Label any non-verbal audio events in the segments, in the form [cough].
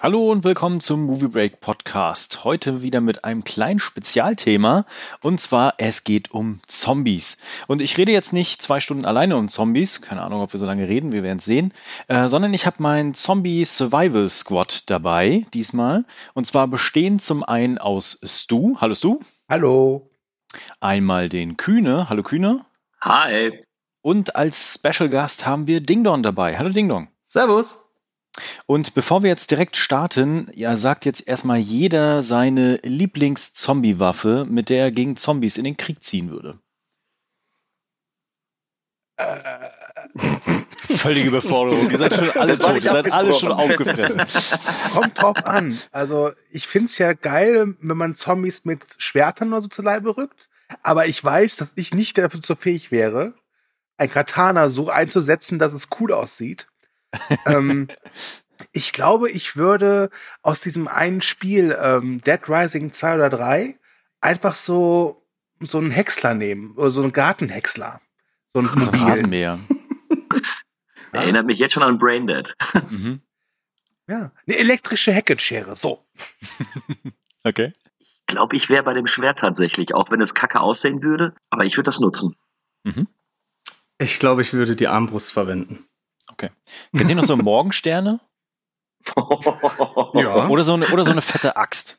Hallo und willkommen zum Movie Break Podcast. Heute wieder mit einem kleinen Spezialthema und zwar es geht um Zombies. Und ich rede jetzt nicht zwei Stunden alleine um Zombies, keine Ahnung, ob wir so lange reden, wir werden es sehen, äh, sondern ich habe meinen Zombie Survival Squad dabei diesmal. Und zwar bestehend zum einen aus Stu. Hallo Stu. Hallo. Einmal den Kühne. Hallo Kühne. Hi. Und als Special Gast haben wir Ding Dong dabei. Hallo Ding Dong. Servus. Und bevor wir jetzt direkt starten, ja, sagt jetzt erstmal jeder seine Lieblings-Zombie-Waffe, mit der er gegen Zombies in den Krieg ziehen würde. [laughs] Völlige Überforderung. Ihr seid schon alle Das tot, ihr seid alle schon aufgefressen. [laughs] Kommt drauf an. Also ich find's ja geil, wenn man Zombies mit Schwertern oder so zu Leibe rückt. Aber ich weiß, dass ich nicht dafür so fähig wäre, ein Katana so einzusetzen, dass es cool aussieht. Ähm, ich glaube, ich würde aus diesem einen Spiel ähm, Dead Rising 2 oder 3 einfach so so einen Häcksler nehmen oder so einen Gartenhäcksler. So ein So ein. Rasenmäher. [laughs] Erinnert mich jetzt schon an Braindead. [laughs] Mhm. Ja, eine elektrische Heckenschere. So. [laughs] Okay. Ich glaube, ich wäre bei dem Schwert tatsächlich, auch wenn es kacke aussehen würde, aber ich würde das nutzen. Mhm. Ich glaube, ich würde die Armbrust verwenden. Okay. Kennt ihr noch so [laughs] Morgensterne? Ja. Oder so eine, oder so eine fette Axt.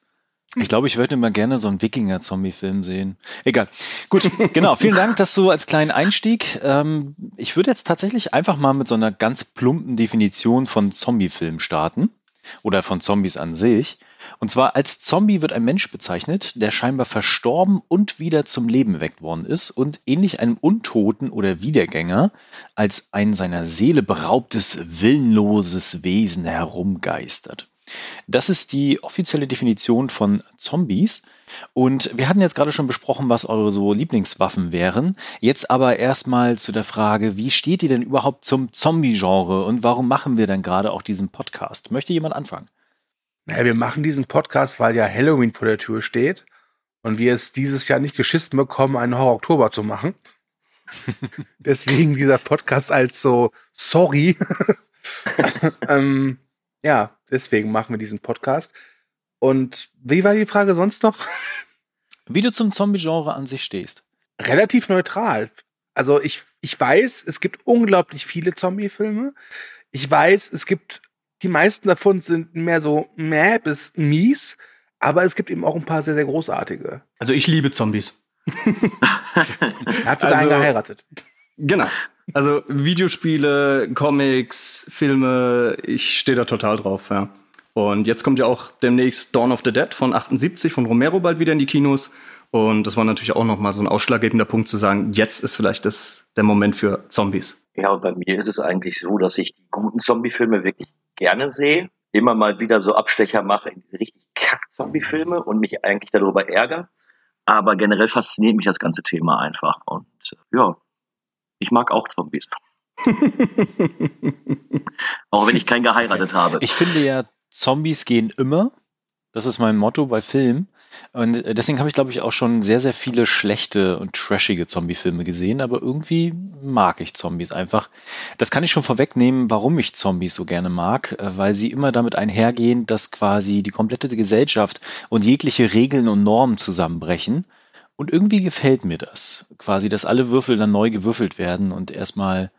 Ich glaube, ich würde immer gerne so einen Wikinger-Zombie-Film sehen. Egal. Gut, genau. Vielen Dank, dass du als kleinen Einstieg. Ähm, ich würde jetzt tatsächlich einfach mal mit so einer ganz plumpen Definition von Zombie-Film starten. Oder von Zombies an sich. Und zwar als Zombie wird ein Mensch bezeichnet, der scheinbar verstorben und wieder zum Leben erweckt worden ist und ähnlich einem Untoten oder Wiedergänger als ein seiner Seele beraubtes, willenloses Wesen herumgeistert. Das ist die offizielle Definition von Zombies. Und wir hatten jetzt gerade schon besprochen, was eure so Lieblingswaffen wären. Jetzt aber erstmal zu der Frage, wie steht ihr denn überhaupt zum Zombie-Genre und warum machen wir denn gerade auch diesen Podcast? Möchte jemand anfangen? Naja, wir machen diesen Podcast, weil ja Halloween vor der Tür steht und wir es dieses Jahr nicht geschissen bekommen, einen Horror-Oktober zu machen. [laughs] Deswegen dieser Podcast als so sorry. [laughs] ähm, ja, deswegen machen wir diesen Podcast. Und wie war die Frage sonst noch? [laughs] Wie du zum Zombie-Genre an sich stehst. Relativ neutral. Also ich, ich weiß, es gibt unglaublich viele Zombie-Filme. Ich weiß, es gibt, die meisten davon sind mehr so meh bis mies, aber es gibt eben auch ein paar sehr, sehr großartige. Also ich liebe Zombies. [laughs] Er hat sogar Also- einen geheiratet. Genau. Also Videospiele, Comics, Filme, ich stehe da total drauf, ja. Und jetzt kommt ja auch demnächst Dawn of the Dead von 78 von Romero bald wieder in die Kinos. Und das war natürlich auch nochmal so ein ausschlaggebender Punkt zu sagen, jetzt ist vielleicht das, der Moment für Zombies. Ja, und bei mir ist es eigentlich so, dass ich die guten Zombie-Filme wirklich gerne sehe. Immer mal wieder so Abstecher mache in diese richtig Kack-Zombie-Filme und mich eigentlich darüber ärgere. Aber generell fasziniert mich das ganze Thema einfach. Und äh, ja, ich mag auch Zombies. [laughs] auch wenn ich keinen geheiratet habe. Ich finde ja, Zombies gehen immer. Das ist mein Motto bei Filmen. Und äh, deswegen habe ich, glaube ich, auch schon sehr, sehr viele schlechte und trashige Zombie-Filme gesehen, aber irgendwie mag ich Zombies einfach. Das kann ich schon vorwegnehmen, warum ich Zombies so gerne mag, äh, weil sie immer damit einhergehen, dass quasi die komplette Gesellschaft und jegliche Regeln und Normen zusammenbrechen. Und irgendwie gefällt mir das. Quasi, dass alle Würfel dann neu gewürfelt werden und erstmal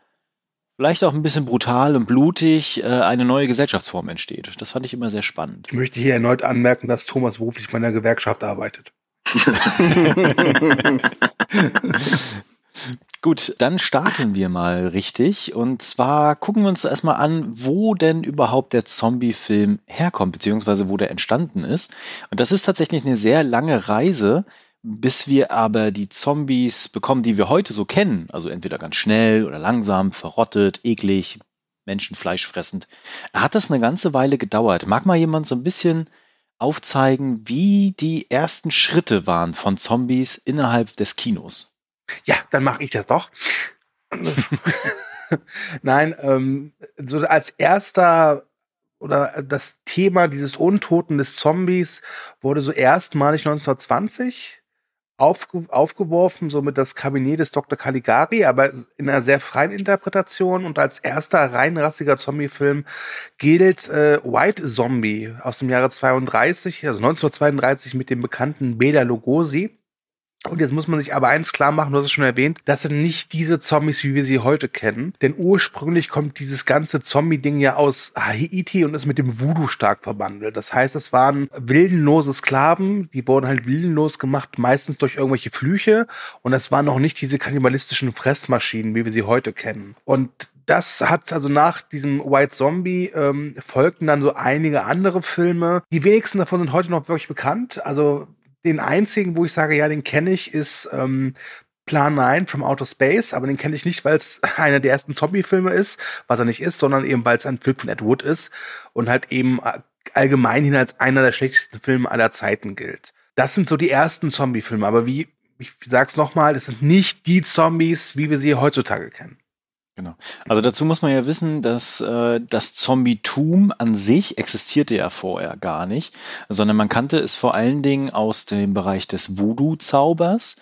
vielleicht auch ein bisschen brutal und blutig äh, eine neue Gesellschaftsform entsteht. Das fand ich immer sehr spannend. Ich möchte hier erneut anmerken, dass Thomas beruflich bei einer Gewerkschaft arbeitet. [laughs] Gut, dann starten wir mal richtig. Und zwar gucken wir uns erstmal an, wo denn überhaupt der Zombie-Film herkommt, beziehungsweise wo der entstanden ist. Und das ist tatsächlich eine sehr lange Reise, bis wir aber die Zombies bekommen, die wir heute so kennen. Also entweder ganz schnell oder langsam, verrottet, eklig, Menschenfleisch fressend. Hat das eine ganze Weile gedauert. Mag mal jemand so ein bisschen aufzeigen, wie die ersten Schritte waren von Zombies innerhalb des Kinos? Ja, dann mache ich das doch. [laughs] Nein, ähm, so als erster oder das Thema dieses Untoten des Zombies wurde so erstmalig 1920 aufge aufgeworfen, somit das Kabinett des Dr. Caligari, aber in einer sehr freien Interpretation und als erster reinrassiger Zombie-Film gilt äh, White Zombie aus dem Jahre 32, also 1932 mit dem bekannten Bela Lugosi. Und jetzt muss man sich aber eins klar machen, du hast es schon erwähnt, das sind nicht diese Zombies, wie wir sie heute kennen. Denn ursprünglich kommt dieses ganze Zombie-Ding ja aus Haiti und ist mit dem Voodoo stark verbandelt. Das heißt, es waren willenlose Sklaven, die wurden halt willenlos gemacht, meistens durch irgendwelche Flüche. Und es waren noch nicht diese kannibalistischen Fressmaschinen, wie wir sie heute kennen. Und das hat also nach diesem White Zombie ähm, folgten dann so einige andere Filme. Die wenigsten davon sind heute noch wirklich bekannt. Also den einzigen, wo ich sage, ja, den kenne ich, ist ähm, Plan 9 from Outer Space, aber den kenne ich nicht, weil es [laughs] einer der ersten Zombie-Filme ist, was er nicht ist, sondern eben, weil es ein Film von Ed Wood ist und halt eben allgemein hin als einer der schlechtesten Filme aller Zeiten gilt. Das sind so die ersten Zombie-Filme, aber wie, ich sag's nochmal, das sind nicht die Zombies, wie wir sie heutzutage kennen. Genau. Also dazu muss man ja wissen, dass äh, das Zombietum an sich existierte ja vorher gar nicht, sondern man kannte es vor allen Dingen aus dem Bereich des Voodoo-Zaubers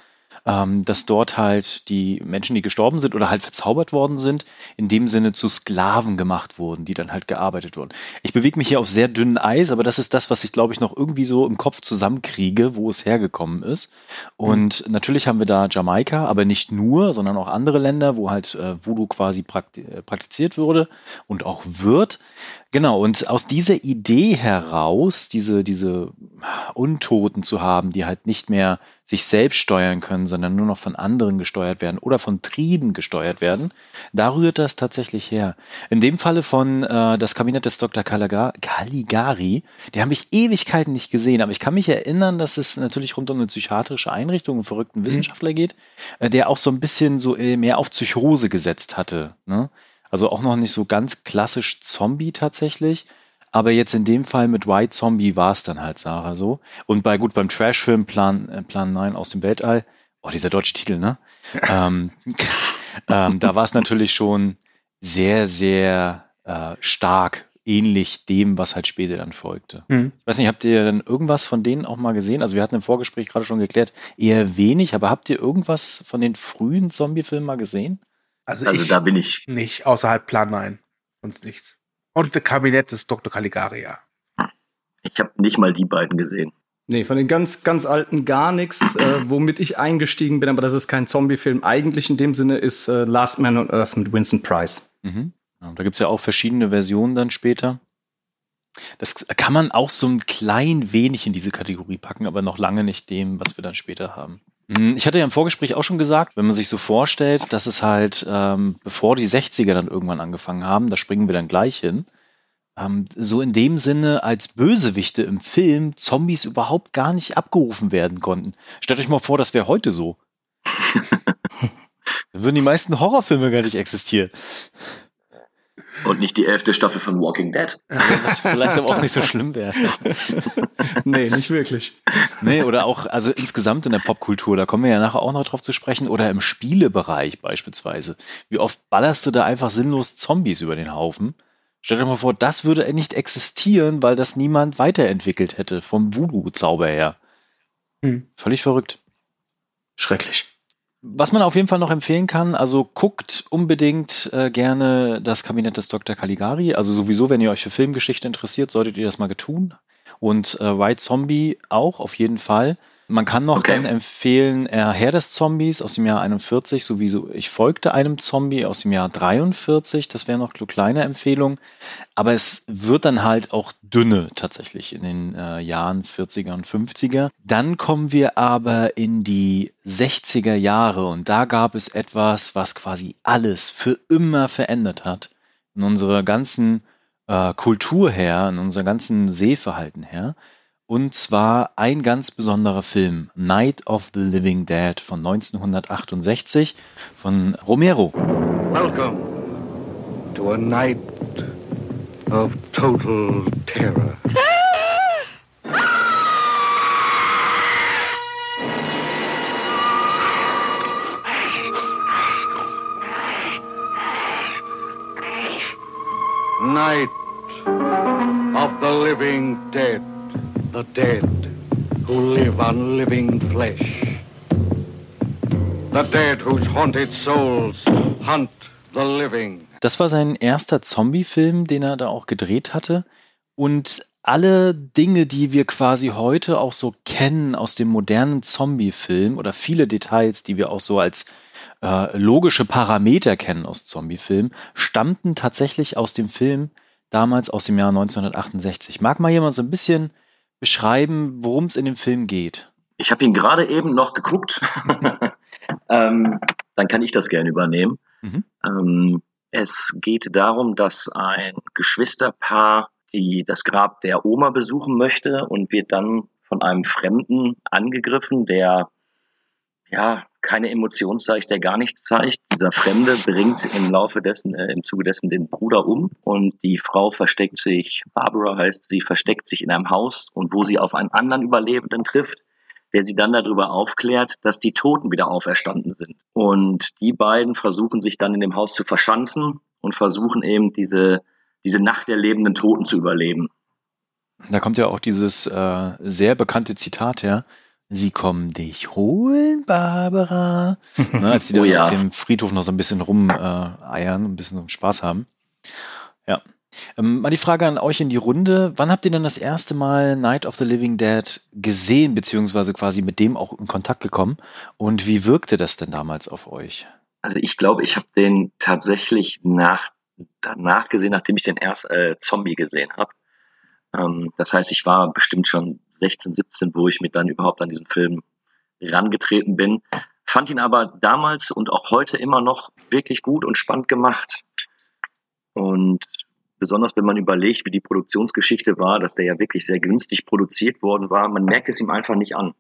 ähm, dass dort halt die Menschen, die gestorben sind oder halt verzaubert worden sind, in dem Sinne zu Sklaven gemacht wurden, die dann halt gearbeitet wurden. Ich bewege mich hier auf sehr dünnem Eis, aber das ist das, was ich glaube ich noch irgendwie so im Kopf zusammenkriege, wo es hergekommen ist. Und mhm. natürlich haben wir da Jamaika, aber nicht nur, sondern auch andere Länder, wo halt äh, Voodoo quasi praktiziert wurde und auch wird. Genau, und aus dieser Idee heraus, diese, diese Untoten zu haben, die halt nicht mehr sich selbst steuern können, sondern nur noch von anderen gesteuert werden oder von Trieben gesteuert werden, da rührt das tatsächlich her. In dem Falle von äh, das Kabinett des Dr. Caligari, die habe ich Ewigkeiten nicht gesehen, aber ich kann mich erinnern, dass es natürlich rund um eine psychiatrische Einrichtung, einen verrückten mhm. Wissenschaftler geht, äh, der auch so ein bisschen so äh, mehr auf Psychose gesetzt hatte. Ne? Also auch noch nicht so ganz klassisch Zombie tatsächlich. Aber jetzt in dem Fall mit White Zombie war es dann halt Sarah so. Und bei gut beim Trashfilm Plan, äh, Plan 9 aus dem Weltall, oh, dieser deutsche Titel, ne? ähm, [laughs] ähm, da war es natürlich schon sehr, sehr äh, stark ähnlich dem, was halt später dann folgte. Mhm. Ich weiß nicht, habt ihr denn irgendwas von denen auch mal gesehen? Also wir hatten im Vorgespräch gerade schon geklärt, eher wenig, aber habt ihr irgendwas von den frühen Zombie-Filmen mal gesehen? Also, also da bin ich. Nicht, außerhalb Plan 9. Sonst nichts. Und das Kabinett des Dr. Caligari, ja. Ich habe nicht mal die beiden gesehen. Nee, von den ganz, ganz alten gar nichts. Äh, womit ich eingestiegen bin, aber das ist kein Zombie-Film eigentlich in dem Sinne, ist äh, Last Man on Earth mit Winston Price. Mhm. Ja, da gibt's ja auch verschiedene Versionen dann später. Das kann man auch so ein klein wenig in diese Kategorie packen, aber noch lange nicht dem, was wir dann später haben. Hm, ich hatte ja im Vorgespräch auch schon gesagt, wenn man sich so vorstellt, dass es halt, ähm, bevor die 60er dann irgendwann angefangen haben, da springen wir dann gleich hin, ähm, so in dem Sinne als Bösewichte im Film Zombies überhaupt gar nicht abgerufen werden konnten. Stellt euch mal vor, das wäre heute so. [laughs] Dann würden die meisten Horrorfilme gar nicht existieren. Und nicht die elfte Staffel von Walking Dead. Was vielleicht aber auch nicht so schlimm wäre. [laughs] nee, nicht wirklich. Nee, oder auch, also insgesamt in der Popkultur, da kommen wir ja nachher auch noch drauf zu sprechen, oder im Spielebereich beispielsweise. Wie oft ballerst du da einfach sinnlos Zombies über den Haufen? Stell dir mal vor, das würde nicht existieren, weil das niemand weiterentwickelt hätte, vom Voodoo-Zauber her. Hm. Völlig verrückt. Schrecklich. Was man auf jeden Fall noch empfehlen kann, also guckt unbedingt äh, gerne das Kabinett des Dr. Caligari. Also sowieso, wenn ihr euch für Filmgeschichte interessiert, solltet ihr das mal tun. Und äh, White Zombie auch, auf jeden Fall. Man kann noch okay. dann empfehlen, äh, Herr des Zombies aus dem Jahr 41, sowieso Ich folgte einem Zombie aus dem Jahr 43, das wäre noch eine kleine Empfehlung. Aber es wird dann halt auch dünne tatsächlich in den äh, Jahren 40er und 50er. Dann kommen wir aber in die 60er Jahre und da gab es etwas, was quasi alles für immer verändert hat. In unserer ganzen äh, Kultur her, in unser ganzen Sehverhalten her. Und zwar ein ganz besonderer Film, Night of the Living Dead von 1968 von Romero. Welcome to a night of total terror. night living dead, the dead who live on living flesh. The dead whose haunted souls hunt the living. Das war sein erster Zombie-Film, den er da auch gedreht hatte. Und alle Dinge, die wir quasi heute auch so kennen aus dem modernen Zombie-Film oder viele Details, die wir auch so als äh, logische Parameter kennen aus Zombie-Filmen, stammten tatsächlich aus dem Film damals aus dem Jahr 1968. Mag mal jemand so ein bisschen beschreiben, worum es in dem Film geht? Ich habe ihn gerade eben noch geguckt. [laughs] ähm, dann kann ich das gerne übernehmen. Mhm. Ähm, es geht darum, dass ein Geschwisterpaar die das Grab der Oma besuchen möchte und wird dann von einem Fremden angegriffen, der ja keine Emotion zeigt, der gar nichts zeigt. Dieser Fremde bringt im Laufe dessen, äh, im Zuge dessen den Bruder um und die Frau versteckt sich, Barbara heißt sie, versteckt sich in einem Haus und wo sie auf einen anderen Überlebenden trifft, der sie dann darüber aufklärt, dass die Toten wieder auferstanden sind. Und die beiden versuchen sich dann in dem Haus zu verschanzen und versuchen eben diese diese Nacht der lebenden Toten zu überleben. Da kommt ja auch dieses äh, sehr bekannte Zitat her. Sie kommen dich holen, Barbara. ne, als die [laughs] oh, da ja. auf dem Friedhof noch so ein bisschen rumeiern, äh, ein bisschen Spaß haben. Ja. Ähm, mal die Frage an euch in die Runde. Wann habt ihr denn das erste Mal Night of the Living Dead gesehen, beziehungsweise quasi mit dem auch in Kontakt gekommen? Und wie wirkte das denn damals auf euch? Also ich glaube, ich habe den tatsächlich nach danach gesehen, nachdem ich den erst äh, Zombie gesehen habe. Ähm, das heißt, ich war bestimmt schon 16, 17, wo ich mit dann überhaupt an diesen Film rangetreten bin. Fand ihn aber damals und auch heute immer noch wirklich gut und spannend gemacht. Und besonders wenn man überlegt, wie die Produktionsgeschichte war, dass der ja wirklich sehr günstig produziert worden war, man merkt es ihm einfach nicht an.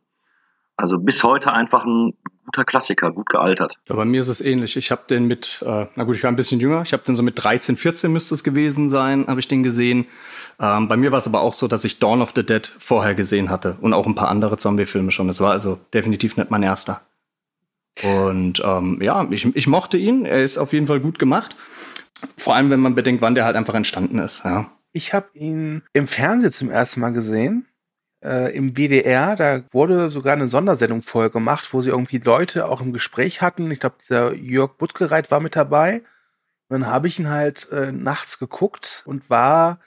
Also bis heute einfach ein guter Klassiker, gut gealtert. Ja, bei mir ist es ähnlich. Ich habe den mit, äh, na gut, ich war ein bisschen jünger. Ich habe den so mit 13, 14 müsste es gewesen sein, habe ich den gesehen. Ähm, bei mir war es aber auch so, dass ich Dawn of the Dead vorher gesehen hatte und auch ein paar andere Zombie-Filme schon. Das war also definitiv nicht mein erster. Und ähm, ja, ich, ich mochte ihn. Er ist auf jeden Fall gut gemacht. Vor allem, wenn man bedenkt, wann der halt einfach entstanden ist. Ja. Ich habe ihn im Fernsehen zum ersten Mal gesehen äh, im WDR, da wurde sogar eine Sondersendung vorher gemacht, wo sie irgendwie Leute auch im Gespräch hatten. Ich glaube, dieser Jörg Buttgereit war mit dabei. Und dann habe ich ihn halt äh, nachts geguckt und war,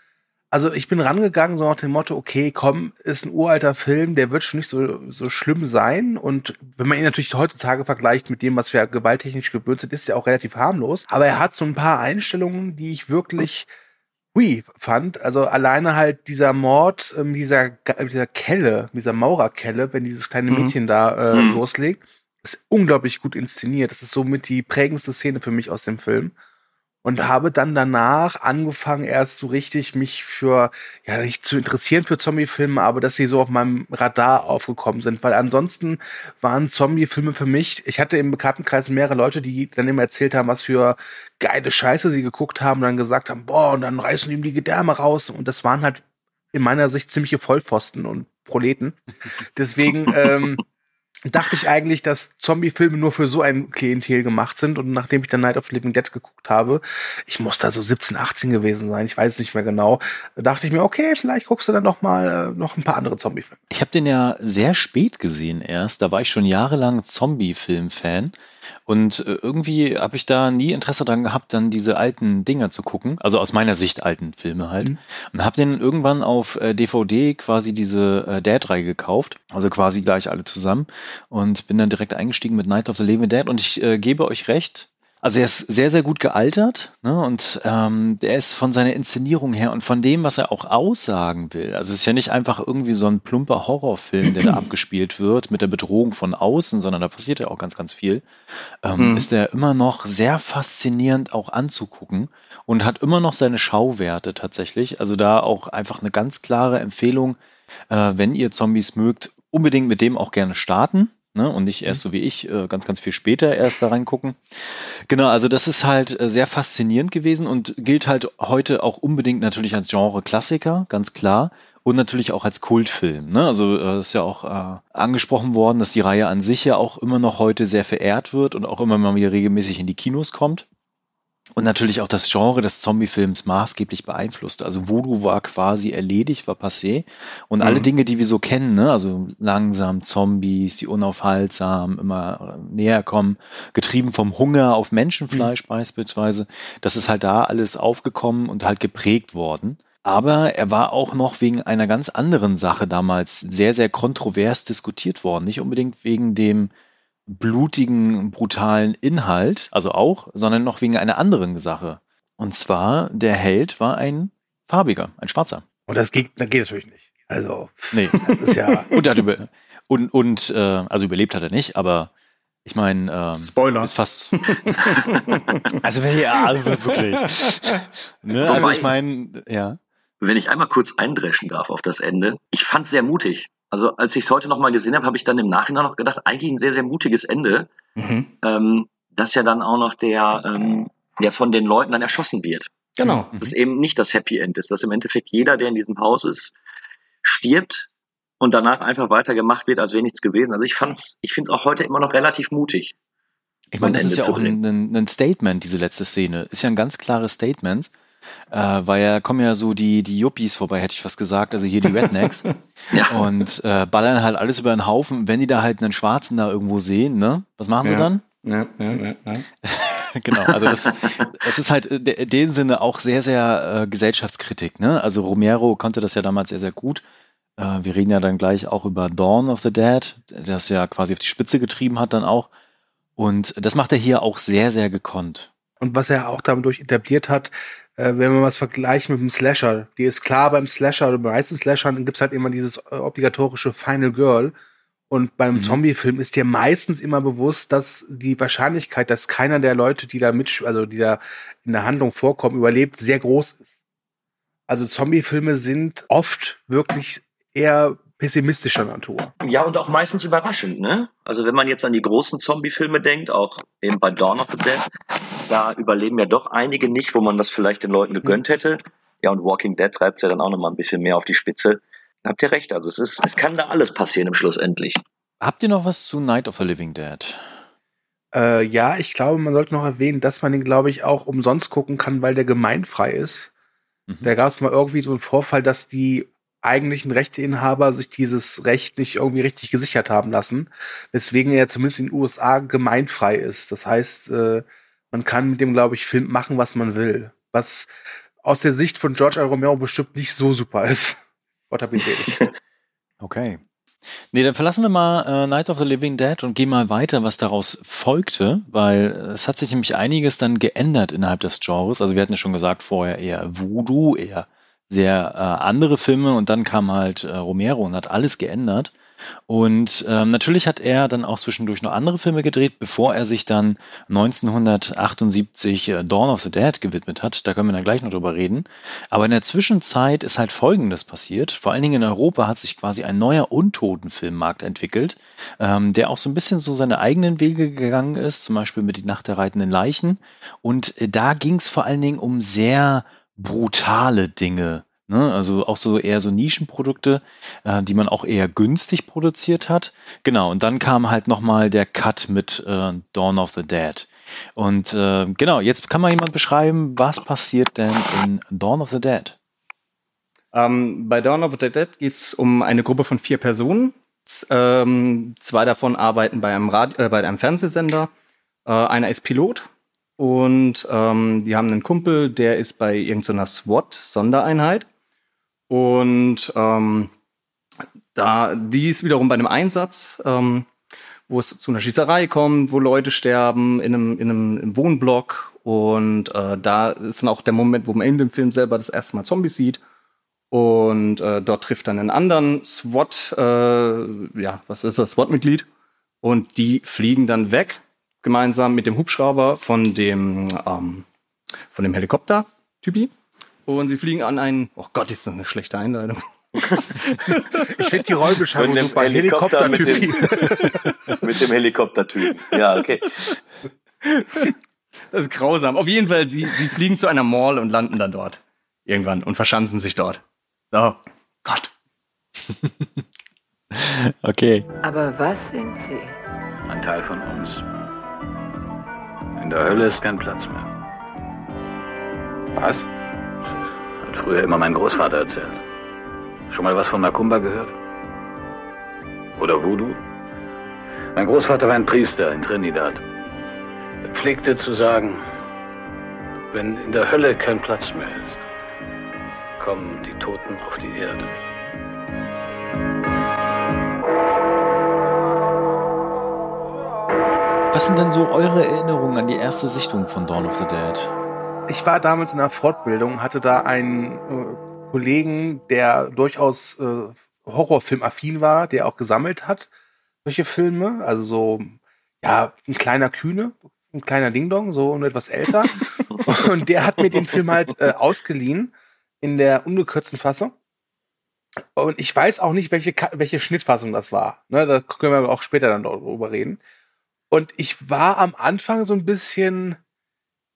also ich bin rangegangen so nach dem Motto, okay, komm, ist ein uralter Film, der wird schon nicht so, so schlimm sein. Und wenn man ihn natürlich heutzutage vergleicht mit dem, was wir gewalttechnisch gewöhnt sind, ist er auch relativ harmlos. Aber er hat so ein paar Einstellungen, die ich wirklich hui fand. Also alleine halt dieser Mord, ähm, dieser, dieser Kelle, dieser Maurerkelle, wenn dieses kleine mhm. Mädchen da äh, mhm. loslegt, ist unglaublich gut inszeniert. Das ist somit die prägendste Szene für mich aus dem Film und habe dann danach angefangen, erst so richtig mich für, ja, nicht zu interessieren für Zombie-Filme, aber dass sie so auf meinem Radar aufgekommen sind, weil ansonsten waren Zombie-Filme für mich, ich hatte im Bekanntenkreis mehrere Leute, die dann immer erzählt haben, was für geile Scheiße sie geguckt haben und dann gesagt haben, boah, und dann reißen ihm die Gedärme raus. Und das waren halt in meiner Sicht ziemliche Vollpfosten und Proleten. [laughs] Deswegen, ähm, dachte ich eigentlich, dass Zombie-Filme nur für so ein Klientel gemacht sind. Und nachdem ich dann Night of Living Dead geguckt habe, ich muss da so 17, 18 gewesen sein, ich weiß nicht mehr genau, dachte ich mir, okay, vielleicht guckst du dann noch mal äh, noch ein paar andere Zombie-Filme. Ich habe den ja sehr spät gesehen erst. Da war ich schon jahrelang Zombie-Film-Fan. Und äh, irgendwie habe ich da nie Interesse daran gehabt, dann diese alten Dinger zu gucken. Also aus meiner Sicht alten Filme halt. Mhm. Und habe den irgendwann auf äh, DVD quasi diese äh, Dad-Reihe gekauft. Also quasi gleich alle zusammen. Und bin dann direkt eingestiegen mit Night of the Living Dead. Und ich äh, gebe euch recht, also er ist sehr, sehr gut gealtert ne? und ähm, der ist von seiner Inszenierung her und von dem, was er auch aussagen will. Also es ist ja nicht einfach irgendwie so ein plumper Horrorfilm, der da [clears throat] abgespielt wird mit der Bedrohung von außen, sondern da passiert ja auch ganz, ganz viel. Ähm, mhm. Ist er immer noch sehr faszinierend auch anzugucken und hat immer noch seine Schauwerte tatsächlich. Also da auch einfach eine ganz klare Empfehlung, äh, wenn ihr Zombies mögt, unbedingt mit dem auch gerne starten ne? und nicht erst mhm. so wie ich äh, ganz, ganz viel später erst da reingucken. Genau, also das ist halt äh, sehr faszinierend gewesen und gilt halt heute auch unbedingt natürlich als Genre-Klassiker, ganz klar. Und natürlich auch als Kultfilm. Ne? Also äh, ist ja auch äh, angesprochen worden, dass die Reihe an sich ja auch immer noch heute sehr verehrt wird und auch immer mal wieder regelmäßig in die Kinos kommt. Und natürlich auch das Genre des Zombie-Films maßgeblich beeinflusst. Also Voodoo war quasi erledigt, war passé. Und Mhm. alle Dinge, die wir so kennen, ne? also langsam Zombies, die unaufhaltsam immer äh, näher kommen, getrieben vom Hunger auf Menschenfleisch beispielsweise, das ist halt da alles aufgekommen und halt geprägt worden. Aber er war auch noch wegen einer ganz anderen Sache damals sehr, sehr kontrovers diskutiert worden. Nicht unbedingt wegen dem blutigen, brutalen Inhalt, also auch, sondern noch wegen einer anderen Sache. Und zwar, der Held war ein farbiger, ein schwarzer. Und das geht, das geht natürlich nicht. Also, Nee. das ist ja. [laughs] Und er hat über, und, und äh, also überlebt hat er nicht, aber ich meine, ähm, Spoiler. ist fast. [laughs] also wenn ja, also wirklich. ne? Also ich meine, ja. Wenn ich einmal kurz eindreschen darf auf das Ende, ich fand es sehr mutig. Also als ich es heute nochmal gesehen habe, habe ich dann im Nachhinein noch gedacht, eigentlich ein sehr, sehr mutiges Ende, Mhm. ähm, dass ja dann auch noch der, ähm, der von den Leuten dann erschossen wird. Genau. Dass es eben nicht das Happy End ist, dass im Endeffekt jeder, der in diesem Haus ist, stirbt und danach einfach weitergemacht wird, als wäre nichts gewesen. Also ich fand's, ich finde es auch heute immer noch relativ mutig. Ich meine, das Ende ist ja auch ein, ein Statement, diese letzte Szene. Ist ja ein ganz klares Statement. Äh, weil ja kommen ja so die, die Yuppies vorbei, hätte ich fast gesagt, also hier die [laughs] Rednecks. Ja. und äh, ballern halt alles über den Haufen. Wenn die da halt einen Schwarzen da irgendwo sehen, ne? Was machen sie Ja. dann? Ja, ja, ja, ja. [laughs] genau, also das, das ist halt in de- in dem Sinne auch sehr, sehr äh, Gesellschaftskritik. Ne? Also Romero konnte das ja damals sehr, sehr gut. Äh, wir reden ja dann gleich auch über Dawn of the Dead, der das ja quasi auf die Spitze getrieben hat dann auch. Und das macht er hier auch sehr, sehr gekonnt. Und was er auch dadurch etabliert hat, äh, wenn wir was vergleichen mit dem Slasher, die ist klar beim Slasher oder bei meisten Slashern gibt's halt immer dieses äh, obligatorische Final Girl. Und beim Mhm. Zombie-Film ist dir meistens immer bewusst, dass die Wahrscheinlichkeit, dass keiner der Leute, die da mit, also die da in der Handlung vorkommen, überlebt, sehr groß ist. Also Zombie-Filme sind oft wirklich eher pessimistischer Natur. Ja, und auch meistens überraschend, ne? Also wenn man jetzt an die großen Zombie-Filme denkt, auch eben bei Dawn of the Dead, da überleben ja doch einige nicht, wo man das vielleicht den Leuten gegönnt hätte. Ja, und Walking Dead treibt es ja dann auch nochmal ein bisschen mehr auf die Spitze. Da Habt ihr recht, also es ist, es kann da alles passieren im Schluss endlich. Habt ihr noch was zu Night of the Living Dead? Äh, ja, ich glaube, man sollte noch erwähnen, dass man den, glaube ich, auch umsonst gucken kann, weil der gemeinfrei ist. Mhm. Da gab es mal irgendwie so einen Vorfall, dass die eigentlichen Rechteinhaber sich dieses Recht nicht irgendwie richtig gesichert haben lassen, weswegen er zumindest in den USA gemeinfrei ist. Das heißt, äh, man kann mit dem, glaube ich, Film machen, was man will. Was aus der Sicht von George R. Romero bestimmt nicht so super ist. [laughs] Gott hab ihn selig. [laughs] Okay. Nee, dann verlassen wir mal äh, Night of the Living Dead und gehen mal weiter, was daraus folgte, weil es hat sich nämlich einiges dann geändert innerhalb des Genres. Also wir hatten ja schon gesagt, vorher eher Voodoo, eher sehr äh, andere Filme und dann kam halt äh, Romero und hat alles geändert. Und ähm, natürlich hat er dann auch zwischendurch noch andere Filme gedreht, bevor er sich dann 1978 äh, Dawn of the Dead gewidmet hat. Da können wir dann gleich noch drüber reden. Aber in der Zwischenzeit ist halt Folgendes passiert. Vor allen Dingen in Europa hat sich quasi ein neuer Untotenfilmmarkt entwickelt, ähm, der auch so ein bisschen so seine eigenen Wege gegangen ist, zum Beispiel mit die Nacht der reitenden Leichen. Und äh, da ging es vor allen Dingen um sehr brutale Dinge. Ne? Also auch so eher so Nischenprodukte, äh, die man auch eher günstig produziert hat. Genau, und dann kam halt nochmal der Cut mit äh, Dawn of the Dead. Und äh, genau, jetzt kann mal jemand beschreiben, was passiert denn in Dawn of the Dead? Ähm, bei Dawn of the Dead geht es um eine Gruppe von vier Personen. Z ähm, zwei davon arbeiten bei einem, Radi äh, bei einem Fernsehsender. Äh, einer ist Pilot und ähm, die haben einen Kumpel, der ist bei irgendeiner SWAT-Sondereinheit. Und ähm, da, die ist wiederum bei einem Einsatz, ähm, wo es zu einer Schießerei kommt, wo Leute sterben in einem, in einem Wohnblock. Und äh, da ist dann auch der Moment, wo man in dem Film selber das erste Mal Zombies sieht. Und äh, dort trifft dann einen anderen SWAT, äh, ja, was ist das, SWAT-Mitglied. Und die fliegen dann weg, gemeinsam mit dem Hubschrauber von dem, ähm, von dem Helikopter-Typi. Und sie fliegen an einen, oh Gott, ist das eine schlechte Einleitung. [laughs] Ich finde die Rollbeschreibung Von dem super. Helikopter mit Helikopter-Typ. [laughs] Mit dem Helikoptertypen. Ja, okay. [laughs] Das ist grausam. Auf jeden Fall, sie, sie fliegen zu einer Mall und landen dann dort. Irgendwann und verschanzen sich dort. So. Gott. Okay. Aber was sind Sie? Ein Teil von uns. In der Hölle ist kein Platz mehr. Was? Hat früher immer mein Großvater erzählt. Schon mal was von Macumba gehört? Oder Voodoo? Mein Großvater war ein Priester in Trinidad. Er pflegte zu sagen, wenn in der Hölle kein Platz mehr ist, kommen die Toten auf die Erde. Was sind denn so eure Erinnerungen an die erste Sichtung von Dawn of the Dead? Ich war damals in einer Fortbildung, hatte da einen äh, Kollegen, der durchaus äh, Horrorfilm-affin war, der auch gesammelt hat, solche Filme. Also so, ja, ein kleiner Kühne, ein kleiner Ding-Dong, so und etwas älter. [laughs] und der hat mir den Film halt äh, ausgeliehen in der ungekürzten Fassung. Und ich weiß auch nicht, welche, welche Schnittfassung das war. Ne, da können wir auch später dann darüber reden. Und ich war am Anfang so ein bisschen,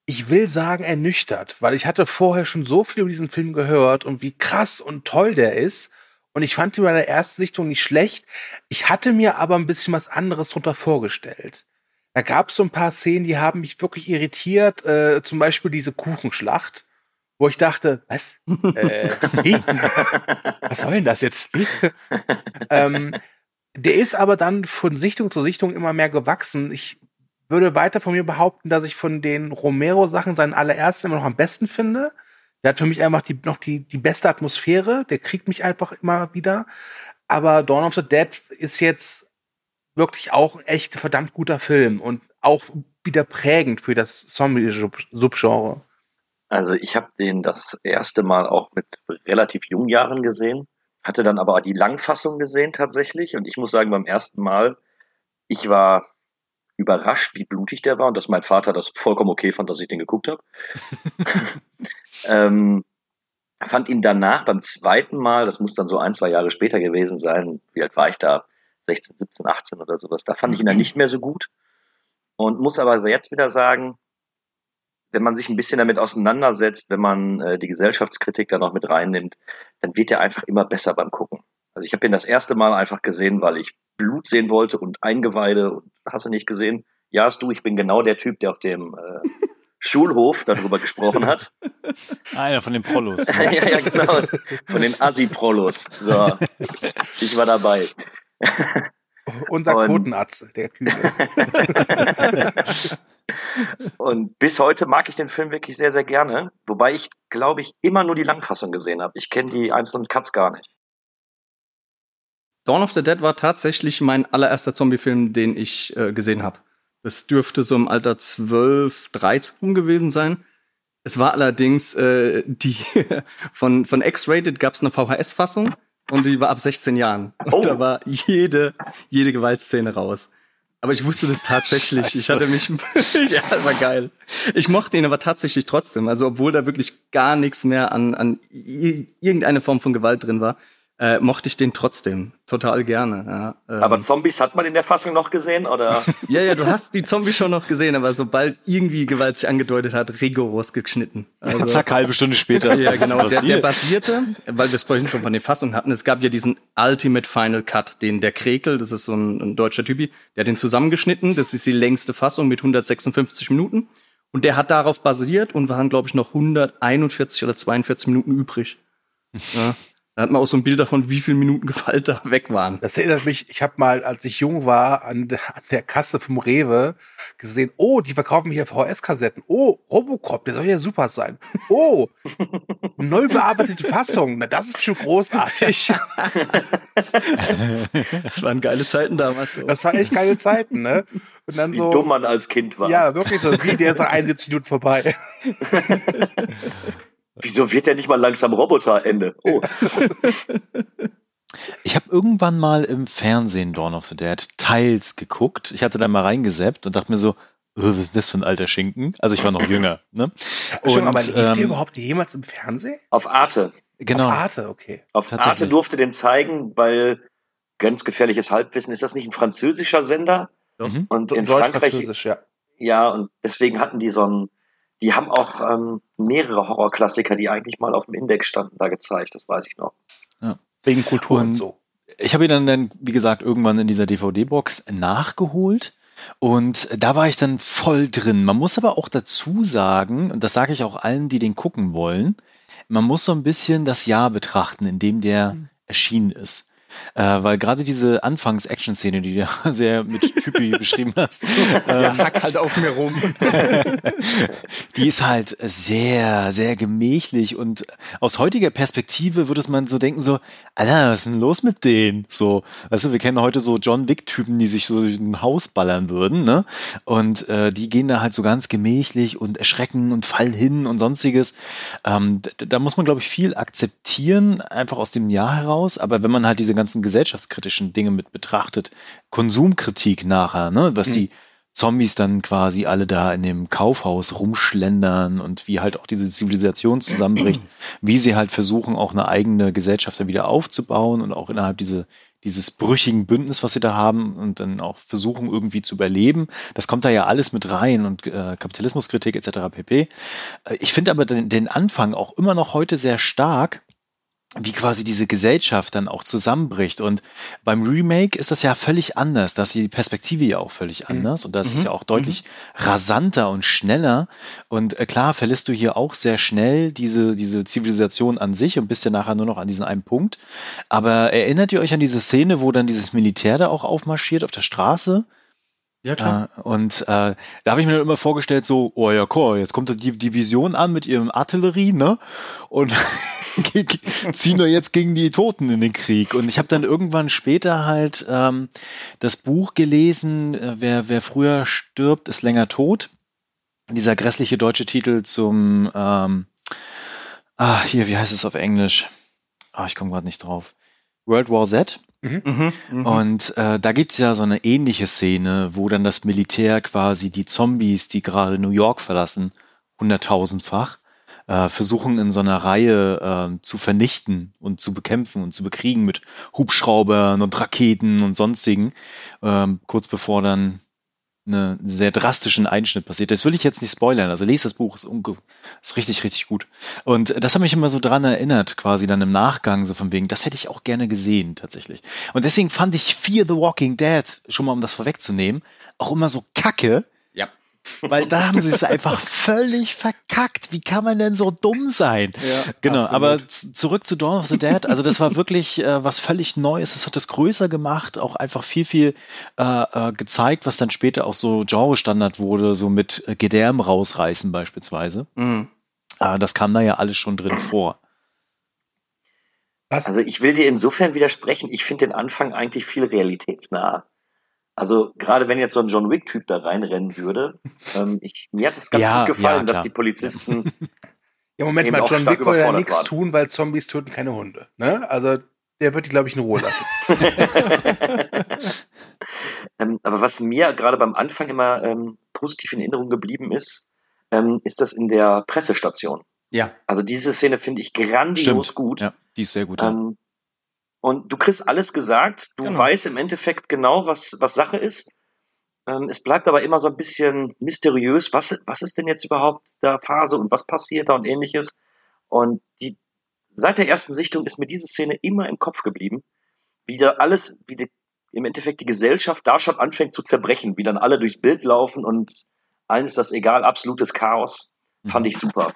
ich will sagen, ernüchtert, weil ich hatte vorher schon so viel über diesen Film gehört und wie krass und toll der ist. Und ich fand ihn bei der ersten Sichtung nicht schlecht. Ich hatte mir aber ein bisschen was anderes drunter vorgestellt. Da gab es so ein paar Szenen, die haben mich wirklich irritiert. Äh, zum Beispiel diese Kuchenschlacht, wo ich dachte, was? äh, wie? [laughs] was soll denn das jetzt? ähm, der ist aber dann von Sichtung zu Sichtung immer mehr gewachsen. Ich würde weiter von mir behaupten, dass ich von den Romero-Sachen seinen allerersten immer noch am besten finde. Der hat für mich einfach die, noch die, die beste Atmosphäre. Der kriegt mich einfach immer wieder. Aber Dawn of the Dead ist jetzt wirklich auch ein echt verdammt guter Film und auch wieder prägend für das Zombie-Subgenre. Also ich habe den das erste Mal auch mit relativ jungen Jahren gesehen, hatte dann aber die Langfassung gesehen tatsächlich und ich muss sagen, beim ersten Mal, ich war überrascht, wie blutig der war und dass mein Vater das vollkommen okay fand, dass ich den geguckt habe. [laughs] ähm, fand ihn danach beim zweiten Mal, das muss dann so ein, zwei Jahre später gewesen sein, wie alt war ich da? 16, 17, 18 oder sowas. Da fand ich ihn dann nicht mehr so gut und muss aber jetzt wieder sagen, wenn man sich ein bisschen damit auseinandersetzt, wenn man äh, die Gesellschaftskritik da noch mit reinnimmt, dann wird er einfach immer besser beim Gucken. Also ich habe ihn das erste Mal einfach gesehen, weil ich Blut sehen wollte und Eingeweide und hast du nicht gesehen? Ja, hast du, ich bin genau der Typ, der auf dem äh, [laughs] Schulhof darüber gesprochen hat. Einer von den Prollos. [laughs] ja, ja, genau. Von den Assi-Prollos. So. [laughs] Ich war dabei. Unser Und- Quotenatze, der Kühe. Und bis heute mag ich den Film wirklich sehr, sehr gerne. Wobei ich, glaube ich, immer nur die Langfassung gesehen habe. Ich kenne die einzelnen Cuts gar nicht. Dawn of the Dead war tatsächlich mein allererster Zombie-Film, den ich äh, gesehen habe. Das dürfte so im Alter 12, 13 gewesen sein. Es war allerdings äh, die [laughs] von, von X-Rated gab es eine VHS-Fassung und die war ab 16 Jahren. Und Oh. da war jede, jede Gewaltszene raus. Aber ich wusste das tatsächlich. Ich Scheiße. hatte mich, [laughs] ja, war geil. Ich mochte ihn aber tatsächlich trotzdem. Also, obwohl da wirklich gar nichts mehr an, an irgendeine Form von Gewalt drin war, äh, mochte ich den trotzdem total gerne. Ja, ähm, Aber Zombies hat man in der Fassung noch gesehen, oder? [laughs] ja, ja, du hast die Zombies schon noch gesehen, aber sobald irgendwie Gewalt sich angedeutet hat, rigoros geschnitten. Also, [laughs] Zack, halbe Stunde später. [laughs] ja, genau. Der, der basierte, weil wir es vorhin schon von den Fassungen hatten, es gab ja diesen Ultimate Final Cut, den der Krekel, das ist so ein, ein deutscher Typi, der hat den zusammengeschnitten. Das ist die längste Fassung mit 156 Minuten. Und der hat darauf basiert und waren, glaube ich, noch 141 oder 42 Minuten übrig. Ja. Da hat man auch so ein Bild davon, wie viele Minuten Gewalt da [laughs] weg waren. Das erinnert mich, ich habe mal, als ich jung war, an, der- an der Kasse vom Rewe gesehen, oh, die verkaufen hier VHS-Kassetten. Oh, Robocop, der soll ja super sein. Oh, [laughs] neu bearbeitete Fassung. Na, das ist schon großartig. [laughs] Das waren geile Zeiten damals. So. Das war echt geile Zeiten, ne? Und dann Wie so. dumm man als Kind war. Ja, wirklich so, wie der ist nach 71 Minuten vorbei. Wieso wird der nicht mal langsam Roboter? Ende. Oh, [laughs] Ich habe irgendwann mal im Fernsehen Dawn of the Dead teils geguckt. Ich hatte da mal reingeseppt und dachte mir so, "Äh, was ist das für ein alter Schinken? Also ich war noch jünger. Ne? Schon, aber lief der ähm, überhaupt jemals im Fernsehen? auf Arte. Genau. Auf Arte, okay. Auf. Arte durfte den zeigen, weil grenzgefährliches Halbwissen, ist das nicht ein französischer Sender? Mhm. Und in Frankreich, Deutsch-Französisch, ja. ja, und deswegen hatten die so ein, die haben auch ähm, mehrere Horrorklassiker, die eigentlich mal auf dem Index standen, da gezeigt, das weiß ich noch. Wegen Kultur und, Und- so. Ich habe ihn dann, dann, wie gesagt, irgendwann in dieser DVD-Box nachgeholt. Und da war ich dann voll drin. Man muss aber auch dazu sagen, und das sage ich auch allen, die den gucken wollen, man muss so ein bisschen das Jahr betrachten, in dem der Mhm. erschienen ist. Äh, weil gerade diese Anfangs-Action-Szene, die du [laughs] sehr mit Typi [laughs] beschrieben hast, Ja, ähm, hack halt auf mir rum. [laughs] die ist halt sehr, sehr gemächlich und aus heutiger Perspektive würde man so denken, so, Alter, was ist denn los mit denen? So, weißt du, wir kennen heute so John Wick-Typen, die sich so durch ein Haus ballern würden, ne? Und äh, die gehen da halt so ganz gemächlich und erschrecken und fallen hin und sonstiges. Ähm, da, da muss man, glaube ich, viel akzeptieren, einfach aus dem Jahr heraus. Aber wenn man halt diese ganzen gesellschaftskritischen Dinge mit betrachtet, Konsumkritik nachher, ne, was Mhm. die Zombies dann quasi alle da in dem Kaufhaus rumschlendern und wie halt auch diese Zivilisation zusammenbricht, [clears throat] wie sie halt versuchen, auch eine eigene Gesellschaft dann wieder aufzubauen und auch innerhalb diese, dieses brüchigen Bündnis, was sie da haben und dann auch versuchen irgendwie zu überleben. Das kommt da ja alles mit rein und äh, Kapitalismuskritik etc. pp. Äh, Ich finde aber den, den Anfang auch immer noch heute sehr stark, wie quasi diese Gesellschaft dann auch zusammenbricht. Und beim Remake ist das ja völlig anders. Da ist die Perspektive ja auch völlig anders. Und das ist Mhm. ja auch deutlich rasanter und schneller. Und äh, klar verlässt du hier auch sehr schnell diese, diese Zivilisation an sich und bist ja nachher nur noch an diesen einen Punkt. Aber erinnert ihr euch an diese Szene, wo dann dieses Militär da auch aufmarschiert auf der Straße? Ja, Äh, und äh, da habe ich mir dann immer vorgestellt, so, oh ja, cool, jetzt kommt die Division an mit ihrem Artillerie, ne? Und [laughs] ziehen wir jetzt gegen die Toten in den Krieg. Und ich habe dann irgendwann später halt ähm, das Buch gelesen, äh, wer, wer früher stirbt, ist länger tot. Dieser grässliche deutsche Titel zum, ähm, ah, hier, wie heißt es auf Englisch? Ah, ich komme gerade nicht drauf. World War Z. Mhm. Mhm. Und äh, da gibt's ja so eine ähnliche Szene, wo dann das Militär quasi die Zombies, die gerade New York verlassen, hunderttausendfach, äh, versuchen in so einer Reihe äh, zu vernichten und zu bekämpfen und zu bekriegen mit Hubschraubern und Raketen und sonstigen, ähm, kurz bevor dann eine sehr drastischen Einschnitt passiert. Das will ich jetzt nicht spoilern. Also lest das Buch, ist, unge ist richtig, richtig gut. Und das hat mich immer so dran erinnert, quasi dann im Nachgang, so von wegen, das hätte ich auch gerne gesehen, tatsächlich. Und deswegen fand ich Fear the Walking Dead, schon mal um das vorwegzunehmen, auch immer so kacke. Weil da haben sie es einfach [laughs] völlig verkackt. Wie kann man denn so dumm sein? Ja, genau, absolut. aber zurück zu Dawn of the Dead. Also das war wirklich äh, was völlig Neues. Es hat es größer gemacht, auch einfach viel, viel äh, äh, gezeigt, was dann später auch so Genre-Standard wurde, so mit äh, Gedärm rausreißen beispielsweise. Mhm. Äh, das kam da ja alles schon drin vor. Was? Also ich will dir insofern widersprechen, ich finde den Anfang eigentlich viel realitätsnah. Also gerade wenn jetzt so ein John Wick-Typ da reinrennen würde, [laughs] ähm, ich, mir hat es ganz Ja, gut gefallen, ja, dass die Polizisten Ja, Moment mal, John Wick würde ja nichts waren. tun, weil Zombies töten keine Hunde. Ne? Also der wird die, glaube ich, in Ruhe lassen. [laughs] [laughs] ähm, aber was mir gerade beim Anfang immer ähm, positiv in Erinnerung geblieben ist, ähm, ist das in der Pressestation. Ja. Also diese Szene finde ich grandios gut. Ja, die ist sehr gut. ja. Und du kriegst alles gesagt, du Genau. weißt im Endeffekt genau, was, was Sache ist. Ähm, es bleibt aber immer so ein bisschen mysteriös, was, was ist denn jetzt überhaupt da Phase und was passiert da und ähnliches. Und die, seit der ersten Sichtung ist mir diese Szene immer im Kopf geblieben, wie da alles, wie die, im Endeffekt die Gesellschaft da schon anfängt zu zerbrechen, wie dann alle durchs Bild laufen und allen ist das egal, absolutes Chaos. Fand ich super.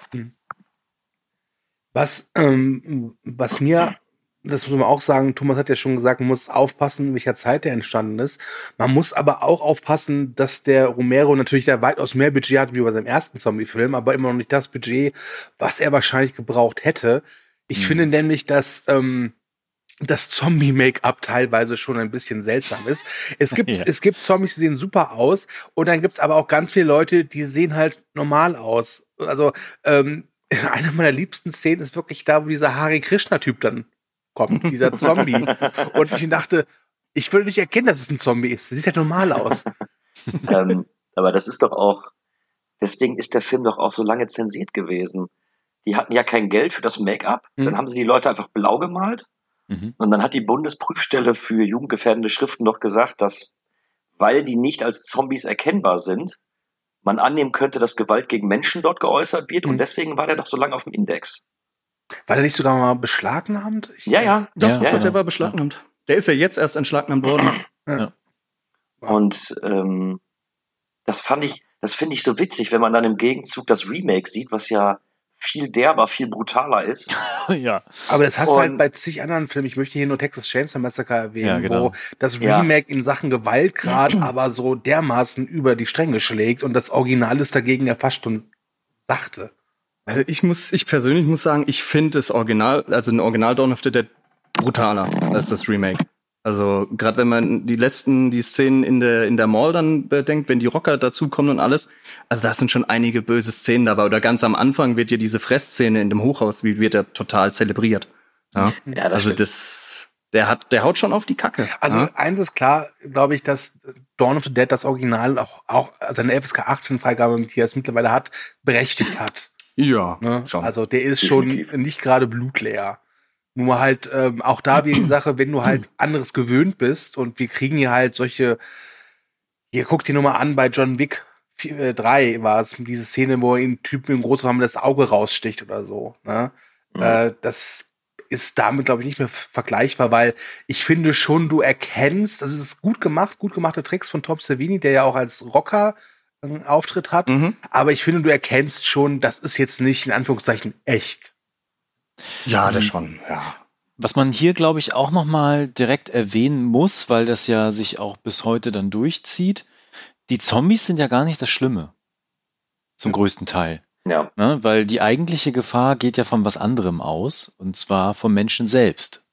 Was, ähm, was mir, das muss man auch sagen, Thomas hat ja schon gesagt, man muss aufpassen, in welcher Zeit der entstanden ist. Man muss aber auch aufpassen, dass der Romero natürlich da weitaus mehr Budget hat wie bei seinem ersten Zombie-Film, aber immer noch nicht das Budget, was er wahrscheinlich gebraucht hätte. Ich Mhm. finde nämlich, dass ähm, das Zombie-Make-up teilweise schon ein bisschen seltsam ist. Es [laughs] gibt, Ja. es gibt Zombies, die sehen super aus und dann gibt's aber auch ganz viele Leute, die sehen halt normal aus. Also ähm, [laughs] eine meiner liebsten Szenen ist wirklich da, wo dieser Hare Krishna-Typ dann kommt, dieser [laughs] Zombie. und ich dachte, ich würde nicht erkennen, dass es ein Zombie ist. Das sieht ja normal aus. [laughs] ähm, aber das ist doch auch, deswegen ist der Film doch auch so lange zensiert gewesen. Die hatten ja kein Geld für das Make-up, Mhm. dann haben sie die Leute einfach blau gemalt Mhm. und dann hat die Bundesprüfstelle für jugendgefährdende Schriften doch gesagt, dass, weil die nicht als Zombies erkennbar sind, man annehmen könnte, dass Gewalt gegen Menschen dort geäußert wird Mhm. und deswegen war der doch so lange auf dem Index. War der nicht sogar mal beschlagnahmt? Ich- Ja, ja. Doch, Ja, ja, der ja. war beschlagnahmt. Der ist ja jetzt erst entschlagnahmt worden. Und ähm, das fand ich, das finde ich so witzig, wenn man dann im Gegenzug das Remake sieht, was ja viel derber, viel brutaler ist. [laughs] ja. Aber das hast du halt Und- bei zig anderen Filmen. Ich möchte hier nur Texas Chainsaw Massacre erwähnen, Ja, genau. wo das Ja. Remake in Sachen Gewaltgrad [clears throat] aber so dermaßen über die Stränge schlägt und das Original ist dagegen ja fast schon sachte. Also ich muss, ich persönlich muss sagen, ich finde das Original, also ein Original Dawn of the Dead brutaler als das Remake. Also gerade wenn man die letzten, die Szenen in der in der Mall dann bedenkt, wenn die Rocker dazukommen und alles, also da sind schon einige böse Szenen dabei. Oder ganz am Anfang wird ja diese Fressszene in dem Hochhaus, wie wird ja total zelebriert. Ja, Ja, das also stimmt. das, der hat, der haut schon auf die Kacke. Also ja? eins ist klar, glaube ich, dass Dawn of the Dead das Original auch, auch seine FSK 18 Freigabe, die er es mittlerweile hat, berechtigt hat. Ja, Ne? schon. Also der ist schon Definitiv. nicht gerade blutleer. Nur halt ähm, auch da wieder die Sache, wenn du halt [clears throat] anderes gewöhnt bist und wir kriegen hier halt solche, hier guck dir nur mal an, bei John Wick 4, äh, 3 war es diese Szene, wo ein Typ mit dem Großrahmen das Auge raussticht oder so. Ne? Mhm. Äh, das ist damit, glaube ich, nicht mehr vergleichbar, weil ich finde schon, du erkennst, das ist gut gemacht, gut gemachte Tricks von Tom Savini, der ja auch als Rocker einen Auftritt hat, Mhm. aber ich finde, du erkennst schon, das ist jetzt nicht in Anführungszeichen echt. Ja, das schon, ja. Was man hier, glaube ich, auch nochmal direkt erwähnen muss, weil das ja sich auch bis heute dann durchzieht, die Zombies sind ja gar nicht das Schlimme. Zum größten Teil. ja. Ne? Weil die eigentliche Gefahr geht ja von was anderem aus, und zwar vom Menschen selbst.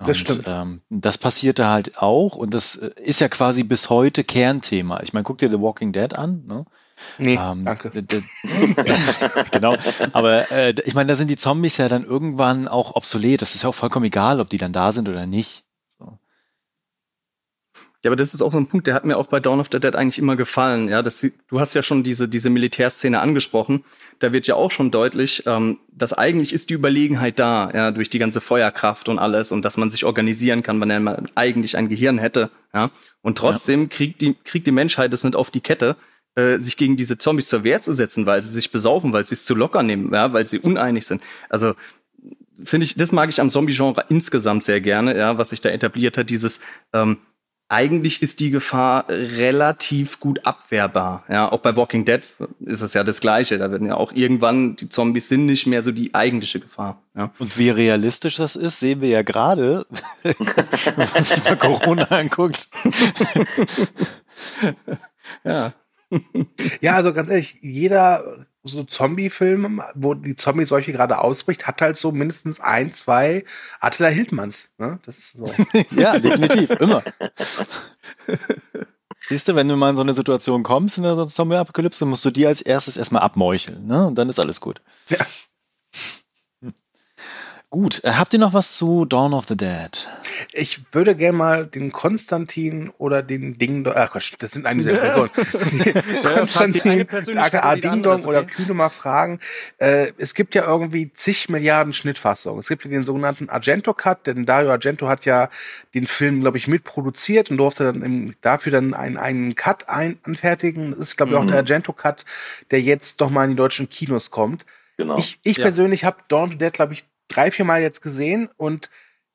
Ne? Das Und, stimmt. Ähm, das passierte halt auch und das äh, ist ja quasi bis heute Kernthema. Ich meine, guck dir The Walking Dead an. Ne? Nee, Ähm, danke. [laughs] genau. Aber äh, ich meine, da sind die Zombies ja dann irgendwann auch obsolet. Das ist ja auch vollkommen egal, ob die dann da sind oder nicht. Ja, aber das ist auch so ein Punkt, der hat mir auch bei Dawn of the Dead eigentlich immer gefallen. Ja, das, du hast ja schon diese, diese Militärszene angesprochen. Da wird ja auch schon deutlich, ähm, dass eigentlich ist die Überlegenheit da, ja, durch die ganze Feuerkraft und alles und dass man sich organisieren kann, wenn man eigentlich ein Gehirn hätte. Ja, und trotzdem kriegt die, kriegt die Menschheit es nicht auf die Kette, äh, sich gegen diese Zombies zur Wehr zu setzen, weil sie sich besaufen, weil sie es zu locker nehmen, ja, weil sie uneinig sind. Also finde ich, das mag ich am Zombie-Genre insgesamt sehr gerne, ja, was sich da etabliert hat, dieses ähm, eigentlich ist die Gefahr relativ gut abwehrbar. Ja, auch bei Walking Dead ist es ja das Gleiche. Da werden ja auch irgendwann die Zombies sind nicht mehr so die eigentliche Gefahr. Ja. Und wie realistisch das ist, sehen wir ja gerade, [laughs] wenn man sich mal Corona anguckt. [laughs] ja. Ja, also ganz ehrlich, jeder so Zombie-Film, wo die Zombie-Seuche gerade ausbricht, hat halt so mindestens ein, zwei Attila Hildmanns. Ne? Das ist so. [laughs] Ja, definitiv, immer. [laughs] Siehst du, wenn du mal in so eine Situation kommst, in der Zombie-Apokalypse, musst du die als erstes erstmal abmeucheln, ne? Und dann ist alles gut. Ja. Gut, äh, habt ihr noch was zu Dawn of the Dead? Ich würde gerne mal den Konstantin oder den Ding Dong, ach Gott, das sind [laughs] eine dieser Personen. Konstantin, aka Ding Dong oder okay. Kühne mal fragen. Äh, es gibt ja irgendwie zig Milliarden Schnittfassungen. Es gibt ja den sogenannten Argento-Cut, denn Dario Argento hat ja den Film, glaube ich, mitproduziert und durfte dann im, dafür dann einen, einen Cut ein, anfertigen. Das ist, glaube ich, auch Mhm. der Argento-Cut, der jetzt doch mal in die deutschen Kinos kommt. Genau. Ich, ich Ja. persönlich habe Dawn of the Dead, glaube ich, drei, vier Mal jetzt gesehen und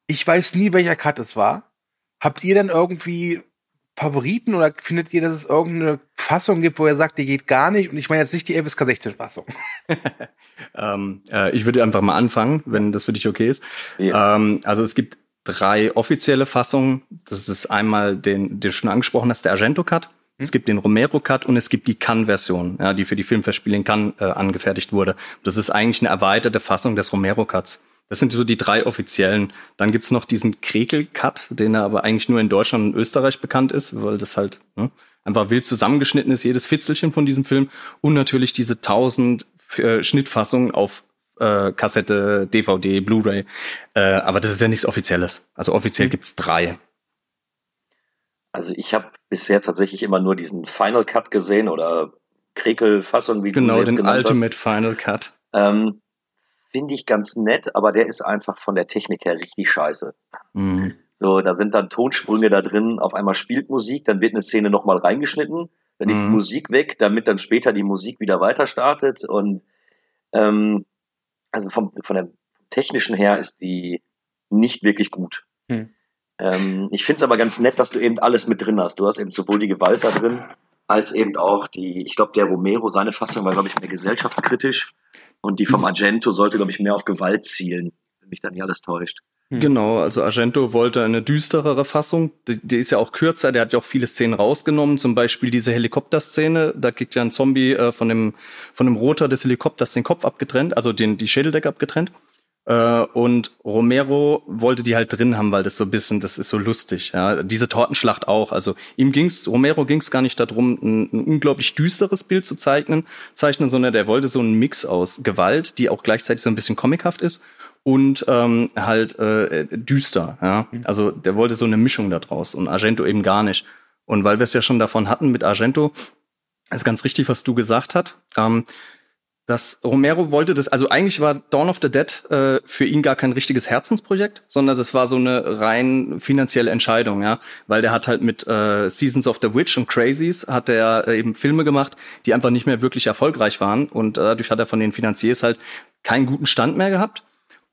ich weiß nie, welcher Cut es war. Habt ihr denn irgendwie Favoriten oder findet ihr, dass es irgendeine Fassung gibt, wo ihr sagt, die geht gar nicht? Und ich meine jetzt nicht die FSK 16 Fassung. Ähm, äh, ich würde einfach mal anfangen, wenn das für dich okay ist. Ja. Ähm, also es gibt drei offizielle Fassungen. Das ist einmal den, den du schon angesprochen hast, der Argento-Cut. Es gibt den Romero-Cut und es gibt die Cannes-Version, ja, die für die Filmfestspiele in Cannes äh, angefertigt wurde. Das ist eigentlich eine erweiterte Fassung des Romero-Cuts. Das sind so die drei offiziellen. Dann gibt's noch diesen Krekel-Cut, den er aber eigentlich nur in Deutschland und Österreich bekannt ist, weil das halt ne, einfach wild zusammengeschnitten ist, jedes Fitzelchen von diesem Film. Und natürlich diese tausend äh, Schnittfassungen auf äh, Kassette, DVD, Blu-ray. Äh, aber das ist ja nichts Offizielles. Also offiziell gibt's drei. Also ich habe bisher tatsächlich immer nur diesen Final Cut gesehen oder Krekel-Fassung, wie du Genau, sie jetzt den Ultimate Final Cut. hast. Ähm, Finde ich ganz nett, aber der ist einfach von der Technik her richtig scheiße. Mhm. So, da sind dann Tonsprünge da drin, auf einmal spielt Musik, dann wird eine Szene nochmal reingeschnitten, dann ist die Mhm. Musik weg, damit dann später die Musik wieder weiter startet und ähm, also vom, von der technischen her ist die nicht wirklich gut. Hm. Ähm, ich finde es aber ganz nett, dass du eben alles mit drin hast. Du hast eben sowohl die Gewalt da drin, als eben auch die, ich glaube, der Romero, seine Fassung war, glaube ich, mehr gesellschaftskritisch und die vom Argento sollte, glaube ich, mehr auf Gewalt zielen, wenn mich da nicht alles täuscht. Genau, also Argento wollte eine düsterere Fassung. Die, die, ist ja auch kürzer, der hat ja auch viele Szenen rausgenommen, zum Beispiel diese Helikopterszene, da kriegt ja ein Zombie äh, von, dem, von dem Rotor des Helikopters den Kopf abgetrennt, also den, die Schädeldecke abgetrennt. Äh, und Romero wollte die halt drin haben, weil das so ein bisschen, das ist so lustig. Ja. Diese Tortenschlacht auch. Also ihm ging's, Romero ging's gar nicht darum, ein, ein unglaublich düsteres Bild zu zeichnen, zeichnen, sondern der wollte so einen Mix aus Gewalt, die auch gleichzeitig so ein bisschen comichaft ist und ähm, halt äh, düster. Ja? Mhm. Also der wollte so eine Mischung da draus und Argento eben gar nicht. Und weil wir es ja schon davon hatten mit Argento, ist ganz richtig, was du gesagt hast. Ähm, dass Romero wollte das, also eigentlich war Dawn of the Dead äh, für ihn gar kein richtiges Herzensprojekt, sondern das war so eine rein finanzielle Entscheidung, ja, weil der hat halt mit äh, Seasons of the Witch und Crazies hat er äh, eben Filme gemacht, die einfach nicht mehr wirklich erfolgreich waren. Und äh, dadurch hat er von den Finanziers halt keinen guten Stand mehr gehabt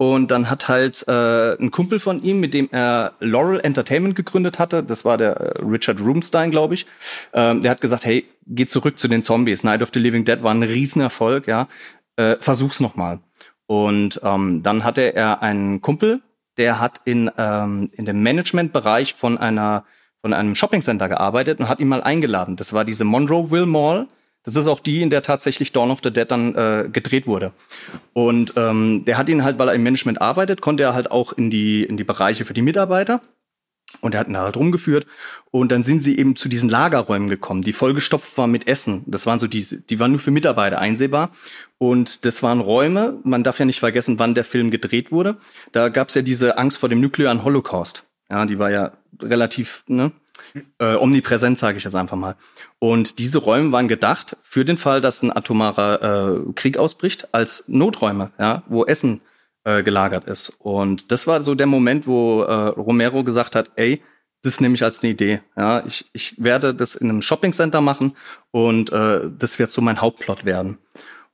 und dann hat halt äh, ein Kumpel von ihm, mit dem er Laurel Entertainment gegründet hatte, das war der äh, Richard Roomstein, glaube ich, ähm, der hat gesagt, hey, geh zurück zu den Zombies. Night of the Living Dead war ein Riesenerfolg, ja. Äh, versuch's nochmal. Und ähm, dann hatte er einen Kumpel, der hat in, ähm, in dem Managementbereich von einer von einem Shoppingcenter gearbeitet und hat ihn mal eingeladen. Das war diese Monroeville Mall das ist auch die, in der tatsächlich Dawn of the Dead dann äh, gedreht wurde. Und ähm, der hat ihn halt, weil er im Management arbeitet, konnte er halt auch in die, in die Bereiche für die Mitarbeiter. Und er hat ihn halt rumgeführt. Und dann sind sie eben zu diesen Lagerräumen gekommen, die vollgestopft waren mit Essen. Das waren so diese, die waren nur für Mitarbeiter einsehbar. Und das waren Räume, man darf ja nicht vergessen, wann der Film gedreht wurde. Da gab es ja diese Angst vor dem nuklearen Holocaust. Ja, die war ja relativ, ne? Äh, omnipräsent, sage ich jetzt einfach mal. Und diese Räume waren gedacht für den Fall, dass ein atomarer äh, Krieg ausbricht, als Noträume, ja, wo Essen äh, gelagert ist. Und das war so der Moment, wo äh, Romero gesagt hat, ey, das nehme ich als eine Idee. Ja, ich, ich werde das in einem Shoppingcenter machen und äh, das wird so mein Hauptplot werden.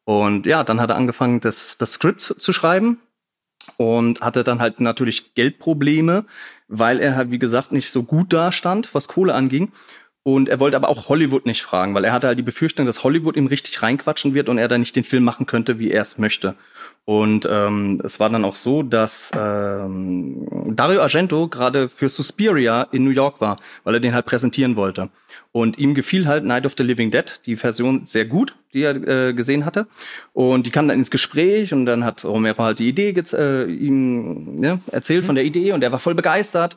Und ja, dann hat er angefangen, das, das Skript zu schreiben und hatte dann halt natürlich Geldprobleme, weil er halt, wie gesagt, nicht so gut dastand, was Kohle anging. Und er wollte aber auch Hollywood nicht fragen, weil er hatte halt die Befürchtung, dass Hollywood ihm richtig reinquatschen wird und er dann nicht den Film machen könnte, wie er es möchte. Und ähm, es war dann auch so, dass ähm, Dario Argento gerade für Suspiria in New York war, weil er den halt präsentieren wollte. Und ihm gefiel halt Night of the Living Dead, die Version, sehr gut, die er äh, gesehen hatte. Und die kam dann ins Gespräch und dann hat Romero halt die Idee äh, ihm ne, erzählt von der Idee und er war voll begeistert.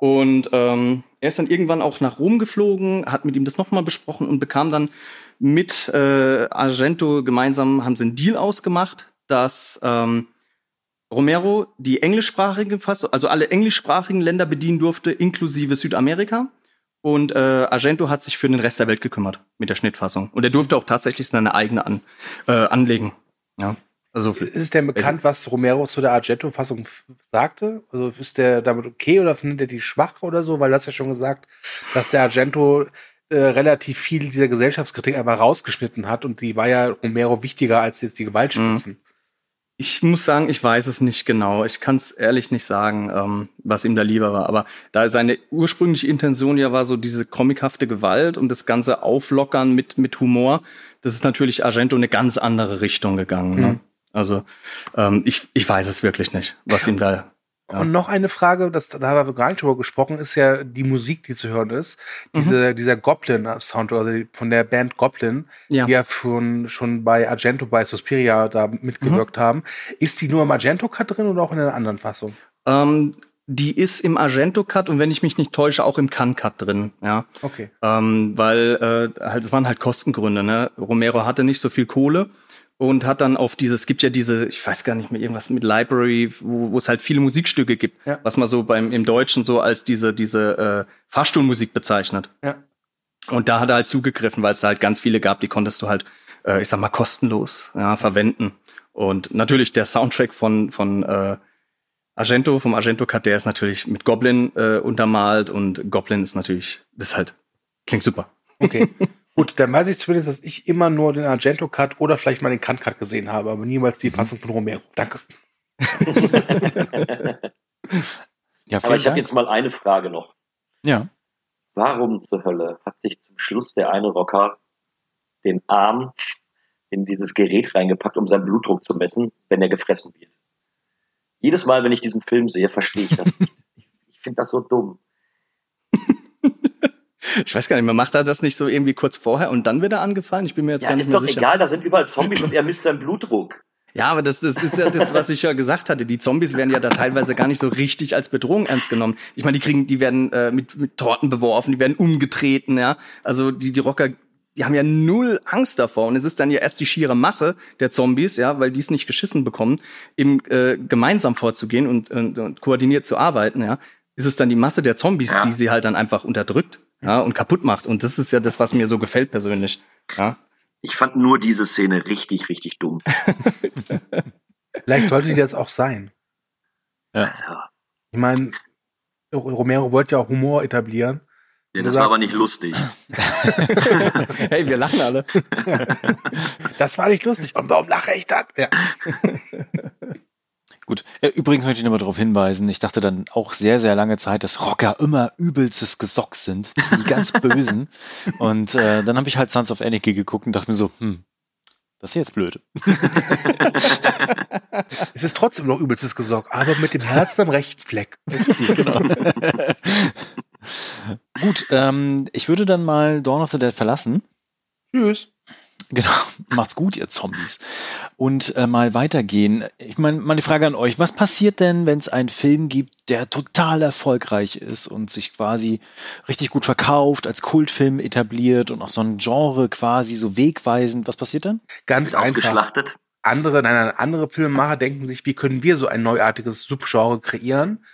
Und ähm, er ist dann irgendwann auch nach Rom geflogen, hat mit ihm das nochmal besprochen und bekam dann mit äh, Argento gemeinsam, haben sie einen Deal ausgemacht, dass ähm, Romero die englischsprachige Fassung, also alle englischsprachigen Länder bedienen durfte, inklusive Südamerika. Und äh, Argento hat sich für den Rest der Welt gekümmert mit der Schnittfassung. Und er durfte auch tatsächlich seine eigene an, äh, anlegen. Ja. Also ist es denn bekannt, was Romero zu der Argento-Fassung sagte? Also ist der damit okay oder findet er die schwach oder so? Weil du hast ja schon gesagt, dass der Argento äh, relativ viel dieser Gesellschaftskritik einfach rausgeschnitten hat und die war ja Romero wichtiger als jetzt die Gewaltspitzen. Mhm. Ich muss sagen, ich weiß es nicht genau. Ich kann es ehrlich nicht sagen, ähm, was ihm da lieber war. Aber da seine ursprüngliche Intention ja war so diese comichafte Gewalt und das ganze Auflockern mit, mit Humor, das ist natürlich Argento eine ganz andere Richtung gegangen. Ne? Also ähm, ich, ich weiß es wirklich nicht, was ihm da ja. Und noch eine Frage, das, da haben wir gar nicht drüber gesprochen, ist ja die Musik, die zu hören ist. Diese, mhm. Dieser Goblin-Sound, also von der Band Goblin, ja. die ja schon, schon bei Argento, bei Suspiria da mitgewirkt mhm. haben. Ist die nur im Argento-Cut drin oder auch in einer anderen Fassung? Ähm, die ist im Argento-Cut und wenn ich mich nicht täusche, auch im Can-Cut drin, ja. Okay. Ähm, weil äh, halt, es waren halt Kostengründe, ne? Romero hatte nicht so viel Kohle und hat dann auf dieses, es gibt ja diese, ich weiß gar nicht mehr, irgendwas mit Library, wo, wo es halt viele Musikstücke gibt, ja. was man so beim im Deutschen so als diese, diese äh, Fahrstuhlmusik bezeichnet. Ja. Und da hat er halt zugegriffen, weil es da halt ganz viele gab, die konntest du halt, äh, ich sag mal, kostenlos ja, verwenden. Und natürlich der Soundtrack von, von äh, Argento, vom Argento Cut, der ist natürlich mit Goblin äh, untermalt und Goblin ist natürlich, das ist halt, klingt super. Okay. [laughs] Gut, dann weiß ich zumindest, dass ich immer nur den Argento Cut oder vielleicht mal den Kant Cut gesehen habe, aber niemals die mhm. Fassung von Romero. Danke. [laughs] ja, aber ich habe jetzt mal eine Frage noch. Ja. warum zur Hölle hat sich zum Schluss der eine Rocker den Arm in dieses Gerät reingepackt, um seinen Blutdruck zu messen, wenn er gefressen wird? Jedes Mal, wenn ich diesen Film sehe, verstehe ich das nicht. [laughs] Ich finde das so dumm. Ich weiß gar nicht, man macht er das nicht so irgendwie kurz vorher und dann wieder angefallen? Ich bin mir jetzt Ja, gar nicht ist mehr doch sicher. egal, da sind überall Zombies und er misst seinen Blutdruck. Ja, aber das, das ist ja das, was ich ja gesagt hatte. Die Zombies werden ja da teilweise gar nicht so richtig als Bedrohung ernst genommen. Ich meine, die kriegen, die werden äh, mit, mit Torten beworfen, die werden umgetreten, ja. Also die, die Rocker, die haben ja null Angst davor. Und es ist dann ja erst die schiere Masse der Zombies, ja, weil die es nicht geschissen bekommen, eben äh, gemeinsam vorzugehen und, und, und koordiniert zu arbeiten, ja. Ist es dann die Masse der Zombies, Ja. die sie halt dann einfach unterdrückt, ja, und kaputt macht. Und das ist ja das, was mir so gefällt persönlich, ja. Ich fand nur diese Szene richtig, richtig dumm. [laughs] Vielleicht sollte die das auch sein. Also, Ich meine, Romero wollte ja auch Humor etablieren. ja, das sagst- war aber nicht lustig. [laughs] hey, wir lachen alle. Das war nicht lustig. Und warum lache ich dann? Ja. [laughs] Gut. Übrigens möchte ich nochmal darauf hinweisen, ich dachte dann auch sehr, sehr lange Zeit, dass Rocker immer übelstes Gesock sind. Das sind die ganz [laughs] Bösen. Und äh, dann habe ich halt Sons of Anarchy geguckt und dachte mir so, hm, das ist jetzt blöd. [laughs] Es ist trotzdem noch übelstes Gesorg, aber mit dem Herzen am rechten Fleck. Richtig, genau. [laughs] Gut, ähm, ich würde dann mal Dawn of the Dead verlassen. Tschüss. [laughs] Genau, macht's gut, ihr Zombies. Und äh, mal weitergehen. Ich meine, mal die Frage an euch, was passiert denn, wenn es einen Film gibt, der total erfolgreich ist und sich quasi richtig gut verkauft, als Kultfilm etabliert und auch so ein Genre quasi so wegweisend, was passiert dann? Ganz einfach. Ausgeschlachtet. Andere, nein, nein, andere Filmemacher denken sich, wie können wir so ein neuartiges Subgenre kreieren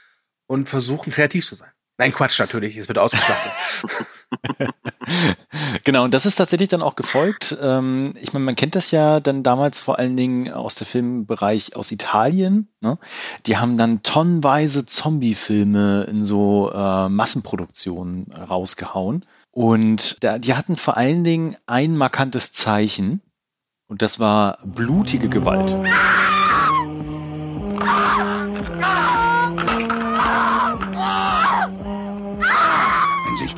und versuchen kreativ zu sein. Nein, Quatsch natürlich, es wird ausgeschlachtet. [laughs] Genau, und das ist tatsächlich dann auch gefolgt. Ähm, ich meine, man kennt das ja dann damals vor allen Dingen aus der Filmbereich aus Italien. Ne? Die haben dann tonnenweise Zombie-Filme in so äh, Massenproduktionen rausgehauen. Und da, die hatten vor allen Dingen ein markantes Zeichen. Und das war blutige Gewalt.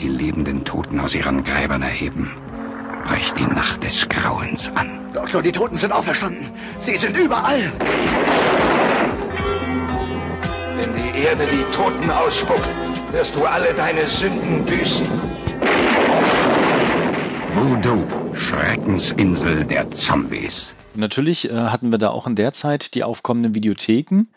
Die lebenden Toten aus ihren Gräbern erheben, bricht die Nacht des Grauens an. Doktor, die Toten sind auferstanden. Sie sind überall. Wenn die Erde die Toten ausspuckt, wirst du alle deine Sünden büßen. Voodoo, Schreckensinsel der Zombies. Natürlich äh, hatten wir da auch in der Zeit die aufkommenden Videotheken.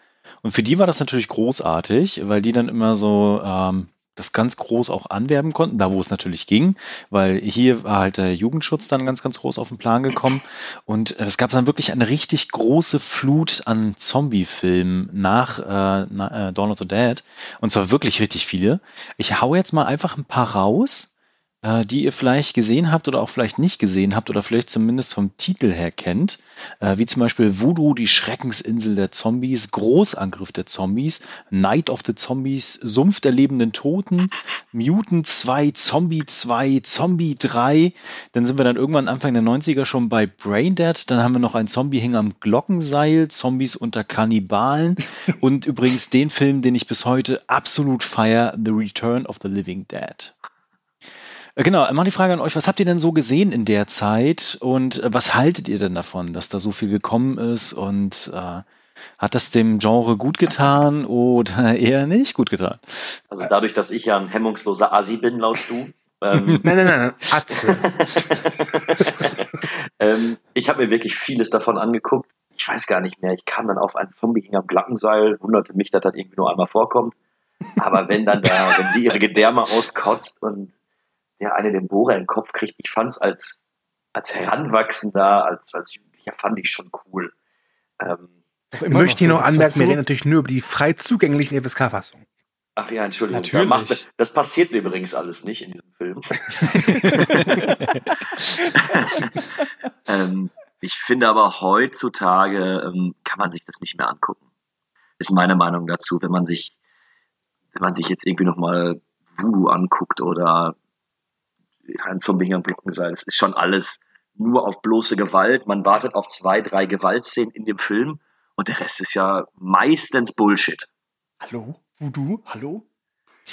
Und für die war das natürlich großartig, weil die dann immer so ähm, das ganz groß auch anwerben konnten, da wo es natürlich ging, weil hier war halt der Jugendschutz dann ganz, ganz groß auf den Plan gekommen. Und äh, es gab dann wirklich eine richtig große Flut an Zombie-Filmen nach äh, äh, Dawn of the Dead. Und zwar wirklich richtig viele. Ich hau jetzt mal einfach ein paar raus äh, die ihr vielleicht gesehen habt oder auch vielleicht nicht gesehen habt oder vielleicht zumindest vom Titel her kennt, äh, wie zum Beispiel Voodoo, die Schreckensinsel der Zombies, Großangriff der Zombies, Night of the Zombies, Sumpf der lebenden Toten, Mutant 2, Zombie 2, Zombie 3, dann sind wir dann irgendwann Anfang der 90er schon bei Braindead, dann haben wir noch ein Zombie hing am Glockenseil, Zombies unter Kannibalen. Und übrigens den Film, den ich bis heute absolut feier, The Return of the Living Dead. Äh, Genau, mal die Frage an euch, was habt ihr denn so gesehen in der Zeit und äh, was haltet ihr denn davon, dass da so viel gekommen ist und äh, hat das dem Genre gut getan oder [laughs] eher nicht gut getan? Also dadurch, dass ich ja ein hemmungsloser Asi bin, laut du. Ähm, [laughs] nein, nein, nein, Atze. [laughs] ähm, ich habe mir wirklich vieles davon angeguckt. Ich weiß gar nicht mehr. Ich kam dann auf ein Zombie hing am Glockenseil, wunderte mich, dass das irgendwie nur einmal vorkommt. Aber wenn dann da, wenn sie ihre Gedärme auskotzt und der eine den Bohrer in den Kopf kriegt, ich fand's als, als Heranwachsender, als, als Jugendlicher fand ich schon cool. Ähm, Ich möchte hier noch anmerken, wir reden natürlich nur über die frei zugänglichen FSK-Fassungen. Ach ja, Entschuldigung. Natürlich. Da macht, das passiert mir übrigens alles nicht in diesem Film. [laughs] ähm, ich finde aber heutzutage ähm, kann man sich das nicht mehr angucken. Ist meine Meinung dazu, wenn man sich, wenn man sich jetzt irgendwie nochmal Voodoo anguckt oder ein Zombie am Glockenseil. Das ist schon alles nur auf bloße Gewalt. Man wartet auf zwei, drei Gewaltszenen in dem Film und der Rest ist ja meistens Bullshit. Hallo? Voodoo? Hallo?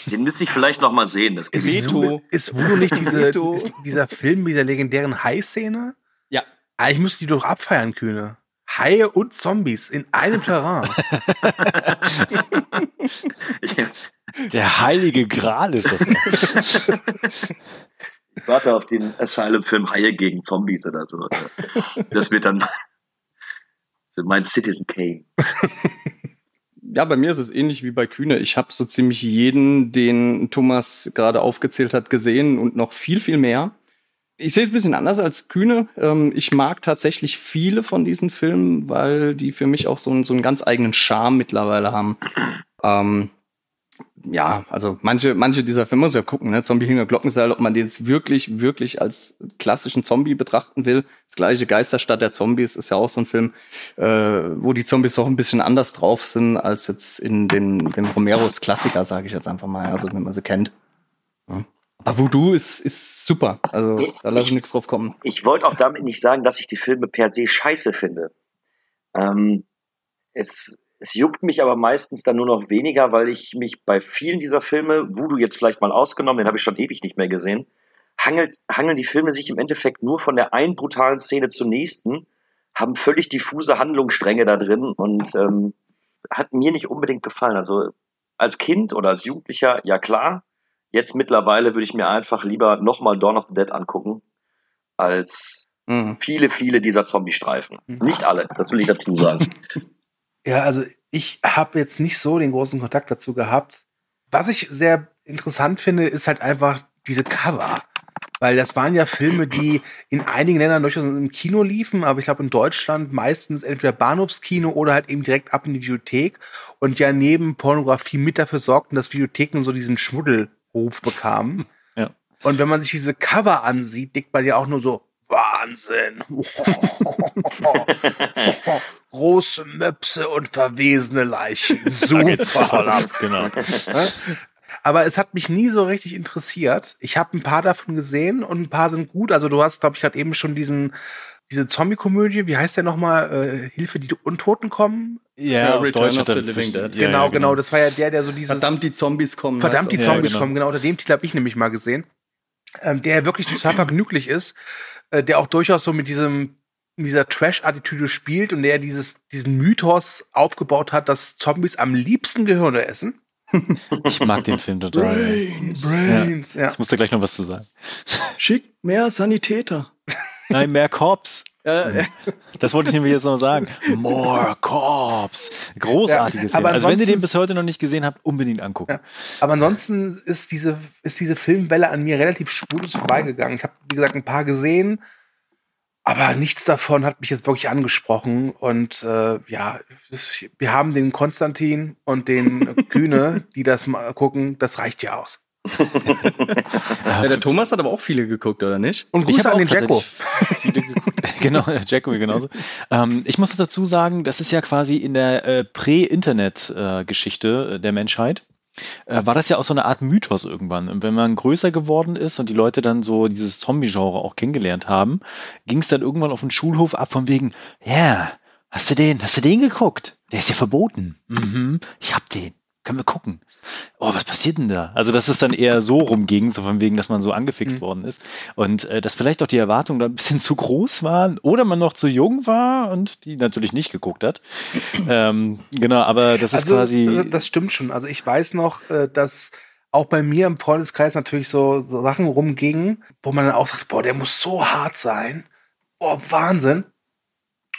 Den müsste ich vielleicht noch mal sehen. Das Ist Veto. Voodoo, ist Voodoo nicht diese, Veto. ist dieser Film mit dieser legendären Hai-Szene? Ja. Eigentlich müsste die doch abfeiern, Kühne. Haie und Zombies in einem Terrain. [laughs] Der heilige Gral ist das [laughs] warte auf den Asylum-Film Haie gegen Zombies oder so. Das wird dann [laughs] mein Citizen Kane. [laughs] Ja, bei mir ist es ähnlich wie bei Kühne. Ich habe so ziemlich jeden, den Thomas gerade aufgezählt hat, gesehen und noch viel, viel mehr. Ich sehe es ein bisschen anders als Kühne. Ähm, ich mag tatsächlich viele von diesen Filmen, weil die für mich auch so einen, so einen ganz eigenen Charme mittlerweile haben. Ja, also manche, manche dieser Filme muss ja gucken, ne? Zombie hinter Glockenseil, ob man den jetzt wirklich, wirklich als klassischen Zombie betrachten will. Das gleiche Geisterstadt der Zombies ist ja auch so ein Film, äh, wo die Zombies auch ein bisschen anders drauf sind als jetzt in den, den Romeros Klassiker, sage ich jetzt einfach mal, also wenn man sie kennt. Ja. Aber Voodoo ist, ist super. Also da lasse ich nichts drauf kommen. Ich wollte auch damit nicht sagen, dass ich die Filme per se scheiße finde. Ähm, es, es juckt mich aber meistens dann nur noch weniger, weil ich mich bei vielen dieser Filme, Voodoo jetzt vielleicht mal ausgenommen, den habe ich schon ewig nicht mehr gesehen, hangelt, hangeln die Filme sich im Endeffekt nur von der einen brutalen Szene zur nächsten, haben völlig diffuse Handlungsstränge da drin und ähm, hat mir nicht unbedingt gefallen. Also als Kind oder als Jugendlicher, ja klar. Jetzt mittlerweile würde ich mir einfach lieber nochmal Dawn of the Dead angucken, als Mhm. viele, viele dieser Zombie-Streifen. Nicht alle, das will ich dazu sagen. [laughs] Ja, also ich habe jetzt nicht so den großen Kontakt dazu gehabt. Was ich sehr interessant finde, ist halt einfach diese Cover. Weil das waren ja Filme, die in einigen Ländern durchaus im Kino liefen, aber ich glaube in Deutschland meistens entweder Bahnhofskino oder halt eben direkt ab in die Videothek und ja neben Pornografie mit dafür sorgten, dass Videotheken so diesen Schmuddelruf bekamen. [laughs] Ja. Und wenn man sich diese Cover ansieht, denkt man ja auch nur so, Wahnsinn. [laughs] [laughs] Große Möpse und verwesene Leichen. [laughs] Da geht's voll Super. ab, genau. Aber es hat mich nie so richtig interessiert. Ich habe ein paar davon gesehen und ein paar sind gut. Also du hast, glaube ich, gerade eben schon diesen diese Zombie-Komödie, wie heißt der nochmal? Äh, Hilfe, die Untoten kommen? Ja, auf Return Deutsch of hat the er Living Dead. Ja, genau, ja, genau, Das war ja der, der so dieses Verdammt, die Zombies kommen. Verdammt, die Ja, Zombies genau. kommen. Genau, unter dem Titel habe ich nämlich mal gesehen. Ähm, der wirklich total vergnüglich ist, äh, der auch durchaus so mit diesem dieser Trash-Attitüde spielt und der dieses, diesen Mythos aufgebaut hat, dass Zombies am liebsten Gehirne essen. Ich mag den Film total. Brains. Brains, ja. Ich muss da gleich noch was zu sagen. Schickt mehr Sanitäter. Nein, mehr Cops. Ja, ja. Das wollte ich nämlich jetzt noch sagen. More Cops. Großartiges Ja, Also wenn ihr den bis heute noch nicht gesehen habt, unbedingt angucken. Ja. Aber ansonsten ist diese, ist diese Filmwelle an mir relativ spurlos vorbeigegangen. Ich habe, wie gesagt, ein paar gesehen, aber nichts davon hat mich jetzt wirklich angesprochen. Und äh, ja, wir haben den Konstantin und den [laughs] Kühne, die das mal gucken. Das reicht ja aus. Ja, der Thomas hat aber auch viele geguckt, oder nicht? Und Ich Grüße habe an auch den Jacko. tatsächlich viele geguckt. [laughs] genau, Jacko genauso. Ähm, ich muss dazu sagen, das ist ja quasi in der äh, Prä-Internet-Geschichte äh, der Menschheit. Äh, war das ja auch so eine Art Mythos irgendwann. Und wenn man größer geworden ist und die Leute dann so dieses Zombie-Genre auch kennengelernt haben, ging es dann irgendwann auf den Schulhof ab von wegen, ja, hast du den, hast du den geguckt? Der ist ja verboten. Mhm, ich hab den. Können wir gucken. Oh, was passiert denn da? Also, dass es dann eher so rumging, so von wegen, dass man so angefixt Mhm. worden ist. Und äh, dass vielleicht auch die Erwartungen da ein bisschen [laughs] zu groß waren oder man noch zu jung war und die natürlich nicht geguckt hat. ähm, genau, aber das ist Also, quasi. äh, Das stimmt schon. Also ich weiß noch, äh, dass auch bei mir im Freundeskreis natürlich so, so Sachen rumgingen, wo man dann auch sagt, boah, der muss so hart sein. Boah, Wahnsinn.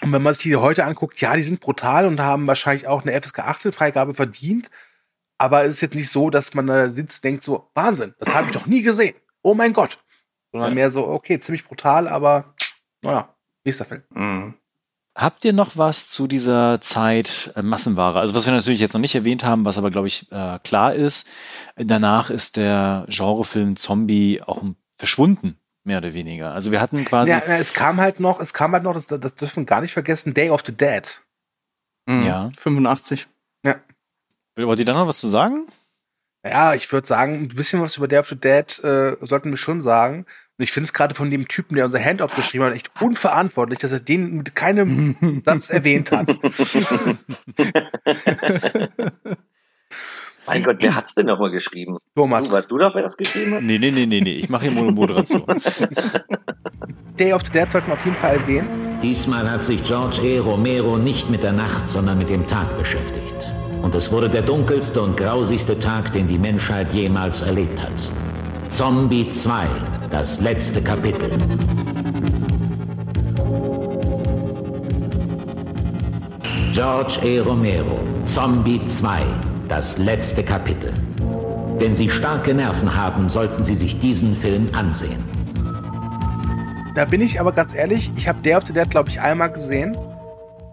Und wenn man sich die heute anguckt, ja, die sind brutal und haben wahrscheinlich auch eine FSK 18 Freigabe verdient. Aber es ist jetzt nicht so, dass man da sitzt, denkt so, Wahnsinn, das habe ich doch nie gesehen. Oh mein Gott. Sondern Ja. mehr so, okay, ziemlich brutal, aber naja, nächster Film. Mhm. Habt ihr noch was zu dieser Zeit äh, Massenware? Also was wir natürlich jetzt noch nicht erwähnt haben, was aber glaube ich äh, klar ist, danach ist der Genrefilm Zombie auch verschwunden, mehr oder weniger. Also wir hatten quasi, Ja, es kam halt noch, es kam halt noch, das, das dürfen wir gar nicht vergessen, Day of the Dead. Mhm. Ja. 85. wollt ihr da noch was zu sagen? Ja, ich würde sagen, ein bisschen was über Day of the Dead äh, sollten wir schon sagen. Und ich finde es gerade von dem Typen, der unser Handout geschrieben hat, echt unverantwortlich, dass er den mit keinem [laughs] Satz erwähnt hat. [laughs] Mein Gott, wer hat's denn nochmal geschrieben? Thomas. Du, weißt du doch, wer das geschrieben hat? Nee, nee, nee, nee, nee. Ich mache hier Mo- Moderation. [laughs] Day of the Dead sollten wir auf jeden Fall erwähnen. Diesmal hat sich George E. Romero nicht mit der Nacht, sondern mit dem Tag beschäftigt. Und es wurde der dunkelste und grausigste Tag, den die Menschheit jemals erlebt hat. Zombie 2, das letzte Kapitel. George E. Romero, Zombie 2, das letzte Kapitel. Wenn Sie starke Nerven haben, sollten Sie sich diesen Film ansehen. Da bin ich aber ganz ehrlich, ich habe Day of the Dead, glaube ich, einmal gesehen.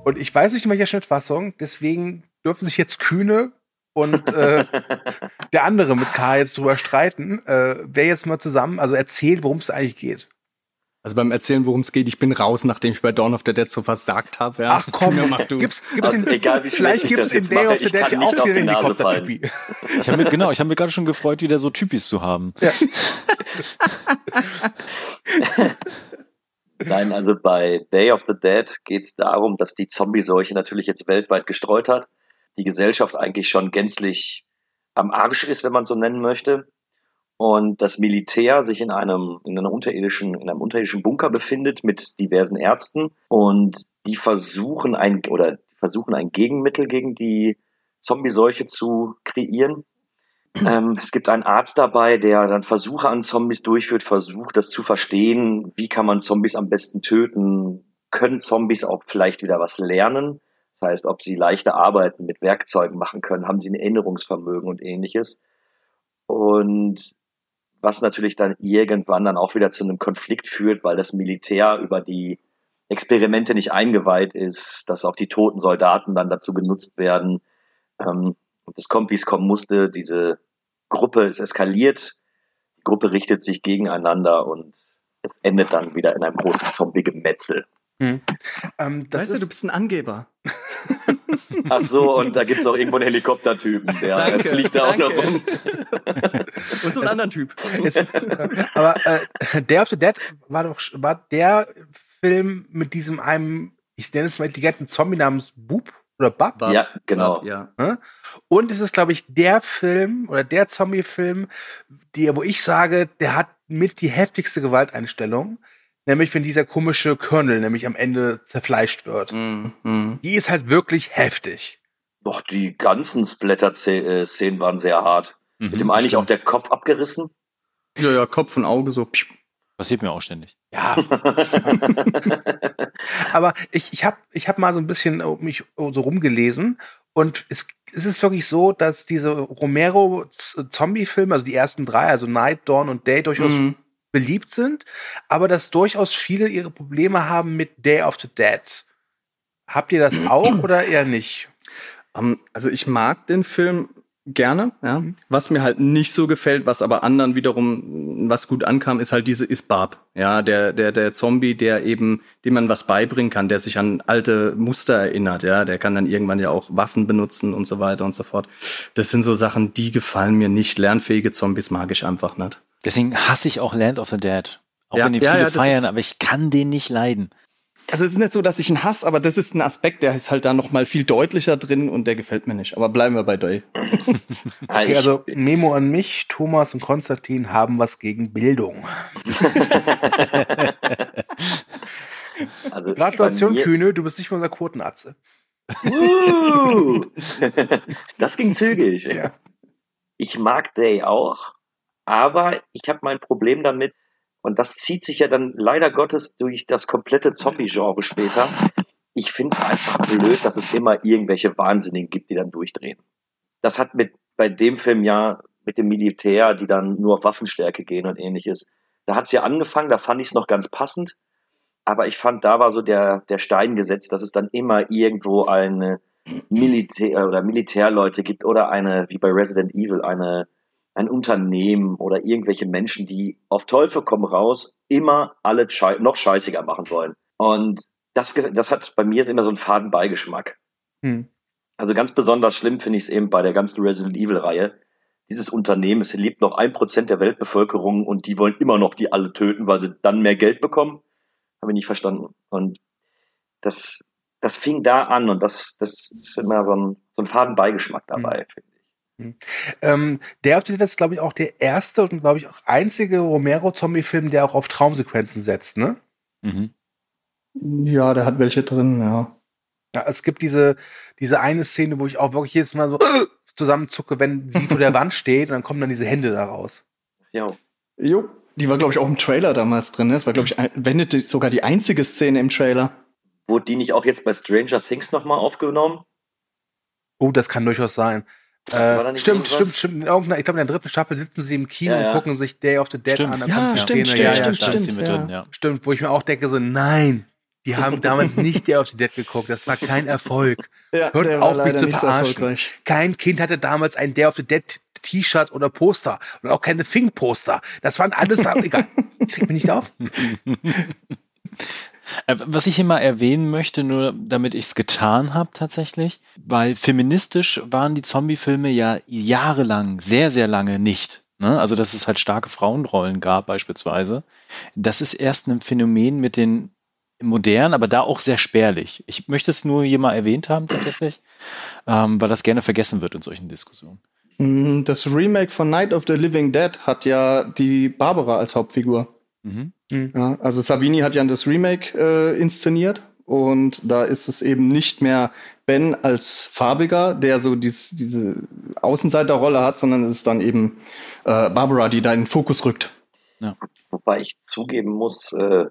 Und ich weiß nicht in welcher Schnittfassung, deswegen dürfen sich jetzt Kühne und äh, [laughs] der andere mit K jetzt drüber streiten, äh, wer jetzt mal zusammen, also erzählt, worum es eigentlich geht. Also beim Erzählen, worum es geht, ich bin raus, nachdem ich bei Dawn of the Dead so versagt habe. Ja. Ach komm, Kühne, mach du. gibt's, gibt's Also in, egal, wie vielleicht schlecht ich gibt's das in jetzt Day mache, of the ich Dead kann ja auch auf wieder die Nase Helikopter-Typi. [laughs] Ich habe genau, ich habe mich gerade schon gefreut, wieder so Typis zu haben. Ja. [laughs] Nein, also bei Day of the Dead geht es darum, dass die Zombie-Seuche natürlich jetzt weltweit gestreut hat. Die Gesellschaft eigentlich schon gänzlich am Arsch ist, wenn man so nennen möchte. Und das Militär sich in einem, in einer unterirdischen, in einem unterirdischen Bunker befindet mit diversen Ärzten. Und die versuchen ein, oder versuchen ein Gegenmittel gegen die Zombie-Seuche zu kreieren. Ähm, es gibt einen Arzt dabei, der dann Versuche an Zombies durchführt, versucht das zu verstehen, wie kann man Zombies am besten töten, können Zombies auch vielleicht wieder was lernen, das heißt, ob sie leichte Arbeiten mit Werkzeugen machen können, haben sie ein Erinnerungsvermögen und ähnliches. Und was natürlich dann irgendwann dann auch wieder zu einem Konflikt führt, weil das Militär über die Experimente nicht eingeweiht ist, dass auch die toten Soldaten dann dazu genutzt werden. Ähm, und es kommt, wie es kommen musste. Diese Gruppe ist eskaliert. Die Gruppe richtet sich gegeneinander und es endet dann wieder in einem großen Zombie-Gemetzel. Hm. Ähm, das weißt du, ist, du bist ein Angeber. [laughs] Ach so, und da gibt es auch irgendwo einen Helikoptertypen, der [laughs] Danke, fliegt da auch noch rum. [laughs] Und so einen anderen Typ. Ist, aber äh, Day of the Dead war doch war der Film mit diesem einem, ich nenne es mal intelligenten Zombie namens Boop oder Bub. Bub. Ja, genau. Ja. Ne? Und es ist, glaube ich, der Film oder der Zombie-Film, der, wo ich sage, der hat mit die heftigste Gewalteinstellung. Nämlich, wenn dieser komische Colonel nämlich am Ende zerfleischt wird. Mm, mm. Die ist halt wirklich heftig. Doch, die ganzen Splatter-Szenen waren sehr hart. Mhm, Mit dem eigentlich stimmt. auch der Kopf abgerissen. Ja, ja, Kopf und Auge so. psch. Passiert mir auch ständig. Ja, [laughs] aber ich, ich habe ich hab mal so ein bisschen um mich so rumgelesen und es, es ist wirklich so, dass diese Romero-Zombie-Filme, also die ersten drei, also Night, Dawn und Day, durchaus Mhm. Beliebt sind, aber dass durchaus viele ihre Probleme haben mit Day of the Dead. Habt ihr das auch oder eher nicht? Ähm, also ich mag den Film gerne, ja. Mhm. Was mir halt nicht so gefällt, was aber anderen wiederum was gut ankam, ist halt diese Isbab. Ja, der, der, der Zombie, der eben, dem man was beibringen kann, der sich an alte Muster erinnert, ja, der kann dann irgendwann ja auch Waffen benutzen und so weiter und so fort. Das sind so Sachen, die gefallen mir nicht. Lernfähige Zombies mag ich einfach nicht. Deswegen hasse ich auch Land of the Dead. Auch Ja, wenn die ja, viele ja, feiern, ist- aber ich kann den nicht leiden. Also es ist nicht so, dass ich ihn hasse, aber das ist ein Aspekt, der ist halt da noch mal viel deutlicher drin und der gefällt mir nicht. Aber bleiben wir bei Day. Ja, Okay, also Memo an mich, Thomas und Konstantin haben was gegen Bildung. also Gratulation, Kühne, du bist nicht mehr unser Quotenatze. Uh, [laughs] das ging zügig. Ja. Ich mag Day auch, aber ich habe mein Problem damit, und das zieht sich ja dann leider Gottes durch das komplette Zombie-Genre später. Ich finde es einfach blöd, dass es immer irgendwelche Wahnsinnigen gibt, die dann durchdrehen. Das hat mit bei dem Film ja mit dem Militär, die dann nur auf Waffenstärke gehen und ähnliches. Da hat es ja angefangen, da fand ich es noch ganz passend. Aber ich fand, da war so der, der Stein gesetzt, dass es dann immer irgendwo eine Militär oder Militärleute gibt oder eine, wie bei Resident Evil, eine, ein Unternehmen oder irgendwelche Menschen, die auf Teufel komm raus immer alle schei noch scheißiger machen wollen. Und das, das hat bei mir immer so einen faden Beigeschmack. Hm. Also ganz besonders schlimm finde ich es eben bei der ganzen Resident Evil-Reihe. Dieses Unternehmen, es lebt noch ein Prozent der Weltbevölkerung und die wollen immer noch die alle töten, weil sie dann mehr Geld bekommen. Habe ich nicht verstanden. Und das, das fing da an und das, das ist immer so ein, so ein faden Beigeschmack dabei, finde ich. Ähm, der of the Dead ist, glaube ich, auch der erste und, glaube ich, auch einzige Romero-Zombie-Film, der auch auf Traumsequenzen setzt, ne? Mhm. Ja, der hat welche drin, ja. Ja, es gibt diese, diese eine Szene, wo ich auch wirklich jedes Mal so [clears throat] zusammenzucke, wenn sie vor der Wand steht und dann kommen dann diese Hände da raus. Ja. Jo, die war, glaube ich, auch im Trailer damals drin. Ne? Das war, glaube ich, wenn nicht sogar die einzige Szene im Trailer. Wurde die nicht auch jetzt bei Stranger Things nochmal aufgenommen? Oh, das kann durchaus sein. Äh, stimmt, stimmt, stimmt. In irgendeiner, ich glaube, in der dritten Staffel sitzen sie im Kino Ja, ja. und gucken sich Day of the Dead Stimmt. an. dann Ja, stimmt, stimmt, ja, ja, stimmt, Da ist sie stimmt, mit ja. drin, ja. Stimmt, wo ich mir auch denke, so, nein, die [laughs] haben damals nicht Day of the Dead geguckt. Das war kein Erfolg. Ja, Hört auf, mich zu so verarschen. erfolgreich. Kein Kind hatte damals ein Day of the Dead T-Shirt oder Poster und auch keine Fink-Poster. Das waren alles egal. [laughs] Ich krieg mich nicht auf. [laughs] Äh, Was ich hier mal erwähnen möchte, nur damit ich es getan habe tatsächlich, weil feministisch waren die Zombie-Filme ja jahrelang, sehr, sehr lange nicht. Ne? Also, dass es halt starke Frauenrollen gab beispielsweise. Das ist erst ein Phänomen mit den modernen, aber da auch sehr spärlich. Ich möchte es nur hier mal erwähnt haben tatsächlich, ähm, weil das gerne vergessen wird in solchen Diskussionen. Mm, Das Remake von Night of the Living Dead hat ja die Barbara als Hauptfigur. Mhm. Ja, also Savini hat ja das Remake äh, inszeniert und da ist es eben nicht mehr Ben als farbiger, der so dies, diese Außenseiterrolle hat, sondern es ist dann eben äh, Barbara, die da in den Fokus rückt. Wobei ich zugeben muss, äh,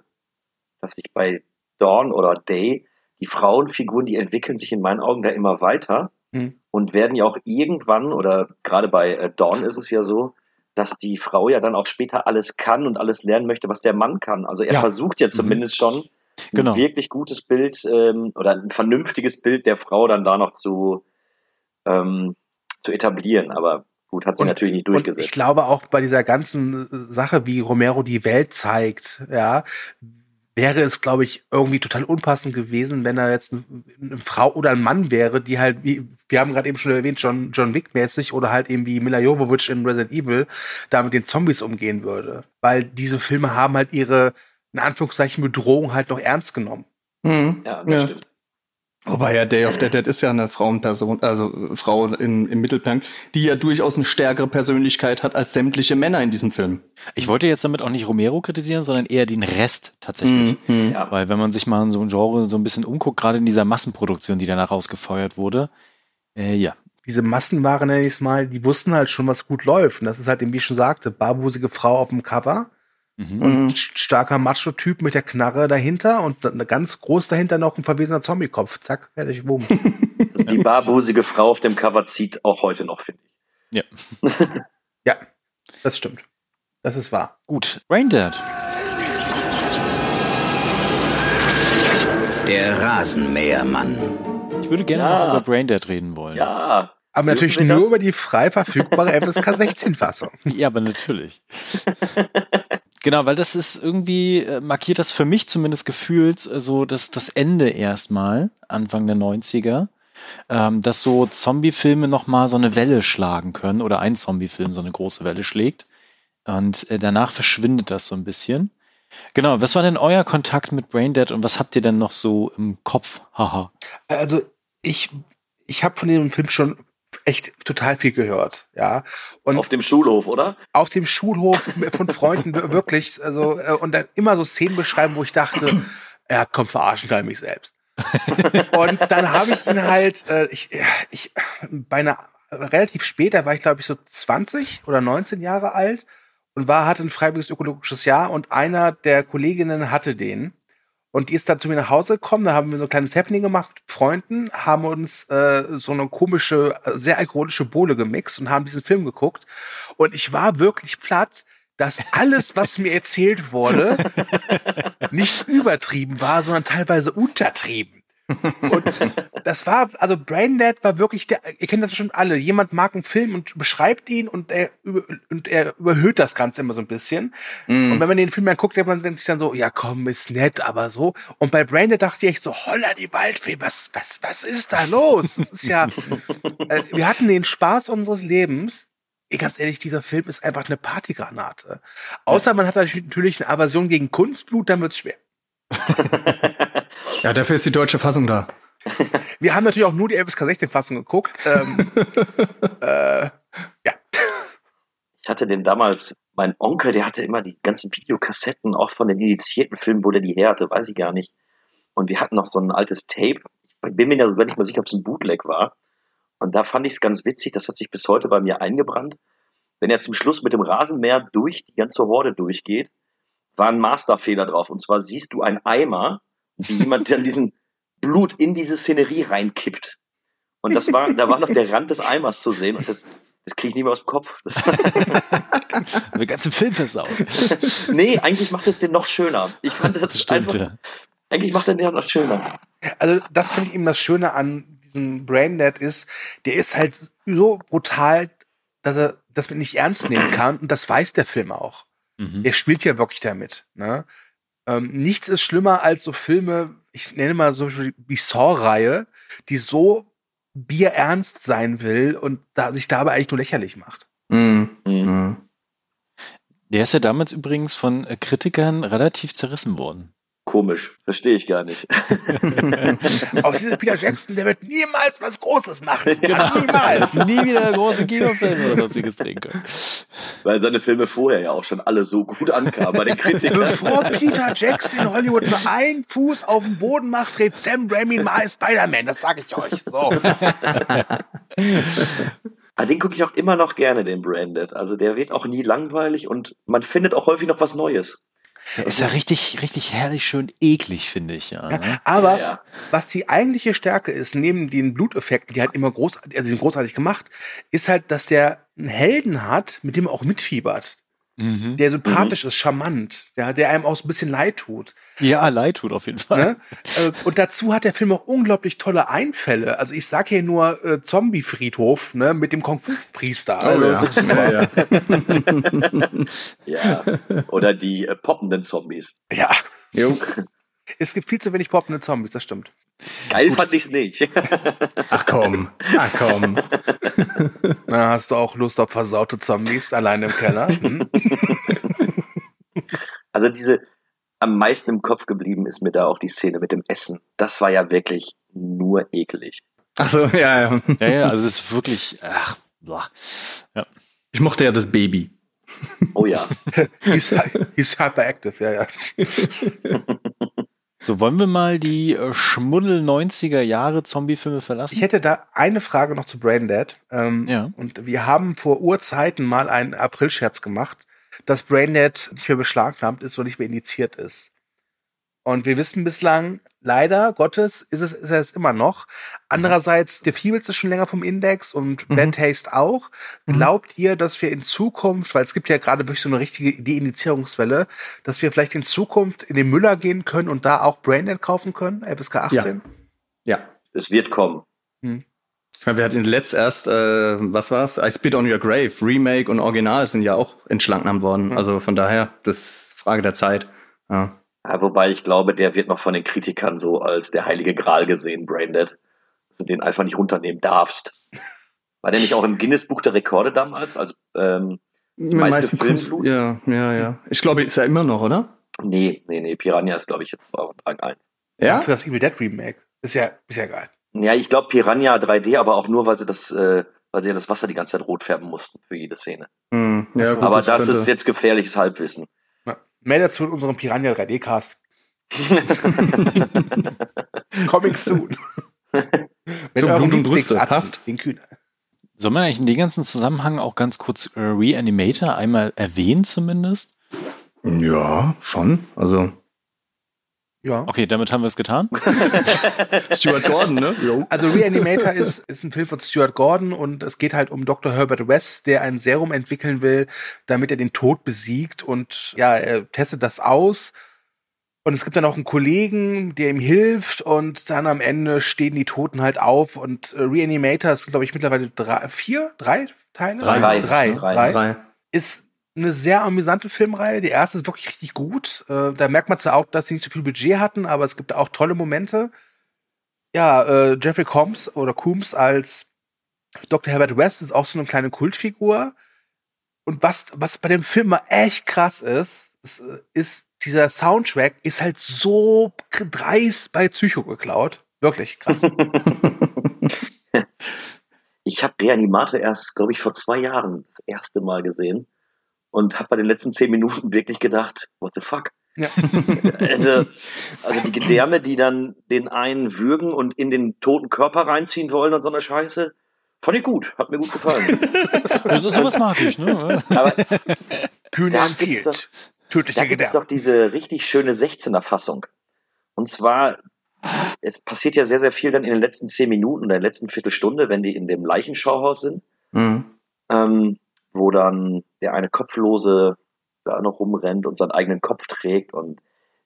dass ich bei Dawn oder Day, die Frauenfiguren, die entwickeln sich in meinen Augen da immer weiter Hm. und werden ja auch irgendwann, oder gerade bei äh, Dawn ist es ja so, dass die Frau ja dann auch später alles kann und alles lernen möchte, was der Mann kann. Also er Ja. versucht ja zumindest schon, ein Genau. wirklich gutes Bild ähm, oder ein vernünftiges Bild der Frau dann da noch zu, ähm, zu etablieren. Aber gut, hat sie Und- natürlich nicht Und durchgesetzt. ich glaube auch bei dieser ganzen Sache, wie Romero die Welt zeigt, ja, wäre es, glaube ich, irgendwie total unpassend gewesen, wenn er jetzt ein- eine Frau oder ein Mann wäre, die halt, wie, wir haben gerade eben schon erwähnt, John, John Wick-mäßig oder halt eben wie Mila Jovovich in Resident Evil da mit den Zombies umgehen würde. Weil diese Filme haben halt ihre, in Anführungszeichen, Bedrohung halt noch ernst genommen. Mhm. ja, das Ja. stimmt. Wobei ja Day of the Dead ist ja eine Frauenperson, also äh, Frau in, im Mittelpunkt, die ja durchaus eine stärkere Persönlichkeit hat als sämtliche Männer in diesem Film. Ich wollte jetzt damit auch nicht Romero kritisieren, sondern eher den Rest tatsächlich. Mhm. Ja. Weil wenn man sich mal in so ein Genre so ein bisschen umguckt, gerade in dieser Massenproduktion, die danach rausgefeuert wurde, äh, ja. diese Massenware, nenne ich es mal, die wussten halt schon, was gut läuft. Und das ist halt eben, wie ich schon sagte, barbusige Frau auf dem Cover Mhm. und st- starker Macho-Typ mit der Knarre dahinter und dann ganz groß dahinter noch ein verwesener Zombie-Kopf. Zack, fertig, bumm. [laughs] Also die barbusige Frau auf dem Cover zieht auch heute noch, finde ich. ja, [laughs] das stimmt. Das ist wahr. Gut. Braindead. Der Rasenmähermann. Ich würde gerne Ja. über Braindead reden wollen. Ja, Aber natürlich Dürfen wir nur das? über die frei verfügbare [laughs] FSK 16-Fassung. Ja, aber natürlich. Genau, weil das ist irgendwie, äh, markiert das für mich zumindest gefühlt äh, so das, das Ende erstmal, Anfang der 90er, ähm, dass so Zombie-Filme nochmal so eine Welle schlagen können oder ein Zombie-Film so eine große Welle schlägt. Und äh, danach verschwindet das so ein bisschen. Genau, was war denn euer Kontakt mit Braindead und was habt ihr denn noch so im Kopf? Haha. Also ich, ich habe von dem Film schon echt total viel gehört, ja. Und auf dem Schulhof, oder? auf dem Schulhof von Freunden wir- [laughs] wirklich, also äh, und dann immer so Szenen beschreiben, wo ich dachte, [clears throat] ja, komm, verarschen kann ich mich selbst. und dann habe ich ihn halt, äh, ich, ich, bei einer relativ später war ich glaube ich so 20 oder 19 Jahre alt und war hatte ein freiwilliges ökologisches Jahr und einer der Kolleginnen hatte den und die ist dann zu mir nach Hause gekommen, da haben wir so ein kleines Happening gemacht mit Freunden, haben uns äh, so eine komische, sehr alkoholische Bohle gemixt und haben diesen Film geguckt. Und ich war wirklich platt, dass alles, was mir erzählt wurde, [laughs] nicht übertrieben war, sondern teilweise untertrieben. Und das war, also Braindead war wirklich der, ihr kennt das bestimmt alle, jemand mag einen Film und beschreibt ihn und er, über- und er überhöht das Ganze immer so ein bisschen. Mhm. Und wenn man den Film dann guckt, denkt man sich dann so, ja komm, ist nett, aber so. Und bei Braindead dachte ich echt so, holla die Waldfee, was, was, was ist da los? Das ist ja, [laughs] äh, wir hatten den Spaß unseres Lebens. Ey, ganz ehrlich, dieser Film ist einfach eine Partygranate. Außer man hat natürlich eine Aversion gegen Kunstblut, dann wird's schwer. [laughs] Ja, dafür ist die deutsche Fassung da. [laughs] Wir haben natürlich auch nur die FSK 16-Fassung geguckt. Ähm, [laughs] äh, Ich hatte den damals, mein Onkel, der hatte immer die ganzen Videokassetten, auch von den indizierten Filmen, wo der die her hatte, weiß ich gar nicht. Und wir hatten noch so ein altes Tape. Ich bin mir da nicht mal sicher, ob es ein Bootleg war. Und da fand ich es ganz witzig, das hat sich bis heute bei mir eingebrannt. Wenn er zum Schluss mit dem Rasenmäher durch die ganze Horde durchgeht, war ein Masterfehler drauf. Und zwar siehst du einen Eimer, wie jemand dann diesen Blut in diese Szenerie reinkippt. Und das war, da war noch der Rand des Eimers zu sehen. Und das, das kriege ich nicht mehr aus dem Kopf. Das Den [laughs] ganzen Film versaut. [laughs] nee, eigentlich macht es den noch schöner. Ich fand das, Das stimmt, einfach, ja. eigentlich macht er den noch schöner. Also, das finde ich eben das Schöne an diesem Braindead ist, der ist halt so brutal, dass er das mit nicht ernst nehmen kann. Und das weiß der Film auch. Mhm. Er spielt ja wirklich damit. Ne? Ähm, nichts ist schlimmer als so Filme, ich nenne mal so die Saw-Reihe, die so bierernst sein will und da sich dabei eigentlich nur lächerlich macht. Mhm. Mhm. Der ist ja damals übrigens von äh, Kritikern relativ zerrissen worden. Komisch, verstehe ich gar nicht. [laughs] Aus diesem Peter Jackson, der wird niemals was Großes machen. Genau. [laughs] Ja, niemals. Nie wieder große Kinofilme oder sonstiges drehen können. Weil seine Filme vorher ja auch schon alle so gut ankamen bei den Kritikern. Bevor Peter Jackson in Hollywood nur einen Fuß auf den Boden macht, dreht Sam Raimi mal Spider-Man. Das sage ich euch. So. [laughs] Ah, den gucke ich auch immer noch gerne, den Branded. Also der wird auch nie langweilig und man findet auch häufig noch was Neues. Der ist ja richtig, richtig herrlich schön eklig, finde ich. Ja, ne? Aber Ja. was die eigentliche Stärke ist, neben den Bluteffekten, die halt immer großartig, also die sind großartig gemacht, ist halt, dass der einen Helden hat, mit dem er auch mitfiebert. Mhm. Der sympathisch ist, charmant, der, der einem auch ein bisschen leid tut. Ja, leid tut auf jeden Fall. Ne? Äh, Und dazu hat der Film auch unglaublich tolle Einfälle. Also ich sage hier nur äh, Zombie-Friedhof ne, mit dem Kung-Fu-Priester. Oh, Also, ja. Ja, ja. [laughs] Ja. Oder die äh, poppenden Zombies. ja, Jo. es gibt viel zu wenig poppende Zombies, das stimmt. Geil fand ich's nicht. [laughs] Ach komm. Ach komm. [laughs] Na, hast du auch Lust auf versaute Zombies alleine im Keller? Hm? [laughs] Also diese am meisten im Kopf geblieben ist mir da auch die Szene mit dem Essen. Das war ja wirklich nur ekelig. Ach so, ja, ja. Ja, ja, also es ist wirklich, ach, boah. ja. Ich mochte ja das Baby. Oh ja. He's, he's hyperactive, ja, ja. So, wollen wir mal die äh, Schmuddel 90er Jahre Zombie-Filme verlassen? Ich hätte da eine Frage noch zu Braindead. Ähm, Ja. Und wir haben vor Urzeiten mal einen Aprilscherz gemacht, dass Braindead nicht mehr beschlagnahmt ist und nicht mehr indiziert ist. Und wir wissen bislang, leider Gottes, ist es, ist es immer noch. Andererseits, der Feebles ist schon länger vom Index und Mhm. Bad Taste auch. Mhm. Glaubt ihr, dass wir in Zukunft, weil es gibt ja gerade wirklich so eine richtige Deindizierungswelle, dass wir vielleicht in Zukunft in den Müller gehen können und da auch Braindead kaufen können, FSK 18? Ja. Es wird kommen. Ich meine, wir hatten letzt erst, äh, was war's? I Spit on Your Grave, Remake und Original sind ja auch entschlagnahmt worden. Mhm. Also von daher, das ist Frage der Zeit. Ja. Ja, wobei ich glaube, der wird noch von den Kritikern so als der heilige Gral gesehen, Braindead. Dass du den einfach nicht runternehmen darfst. War der nicht auch im Guinness-Buch der Rekorde damals als ähm, meiste Filmblut? ja, ja, ja. Ich glaube, ist er immer noch, oder? Nee, nee, nee, Piranha ist, glaube ich, jetzt auf Rang 1. Ja? Das Evil Dead Remake? Ist ja, ist ja geil. Ja, ich glaube Piranha 3D, aber auch nur, weil sie das, äh, weil sie ja das Wasser die ganze Zeit rot färben mussten für jede Szene. Hm, ja gut, aber das ist jetzt gefährliches Halbwissen. Mehr dazu in unserem Piranha 3D-Cast. [laughs] Coming soon. Mit So, Blut und Brüste, passt. Den Kühner. Soll man eigentlich in dem ganzen Zusammenhang auch ganz kurz äh, Reanimator einmal erwähnen zumindest? Ja, schon. Also Ja. Okay, damit haben wir es getan. [laughs] Stuart Gordon, ne? Jo. Also Reanimator ist, ist ein Film von Stuart Gordon und es geht halt um Dr. Herbert West, der ein Serum entwickeln will, damit er den Tod besiegt und ja, er testet das aus. Und es gibt dann auch einen Kollegen, der ihm hilft und dann am Ende stehen die Toten halt auf und äh, Reanimator ist, glaube ich, mittlerweile drei, vier, drei Teile? Drei. drei, Drei. drei. Drei. ist eine sehr amüsante Filmreihe. Die erste ist wirklich richtig gut. Äh, da merkt man zwar auch, dass sie nicht so viel Budget hatten, aber es gibt auch tolle Momente. Ja, äh, Jeffrey Combs oder Coombs als Dr. Herbert West ist auch so eine kleine Kultfigur. Und was, was bei dem Film mal echt krass ist, ist, äh, ist dieser Soundtrack ist halt so dreist bei Psycho geklaut. Wirklich krass. [laughs] ich habe Reanimator erst, glaube ich, vor zwei Jahren das erste Mal gesehen und habe bei den letzten zehn Minuten wirklich gedacht, what the fuck? Ja. [laughs] also, also die Gedärme, die dann den einen würgen und in den toten Körper reinziehen wollen und so eine Scheiße, fand ich gut, hat mir gut gefallen. [laughs] Also, sowas mag ich, ne? Aber Kühn da and gibt's Field. Da Tödliche gibt es Gedärme. doch diese richtig schöne 16er-Fassung. Und zwar, es passiert ja sehr, sehr viel dann in den letzten zehn Minuten oder in der letzten Viertelstunde, wenn die in dem Leichenschauhaus sind, Mhm. ähm, wo dann der eine Kopflose da noch rumrennt und seinen eigenen Kopf trägt. Und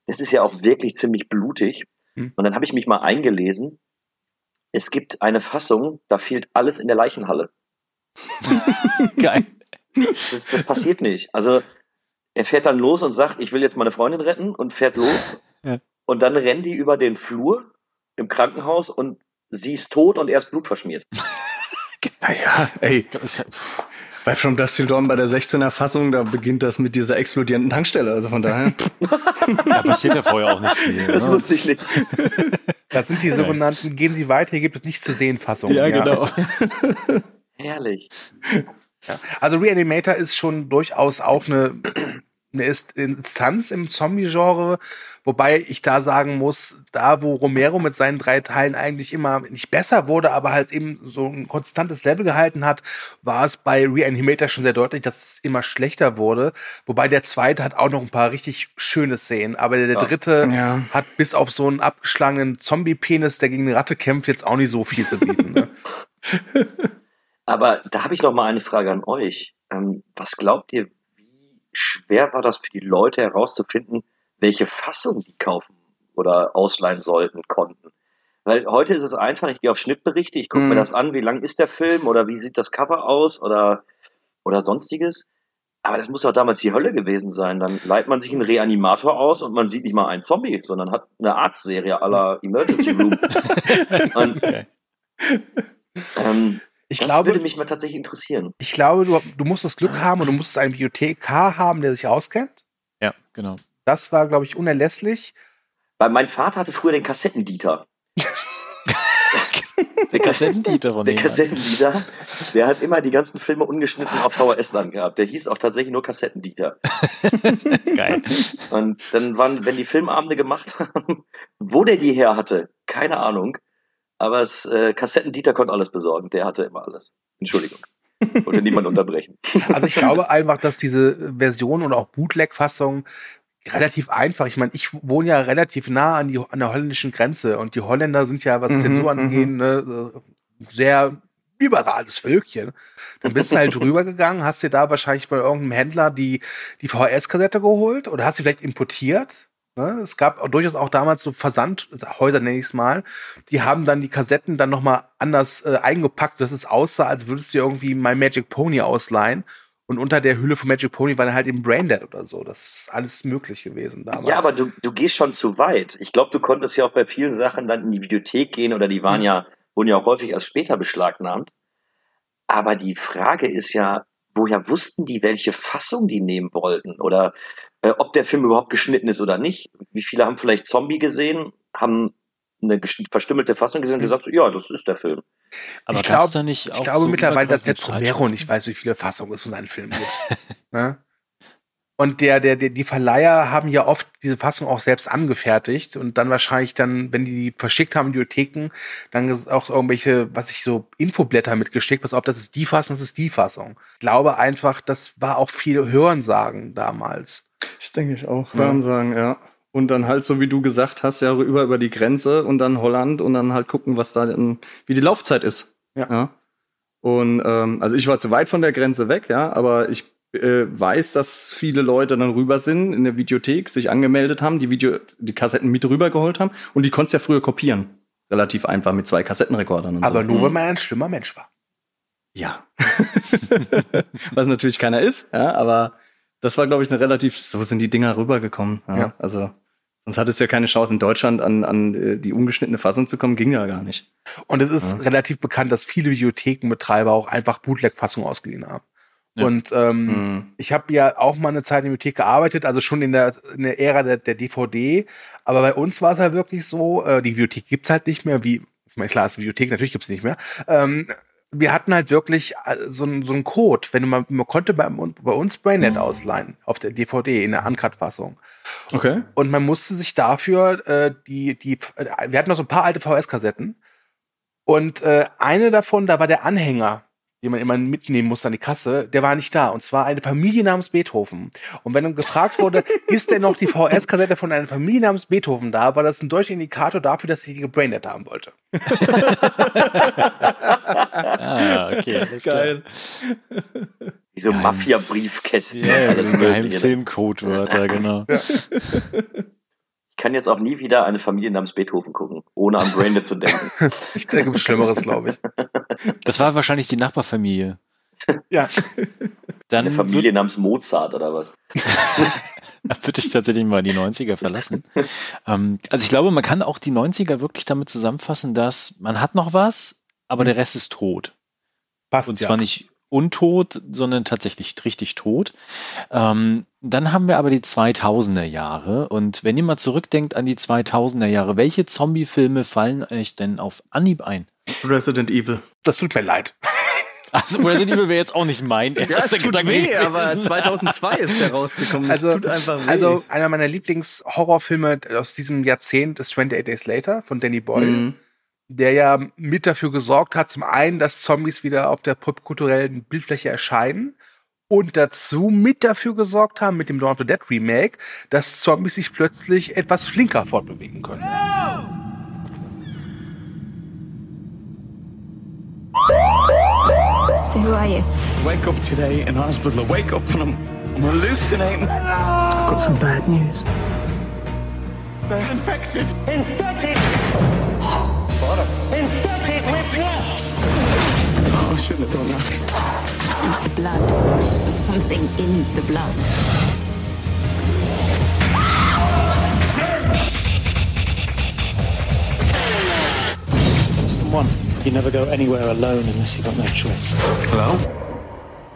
das ist ja auch wirklich ziemlich blutig. Mhm. Und dann habe ich mich mal eingelesen. Es gibt eine Fassung, da fehlt alles in der Leichenhalle. [laughs] Geil. Das, das passiert nicht. Also er fährt dann los und sagt, ich will jetzt meine Freundin retten und fährt los. [laughs] Ja. Und dann rennen die über den Flur im Krankenhaus und sie ist tot und er ist blutverschmiert. [laughs] Naja, ey, bei From Dust Till Dawn bei der 16er Fassung, da beginnt das mit dieser explodierenden Tankstelle. Also von daher. [laughs] Da passiert ja vorher auch nicht viel. Das ne? wusste ich nicht. Das sind die sogenannten, gehen Sie weiter, hier gibt es nicht zu sehen Fassungen. ja, genau. Herrlich. Also Reanimator ist schon durchaus auch eine, eine Ist- Instanz im Zombie-Genre, wobei ich da sagen muss, da wo Romero mit seinen drei Teilen eigentlich immer nicht besser wurde, aber halt eben so ein konstantes Level gehalten hat, war es bei Reanimator schon sehr deutlich, dass es immer schlechter wurde. Wobei der zweite hat auch noch ein paar richtig schöne Szenen, aber der, der Ja. dritte Ja. hat bis auf so einen abgeschlagenen Zombie-Penis, der gegen eine Ratte kämpft, jetzt auch nicht so viel zu bieten. Ne? [laughs] Aber da habe ich noch mal eine Frage an euch. Ähm, was glaubt ihr, schwer war das für die Leute herauszufinden, welche Fassung die kaufen oder ausleihen sollten, konnten? Weil heute ist es einfach, ich gehe auf Schnittberichte, ich gucke mir Mhm. das an, wie lang ist der Film oder wie sieht das Cover aus oder, oder sonstiges. Aber das muss doch damals die Hölle gewesen sein. Dann leiht man sich einen Reanimator aus und man sieht nicht mal einen Zombie, sondern hat eine Arztserie aller Emergency Room. [laughs] und, Okay. ähm, Ich das glaube, würde mich mal tatsächlich interessieren. Ich glaube, du, du musst das Glück haben und du musst einen Bibliothekar haben, der sich auskennt. Ja, genau. Das war, glaube ich, unerlässlich. Weil mein Vater hatte früher den Kassettendieter. [laughs] Der Kassettendieter von Der. Kassettendieter, der hat immer die ganzen Filme ungeschnitten auf VHS dann gehabt. Der hieß auch tatsächlich nur Kassettendieter. [laughs] Geil. Und dann waren, wenn die Filmabende gemacht haben, wo der die her hatte, keine Ahnung. Aber es, äh, Kassettendieter konnte alles besorgen. Der hatte immer alles. Entschuldigung. Wollte niemand [laughs] unterbrechen. Also ich glaube einfach, dass diese Version oder auch Bootleg-Fassung relativ einfach. Ich meine, ich wohne ja relativ nah an, die, an der holländischen Grenze und die Holländer sind ja, was Mhm, Zensur angeht, ne, äh, sehr liberales Völkchen. Dann bist du halt [laughs] rübergegangen, hast dir da wahrscheinlich bei irgendeinem Händler die, die VHS-Kassette geholt oder hast sie vielleicht importiert. Ne? Es gab auch durchaus auch damals so Versandhäuser, nenne ich es mal, die haben dann die Kassetten dann nochmal anders äh, eingepackt, dass es aussah, als würdest du irgendwie My Magic Pony ausleihen. Und unter der Hülle von Magic Pony war dann halt eben Braindead oder so. Das ist alles möglich gewesen damals. Ja, aber du, du gehst schon zu weit. Ich glaube, du konntest ja auch bei vielen Sachen dann in die Videothek gehen oder die waren ja, wurden ja auch häufig erst später beschlagnahmt. Aber die Frage ist ja, woher wussten die, welche Fassung die nehmen wollten? Oder äh, ob der Film überhaupt geschnitten ist oder nicht? Wie viele haben vielleicht Zombie gesehen, haben eine verstümmelte Fassung gesehen und gesagt, so, ja, das ist der Film. Aber ich glaube da nicht ich glaube so mittlerweile, dass selbst Romero nicht weiß, wie viele Fassungen es von seinen Filmen gibt. [laughs] ne? Und der, der, der, die Verleiher haben ja oft diese Fassung auch selbst angefertigt und dann wahrscheinlich dann, wenn die die verschickt haben in die Bibliotheken, dann ist auch irgendwelche, was ich so, Infoblätter mitgeschickt, pass auf, das ist die Fassung, das ist die Fassung. Ich glaube einfach, das war auch viel Hörensagen damals. Das denke ich auch. Ja. Sagen, ja. Und dann halt, so wie du gesagt hast, ja, rüber über die Grenze und dann Holland und dann halt gucken, was da denn, wie die Laufzeit ist. Ja. Und ähm, also ich war zu weit von der Grenze weg, ja, aber ich äh, weiß, dass viele Leute dann rüber sind in der Videothek, sich angemeldet haben, die Video, die Kassetten mit rübergeholt haben und die konntest ja früher kopieren. Relativ einfach mit zwei Kassettenrekordern und Aber so. nur, wenn man ein schlimmer Mensch war. Ja. [laughs] Was natürlich keiner ist, ja, aber das war, glaube ich, eine relativ, so sind die Dinger rübergekommen. Ja. Ja. Also, sonst hat es ja keine Chance, in Deutschland an, an äh, die ungeschnittene Fassung zu kommen, ging ja gar nicht. Und es ist Ja. relativ bekannt, dass viele Videothekenbetreiber auch einfach Bootleg-Fassungen ausgeliehen haben. Ja. Und ähm, Mhm. ich habe ja auch mal eine Zeit in der Bibliothek gearbeitet, also schon in der, in der Ära der, der DVD. Aber bei uns war es halt wirklich so, äh, die Bibliothek gibt's halt nicht mehr, wie, ich meine, klar, ist die Bibliothek, natürlich gibt's nicht mehr. Ähm, wir hatten halt wirklich äh, so, einen- so einen Code, wenn mal, man konnte bei, bei uns Brainnet ausleihen, auf der DVD, in der Uncut-Fassung. Okay. Und man musste sich dafür äh, die, die, äh, wir hatten noch so ein paar alte VS-Kassetten. Und äh, eine davon, da war der Anhänger, den man immer mitnehmen musste an die Kasse, der war nicht da. Und zwar eine Familie namens Beethoven. Und wenn dann gefragt wurde, [laughs] ist denn noch die VS-Kassette von einer Familie namens Beethoven da, war das ein deutscher Indikator dafür, dass ich die Brainnet haben wollte. Ah, okay. [laughs] Alles Geil. Wie so Geheim- Mafia-Briefkästen. Ja, ja, geheime [laughs] Mögliche, ne? Filmcodewörter, genau. Ich kann jetzt auch nie wieder eine Familie namens Beethoven gucken, ohne an Braindead zu denken. [laughs] Ich, gibt's Schlimmeres, glaube ich. Das war wahrscheinlich die Nachbarfamilie. Ja. Dann Eine Familie namens Mozart oder was? [laughs] würd- würde ich tatsächlich mal die 90er verlassen. ähm, also ich glaube, man kann auch die 90er wirklich damit zusammenfassen, dass man hat noch was, aber der Rest ist tot. Passt Und ja. zwar nicht untot, sondern tatsächlich richtig tot. Ähm, dann haben wir aber die 2000er Jahre. Und wenn ihr mal zurückdenkt an die 2000er Jahre, welche Zombie-Filme fallen euch denn auf Anhieb ein? Resident Evil. Das tut mir leid. Also Resident Evil wäre jetzt auch nicht mein [laughs] Ja, es erster tut Gedanke weh, gewesen. aber 2002 ist der rausgekommen. Das Also, tut einfach weh. also einer meiner Lieblings-Horrorfilme aus diesem Jahrzehnt ist 28 Days Later von Danny Boyle. Mhm. Der ja mit dafür gesorgt hat, zum einen, dass Zombies wieder auf der popkulturellen Bildfläche erscheinen und dazu mit dafür gesorgt haben, mit dem Dawn of the Dead Remake, dass Zombies sich plötzlich etwas flinker fortbewegen können. So who are you? Wake up today in hospital. Wake up and I'm, I'm hallucinating. I've got some bad news. They're infected. Infected. What? Infected with rats. Oh, I shouldn't have done that. The blood. There's something in the blood. Someone. You never go anywhere alone unless you've got no choice. Hello?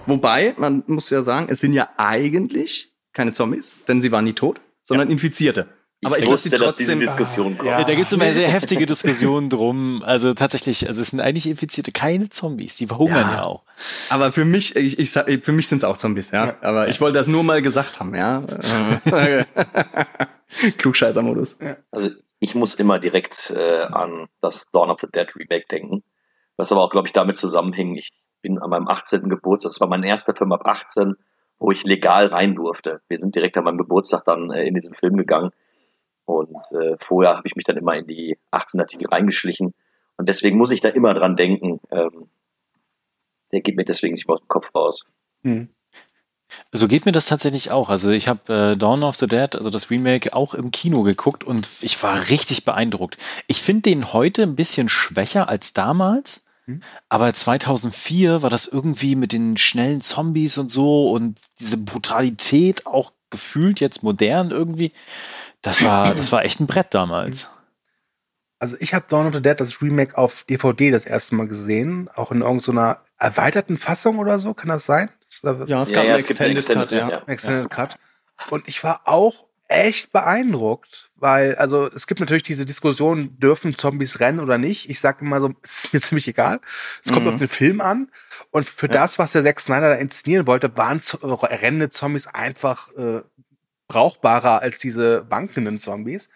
Wobei, man muss ja sagen, es sind ja eigentlich keine Zombies, denn sie waren nie tot, sondern Infizierte. Aber ich, lasse wusste, sie dass diese trotzdem. Diskussion kommt. Ja, da gibt es immer sehr heftige Diskussionen drum. Also tatsächlich, also es sind eigentlich Infizierte, keine Zombies. Die verhungern ja, Ja. auch. Aber für mich, ich, ich, für mich sind es auch Zombies, ja. Aber ich wollte das nur mal gesagt haben, ja. [laughs] Klugscheißer-Modus. Also ich muss immer direkt äh, an das Dawn of the Dead Remake denken. Was aber auch, glaube ich, damit zusammenhing. Ich bin an meinem 18. Geburtstag, das war mein erster Film ab 18, wo ich legal rein durfte. Wir sind direkt an meinem Geburtstag dann äh, in diesen Film gegangen. Und äh, vorher habe ich mich dann immer in die 18er Titel reingeschlichen. Und deswegen muss ich da immer dran denken. Ähm, der geht mir deswegen nicht mehr aus dem Kopf raus. So geht mir das tatsächlich auch. Also ich habe äh, Dawn of the Dead, also das Remake, auch im Kino geguckt und ich war richtig beeindruckt. Ich finde den heute ein bisschen schwächer als damals, aber 2004 war das irgendwie mit den schnellen Zombies und so und diese Brutalität auch gefühlt jetzt modern irgendwie. Das war, das war echt ein Brett damals. Also ich habe Dawn of the Dead, das Remake auf DVD das erste Mal gesehen, auch in irgendeiner erweiterten Fassung oder so, kann das sein? Das, äh, Ja, es Ja, gab ja, gibt einen Extended Cut, Extended, ja. ja. Extended Cut. Und ich war auch echt beeindruckt, weil, also es gibt natürlich diese Diskussion, dürfen Zombies rennen oder nicht? Ich sage immer so, [laughs] es ist mir ziemlich egal. Es kommt Mhm. auf den Film an. Und für das, was der Zack Snyder da inszenieren wollte, waren äh, rennende Zombies einfach äh, brauchbarer als diese wankenden Zombies.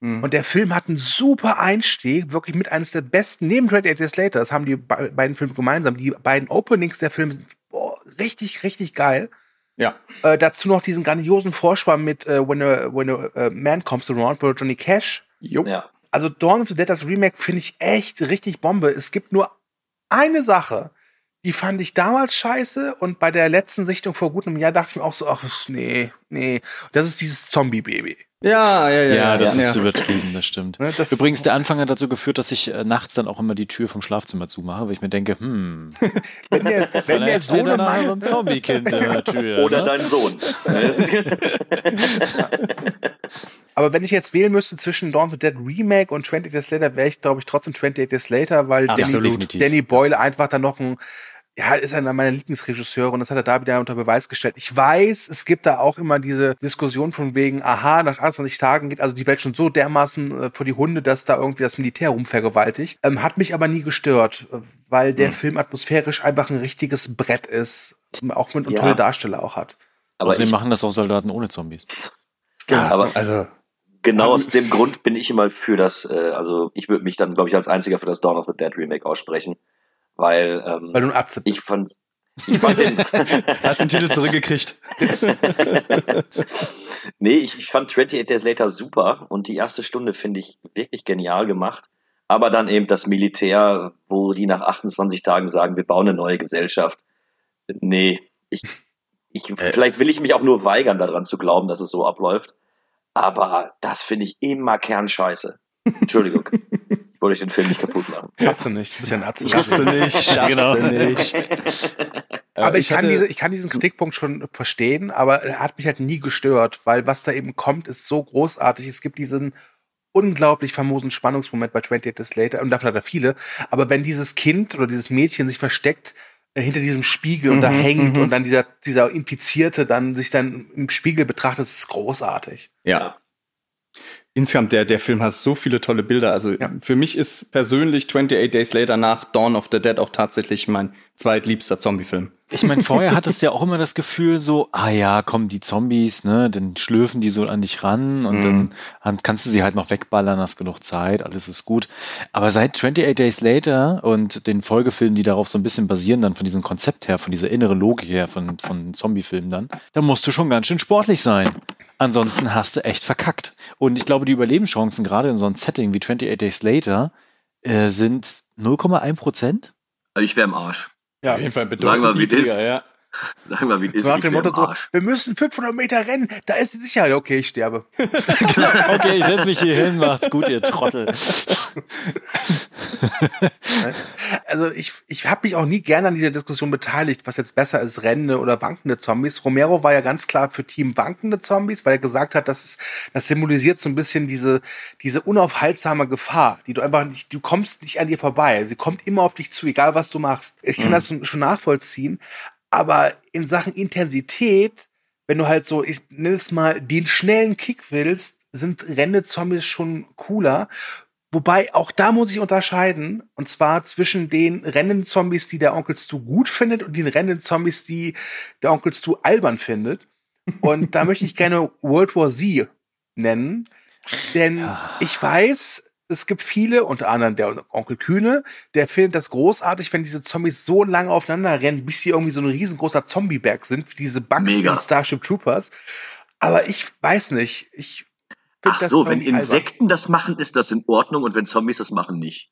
Mhm. Und der Film hat einen super Einstieg, wirklich mit eines der besten, neben 28 Days Later, das haben die be beiden Filme gemeinsam, die beiden Openings der Filme sind boah, richtig, richtig geil. Ja. Äh, dazu noch diesen grandiosen Vorspann mit äh, When, a, When a, äh, Man Comes Around von Johnny Cash. Jo. Ja. Also Dawn of the Dead, das Remake, finde ich echt richtig Bombe. Es gibt nur eine Sache, die fand ich damals scheiße und bei der letzten Sichtung vor gut einem Jahr dachte ich mir auch so, ach, nee, nee. Das ist dieses Zombie-Baby. Ja, ja, ja. Ja, das ja. ist übertrieben, das stimmt. Ne, das- Übrigens, der Anfang hat dazu geführt, dass ich äh, nachts dann auch immer die Tür vom Schlafzimmer zumache, weil ich mir denke, hm, [laughs] Wenn der, wenn der Sohn meine, so ein Zombie-Kind in der Tür. [laughs] Oder ne? dein Sohn. [laughs] Aber wenn ich jetzt wählen müsste zwischen Dawn of the Dead Remake und 28 Days Later, wäre ich, glaube ich, trotzdem 28 Days Later, weil Absolut. Danny. Danny Boyle einfach dann noch ein ja, ist einer meiner Lieblingsregisseure und das hat er da wieder unter Beweis gestellt. Ich weiß, es gibt da auch immer diese Diskussion von wegen, aha, nach 28 Tagen geht also die Welt schon so dermaßen äh, vor die Hunde, dass da irgendwie das Militär rumvergewaltigt. Ähm, hat mich aber nie gestört, weil der Hm. Film atmosphärisch einfach ein richtiges Brett ist, auch mit und Ja. tolle Darsteller auch hat. Aber Außerdem machen das auch Soldaten ohne Zombies. Ja, aber also genau aus dem Grund bin ich immer für das, äh, also ich würde mich dann, glaube ich, als einziger für das Dawn of the Dead Remake aussprechen, weil, ähm, Weil du ein Atze ich fand, ich fand den, [laughs] Hast den Titel zurückgekriegt. [laughs] nee, ich, ich fand 28 Days Later super und die erste Stunde finde ich wirklich genial gemacht. Aber dann eben das Militär, wo die nach 28 Tagen sagen, wir bauen eine neue Gesellschaft. Nee, ich, ich, Äh. vielleicht will ich mich auch nur weigern, daran zu glauben, dass es so abläuft. Aber das finde ich immer Kernscheiße. Entschuldigung. [laughs] ich wollte euch den Film nicht kaputt machen. [laughs] Hast du nicht, du bist ja ein Atze. Schaffst du nicht, [laughs] schaffst Genau. du nicht. [laughs] Aber Äh, ich, kann hatte- diese, ich kann diesen Kritikpunkt schon verstehen, aber er hat mich halt nie gestört, weil was da eben kommt, ist so großartig. Es gibt diesen unglaublich famosen Spannungsmoment bei 28 Days Later, und davon hat er viele, aber wenn dieses Kind oder dieses Mädchen sich versteckt äh, hinter diesem Spiegel und da Mhm, hängt mhm. und dann dieser, dieser Infizierte dann sich dann im Spiegel betrachtet, ist großartig. Ja. Insgesamt, der, der Film hat so viele tolle Bilder. Also für mich ist persönlich 28 Days Later nach Dawn of the Dead auch tatsächlich mein zweitliebster Zombie-Film. Ich meine, vorher [laughs] hattest du ja auch immer das Gefühl so, ah ja, kommen die Zombies, ne, dann schlürfen die so an dich ran und Mhm. dann kannst du sie halt noch wegballern, hast genug Zeit, alles ist gut. Aber seit 28 Days Later und den Folgefilmen, die darauf so ein bisschen basieren, dann von diesem Konzept her, von dieser inneren Logik her, von, von Zombie-Filmen dann, da musst du schon ganz schön sportlich sein. Ansonsten hast du echt verkackt. Und ich glaube, die Überlebenschancen gerade in so einem Setting wie 28 Days Later äh, sind 0,1 Prozent. Also ich wäre im Arsch. Ja, Auf jeden Fall Sagen wir, wie niedriger, ja. Sagen wir, wie ist. So nach dem Motto so, wir müssen 500 Meter rennen, da ist die Sicherheit. Okay, ich sterbe. [laughs] Okay, ich setze mich hier hin, macht's gut, ihr Trottel. [laughs] Also ich, ich habe mich auch nie gerne an dieser Diskussion beteiligt, was jetzt besser ist, rennende oder wankende Zombies. Romero war ja ganz klar für Team wankende Zombies, weil er gesagt hat, das, ist, das symbolisiert so ein bisschen diese, diese unaufhaltsame Gefahr, die du einfach nicht, du kommst nicht an dir vorbei. Sie kommt immer auf dich zu, egal was du machst. Ich kann Mhm. das schon nachvollziehen, aber in Sachen Intensität, wenn du halt so, ich nenne es mal, den schnellen Kick willst, sind rennende Zombies schon cooler. Wobei auch da muss ich unterscheiden, und zwar zwischen den rennenden Zombies, die der Onkel Stu gut findet, und den rennenden Zombies, die der Onkel Stu albern findet. Und da möchte ich gerne World War Z nennen, denn [laughs] ich weiß, es gibt viele, unter anderem der Onkel Kühne, der findet das großartig, wenn diese Zombies so lange aufeinander rennen, bis sie irgendwie so ein riesengroßer Zombieberg sind, wie diese Bugs Mega. in Starship Troopers. Aber ich weiß nicht, ich Ach das so, wenn irgendwie albern. Insekten das machen, ist das in Ordnung und wenn Zombies das machen, nicht.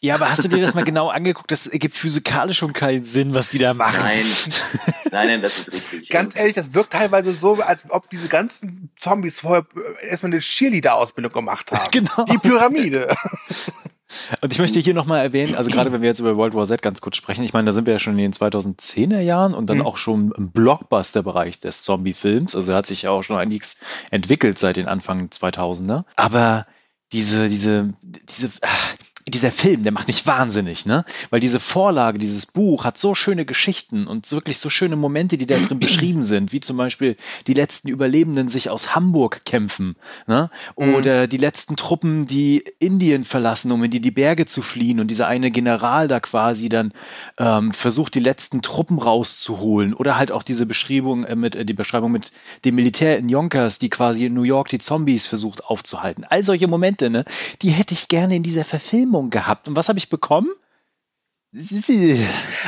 Ja, aber hast du dir das mal genau angeguckt? Das ergibt physikalisch schon keinen Sinn, was die da machen. Nein. [laughs] Nein, nein, das ist richtig. Ganz ehrlich, das wirkt teilweise so, als ob diese ganzen Zombies vorher erstmal eine Cheerleader-Ausbildung gemacht haben. [laughs] Genau. Die Pyramide. [laughs] Und ich möchte hier nochmal erwähnen, also gerade wenn wir jetzt über World War Z ganz kurz sprechen, ich meine, da sind wir ja schon in den 2010er Jahren und dann Mhm. auch schon im Blockbuster-Bereich des Zombie-Films. Also hat sich ja auch schon einiges entwickelt seit den Anfang 2000er. Aber diese, diese, diese, ah, dieser Film, der macht mich wahnsinnig, ne? Weil diese Vorlage, dieses Buch hat so schöne Geschichten und wirklich so schöne Momente, die da drin [clears throat] beschrieben sind, wie zum Beispiel die letzten Überlebenden sich aus Hamburg kämpfen, ne? Oder die letzten Truppen, die Indien verlassen, um in die, die Berge zu fliehen und dieser eine General da quasi dann ähm, versucht, die letzten Truppen rauszuholen. Oder halt auch diese Beschreibung äh, mit, äh, die Beschreibung mit dem Militär in Yonkers, die quasi in New York die Zombies versucht aufzuhalten. All solche Momente, ne? Die hätte ich gerne in dieser Verfilmung gehabt. Und was habe ich bekommen?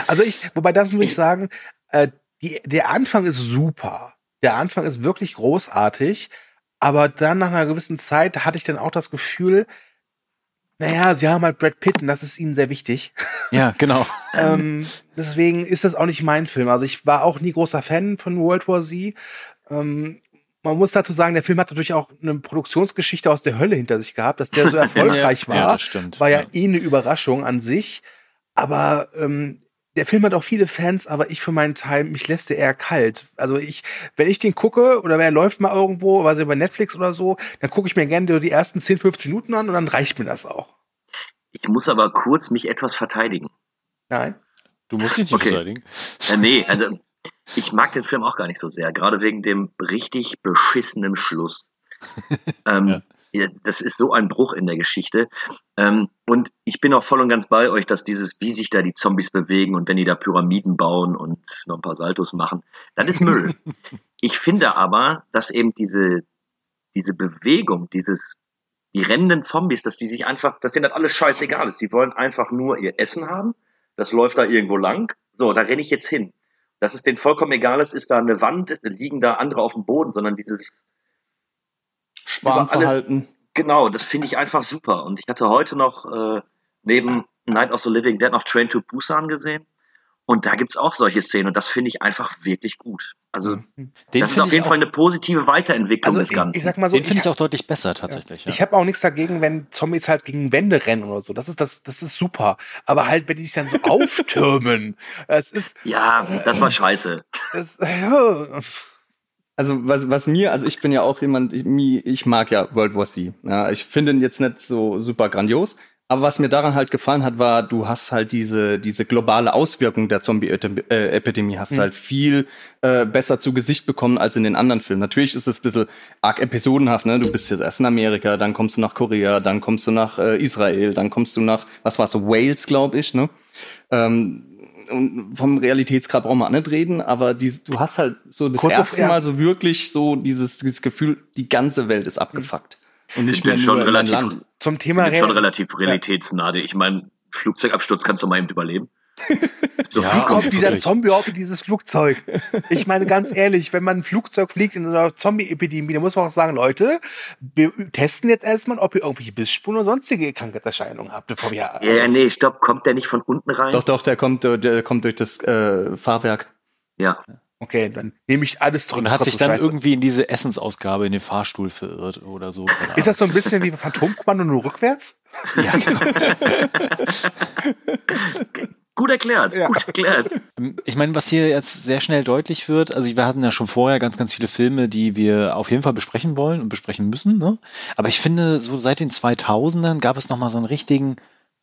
Also ich, wobei das muss ich sagen, äh, die, der Anfang ist super. Der Anfang ist wirklich großartig. Aber dann nach einer gewissen Zeit hatte ich dann auch das Gefühl, naja, sie haben halt Brad Pitt und das ist ihnen sehr wichtig. [laughs] Ja, genau. ähm, deswegen ist das auch nicht mein Film. Also ich war auch nie großer Fan von World War Z. Ähm, man muss dazu sagen, der Film hat natürlich auch eine Produktionsgeschichte aus der Hölle hinter sich gehabt, dass der so [laughs] erfolgreich war. Ja, das stimmt. War ja, Ja. eh eine Überraschung an sich. Aber ähm, der Film hat auch viele Fans, aber ich für meinen Teil, mich lässt der eher kalt. Also ich, wenn ich den gucke oder wenn er läuft mal irgendwo, weiß ich, bei Netflix oder so, dann gucke ich mir gerne die ersten 10, 15 Minuten an und dann reicht mir das auch. Ich muss aber kurz mich etwas verteidigen. Nein? Du musst dich nicht Okay. verteidigen. Äh, nee, also ich mag den Film auch gar nicht so sehr, gerade wegen dem richtig beschissenen Schluss. [laughs] ähm, ja. Das ist so ein Bruch in der Geschichte. Ähm, und ich bin auch voll und ganz bei euch, dass dieses, wie sich da die Zombies bewegen und wenn die da Pyramiden bauen und noch ein paar Saltos machen, das ist Müll. [laughs] ich finde aber, dass eben diese, diese Bewegung, dieses, die rennenden Zombies, dass die sich einfach, dass denen das alles scheißegal ist. Die wollen einfach nur ihr Essen haben. Das läuft da irgendwo lang. So, da renne ich jetzt hin. Dass es denen vollkommen egal ist, ist da eine Wand, liegen da andere auf dem Boden, sondern dieses Sparverhalten. Genau, das finde ich einfach super. Und ich hatte heute noch äh, neben Night of the Living Dead noch Train to Busan gesehen. Und da gibt's auch solche Szenen und das finde ich einfach wirklich gut. Also Den das ist auf ich jeden Weile eine positive Weiterentwicklung Also des ich, Ganzen. ich sag mal so, Den finde ich ich, auch deutlich besser tatsächlich. Ja. ich habe auch nichts dagegen, wenn Zombies halt gegen Wände rennen oder so. Das ist das, das ist super. Aber halt, wenn die sich dann so [laughs] auftürmen, es ist, ja, das war scheiße. das, ja. Also was, was mir, also ich bin ja auch jemand, ich, ich mag ja World War Z. Ja, ich finde ihn jetzt nicht so super grandios. Aber was mir daran halt gefallen hat, war, du hast halt diese, diese globale Auswirkung der Zombie-Epidemie, hast Mhm. halt viel äh, besser zu Gesicht bekommen als in den anderen Filmen. Natürlich ist es ein bisschen arg episodenhaft, ne? Du bist jetzt erst in Amerika, dann kommst du nach Korea, dann kommst du nach äh, Israel, dann kommst du nach, was war's, so Wales, glaube ich, ne? Ähm, und vom Realitätsgrad brauchen wir nicht reden, aber dies, du hast halt so das Kurz erste. Mal so wirklich so dieses, dieses Gefühl, die ganze Welt ist abgefuckt. Und nicht Ich bin mehr schon nur in dein relativ, Land. Zum ich Thema bin schon Re- relativ realitätsnah. Ich meine, Flugzeugabsturz kannst du mal eben überleben. [laughs] So, Ja, Wie kommt dieser. Zombie überhaupt in dieses Flugzeug? Ich meine, ganz [laughs] ehrlich, wenn man ein Flugzeug fliegt in einer Zombie-Epidemie, dann muss man auch sagen, Leute, wir testen jetzt erstmal, ob ihr irgendwelche Bissspuren oder sonstige Krankheitserscheinungen habt, bevor wir ja, ja, nee, stopp, kommt der nicht von unten rein? Doch, doch, der kommt, der kommt durch das äh, Fahrwerk. Ja. Okay, dann nehme ich alles zurück. Und hat sich dann Scheiße. irgendwie in diese Essensausgabe in den Fahrstuhl verirrt oder so. Ist das so ein bisschen wie Phantomkommando nur rückwärts? Ja, [laughs] genau. Gut erklärt, Ja. gut erklärt. Ähm, Ich meine, was hier jetzt sehr schnell deutlich wird, also wir hatten ja schon vorher ganz, ganz viele Filme, die wir auf jeden Fall besprechen wollen und besprechen müssen. Ne? Aber ich finde, so seit den 2000ern gab es nochmal so einen richtigen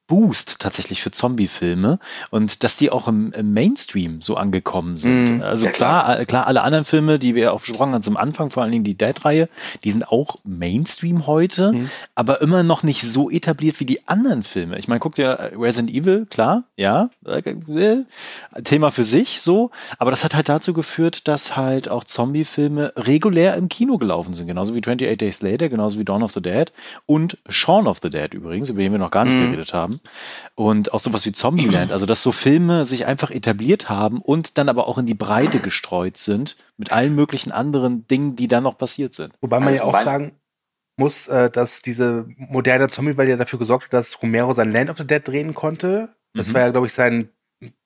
Boost tatsächlich für Zombie-Filme und dass die auch im, im Mainstream so angekommen sind. Mhm. Also Ja, klar, äh, klar, alle anderen Filme, die wir auch besprochen haben zum Anfang, vor allen Dingen die Dead-Reihe, die sind auch Mainstream heute, Mhm. aber immer noch nicht so etabliert wie die anderen Filme. Ich meine, guck dir Resident Evil, klar, ja, äh, Thema für sich so, aber das hat halt dazu geführt, dass halt auch Zombie-Filme regulär im Kino gelaufen sind, genauso wie 28 Days Later, genauso wie Dawn of the Dead und Shaun of the Dead übrigens, über den wir noch gar nicht Mhm. geredet haben. Und auch sowas wie Zombieland, also dass so Filme sich einfach etabliert haben und dann aber auch in die Breite gestreut sind mit allen möglichen anderen Dingen, die dann noch passiert sind. Wobei man ja Also auch mein- sagen muss, äh, dass diese moderne Zombie-Welt ja dafür gesorgt hat, dass Romero sein Land of the Dead drehen konnte. Das Mhm. war ja, glaube ich, sein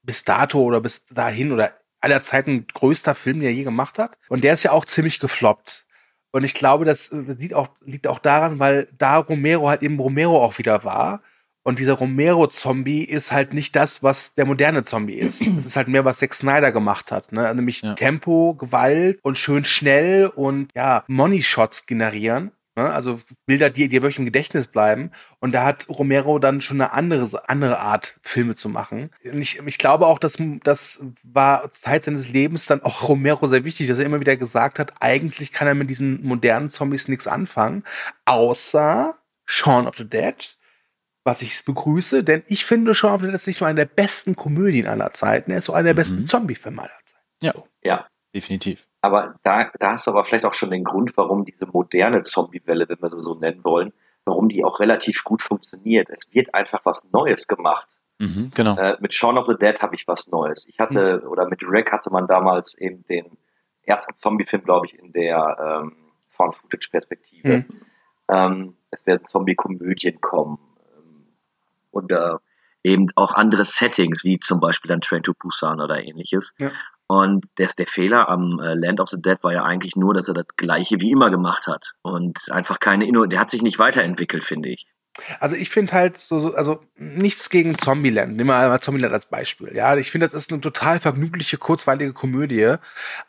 bis dato oder bis dahin oder aller Zeiten größter Film, den er je gemacht hat. Und der ist ja auch ziemlich gefloppt. Und ich glaube, das äh, liegt auch, liegt auch daran, weil da Romero halt eben Romero auch wieder war. Und dieser Romero-Zombie ist halt nicht das, was der moderne Zombie ist. [clears throat] Es ist halt mehr, was Zack Snyder gemacht hat. Ne? Nämlich Ja. Tempo, Gewalt und schön schnell und ja, Money-Shots generieren. Ne? Also Bilder, die dir wirklich im Gedächtnis bleiben. Und da hat Romero dann schon eine andere, andere Art, Filme zu machen. Und ich, ich glaube auch, dass das war Zeit seines Lebens dann auch Romero sehr wichtig, dass er immer wieder gesagt hat, eigentlich kann er mit diesen modernen Zombies nichts anfangen, außer Shaun of the Dead, was ich begrüße, denn ich finde Shaun of the Dead ist nicht nur eine der besten Komödien aller Zeiten, er ist auch einer der besten Mhm. Zombie-Filme aller Zeiten. Ja. Definitiv. Aber da, da hast du aber vielleicht auch schon den Grund, warum diese moderne Zombie-Welle, wenn wir sie so nennen wollen, warum die auch relativ gut funktioniert. Es wird einfach was Neues gemacht. Mhm, genau. Äh, mit Shaun of the Dead habe ich was Neues. Ich hatte, oder mit Wreck hatte man damals eben den ersten Zombie-Film, glaube ich, in der ähm, Found-Footage-Perspektive. Mhm. Ähm, es werden Zombie-Komödien kommen. Und äh, eben auch andere Settings, wie zum Beispiel dann Train to Busan oder ähnliches. Ja. Und der, der Fehler am äh, Land of the Dead war ja eigentlich nur, dass er das Gleiche wie immer gemacht hat. Und einfach keine Inno, der hat sich nicht weiterentwickelt, finde ich. Also ich finde halt so, so, also nichts gegen Zombieland. Nehmen wir einmal Zombieland als Beispiel. Ja, ich finde, das ist eine total vergnügliche, kurzweilige Komödie.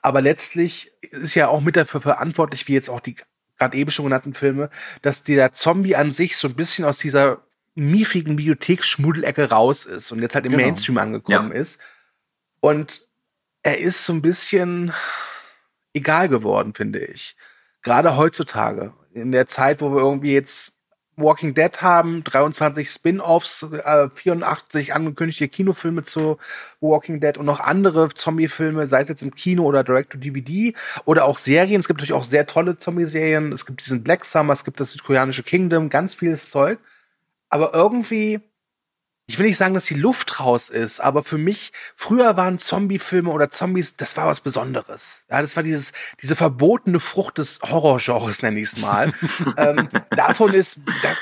Aber letztlich ist ja auch mit dafür verantwortlich, wie jetzt auch die gerade eben schon genannten Filme, dass der Zombie an sich so ein bisschen aus dieser miefigen Bibliotheksschmuddelecke raus ist und jetzt halt im Genau. Mainstream angekommen ist. Und er ist so ein bisschen egal geworden, finde ich. Gerade heutzutage. In der Zeit, wo wir irgendwie jetzt Walking Dead haben, 23 Spin-offs, äh, 84 angekündigte Kinofilme zu Walking Dead und noch andere Zombie-Filme, sei es jetzt im Kino oder Direct-to-DVD oder auch Serien. Es gibt natürlich auch sehr tolle Zombie-Serien. Es gibt diesen Black Summer, es gibt das südkoreanische Kingdom, ganz vieles Zeug. Aber irgendwie ich will nicht sagen, dass die Luft raus ist, aber für mich, früher waren Zombie-Filme oder Zombies, das war was Besonderes. Ja, das war dieses, diese verbotene Frucht des Horrorgenres, nenne ich es mal. [laughs] ähm, davon ist, da,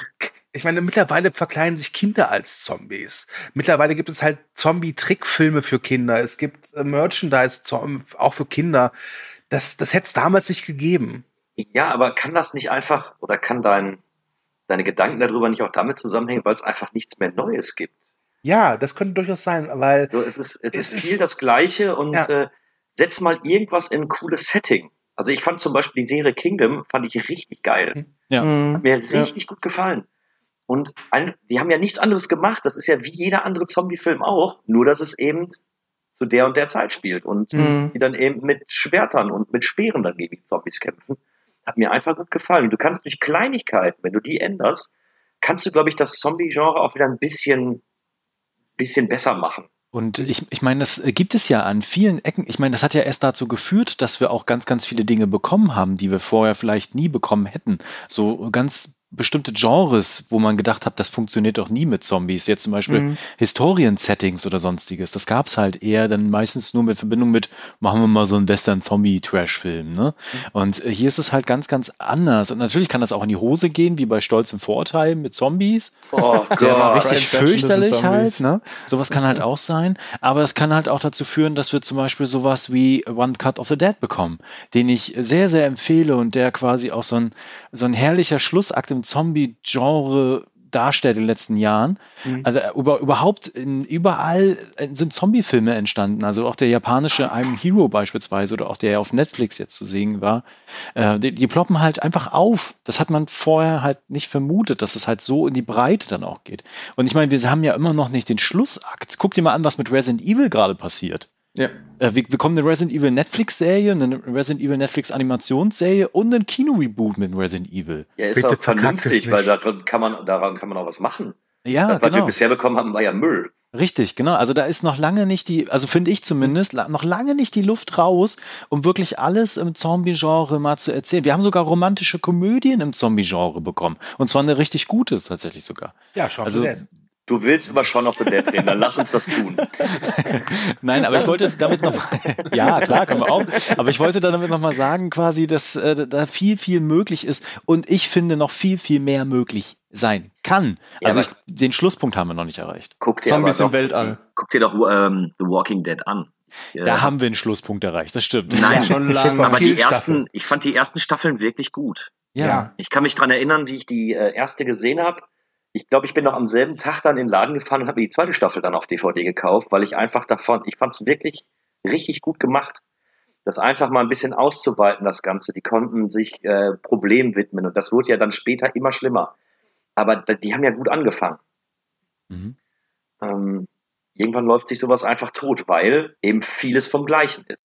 ich meine, mittlerweile verkleiden sich Kinder als Zombies. Mittlerweile gibt es halt Zombie-Trickfilme für Kinder. Es gibt äh, Merchandise auch für Kinder. Das, das hätte es damals nicht gegeben. Ja, aber kann das nicht einfach oder kann dein deine Gedanken darüber nicht auch damit zusammenhängen, weil es einfach nichts mehr Neues gibt. Ja, das könnte durchaus sein, weil so, es ist, es, es ist viel das Gleiche und ja. äh, setz mal irgendwas in ein cooles Setting. Also ich fand zum Beispiel die Serie Kingdom fand ich richtig geil. Ja. Hat mir richtig ja. gut gefallen. Und ein, die haben ja nichts anderes gemacht. Das ist ja wie jeder andere Zombie-Film auch, nur dass es eben zu der und der Zeit spielt und mhm. die dann eben mit Schwertern und mit Speeren dann gegen die Zombies kämpfen hat mir einfach gut gefallen. Du kannst durch Kleinigkeiten, wenn du die änderst, kannst du, glaube ich, das Zombie-Genre auch wieder ein bisschen, bisschen besser machen. Und ich, ich meine, das gibt es ja an vielen Ecken. Ich meine, das hat ja erst dazu geführt, dass wir auch ganz, ganz viele Dinge bekommen haben, die wir vorher vielleicht nie bekommen hätten. So ganz bestimmte Genres, wo man gedacht hat, das funktioniert doch nie mit Zombies. Jetzt zum Beispiel mhm. Historien-Settings oder sonstiges. Das gab's halt eher dann meistens nur mit Verbindung mit, machen wir mal so einen Western-Zombie-Trash-Film. Ne? Mhm. Und äh, hier ist es halt ganz, ganz anders. Und natürlich kann das auch in die Hose gehen, wie bei Stolz im Vorurteil mit Zombies. Oh [laughs] Der war richtig fürchterlich halt. Ne? Sowas kann halt auch sein. Aber es kann halt auch dazu führen, dass wir zum Beispiel sowas wie One Cut of the Dead bekommen, den ich sehr, sehr empfehle und der quasi auch so ein, so ein herrlicher Schlussakt im Zombie-Genre darstellt in den letzten Jahren. Mhm. Also äh, über, überhaupt in, überall äh, sind Zombie-Filme entstanden. Also auch der japanische I'm Hero beispielsweise oder auch der auf Netflix jetzt zu sehen war. Äh, die, die, ploppen halt einfach auf. Das hat man vorher halt nicht vermutet, dass es halt so in die Breite dann auch geht. Und ich meine, wir haben ja immer noch nicht den Schlussakt. Guck dir mal an, was mit Resident Evil gerade passiert. Ja. Äh, wir bekommen eine Resident Evil Netflix-Serie, eine Resident Evil Netflix-Animationsserie und ein Kino-Reboot mit Resident Evil. Ja, ist Bitte auch vernünftig, weil daran kann, man, daran kann man auch was machen. Ja, das, was genau. wir bisher bekommen haben, war ja Müll. Richtig, genau. Also da ist noch lange nicht die, also finde ich zumindest, noch lange nicht die Luft raus, um wirklich alles im Zombie-Genre mal zu erzählen. Wir haben sogar romantische Komödien im Zombie-Genre bekommen. Und zwar eine richtig gute tatsächlich sogar. Ja, schon. Also, Du willst über Shaun of the Dead reden, dann lass uns das tun. [laughs] Nein, aber ich wollte damit noch [laughs] ja, klar, können wir auch. Aber ich wollte damit noch mal sagen, quasi, dass äh, da viel, viel möglich ist und ich finde noch viel, viel mehr möglich sein kann. Ja, also ich, den Schlusspunkt haben wir noch nicht erreicht. Guck dir Zombies doch, im Weltall. Guck dir doch ähm, The Walking Dead an. Da ja. haben wir einen Schlusspunkt erreicht, das stimmt. Nein, schon lange. Aber die ersten, ich fand die ersten Staffeln wirklich gut. Ja. Ich kann mich dran erinnern, wie ich die äh, erste gesehen habe ich glaube, ich bin noch am selben Tag dann in den Laden gefahren und habe mir die zweite Staffel dann auf DVD gekauft, weil ich einfach davon, ich fand es wirklich richtig gut gemacht, das einfach mal ein bisschen auszuweiten, das Ganze. Die konnten sich äh, Problemen widmen und das wurde ja dann später immer schlimmer. Aber die haben ja gut angefangen. Mhm. Ähm, irgendwann läuft sich sowas einfach tot, weil eben vieles vom Gleichen ist.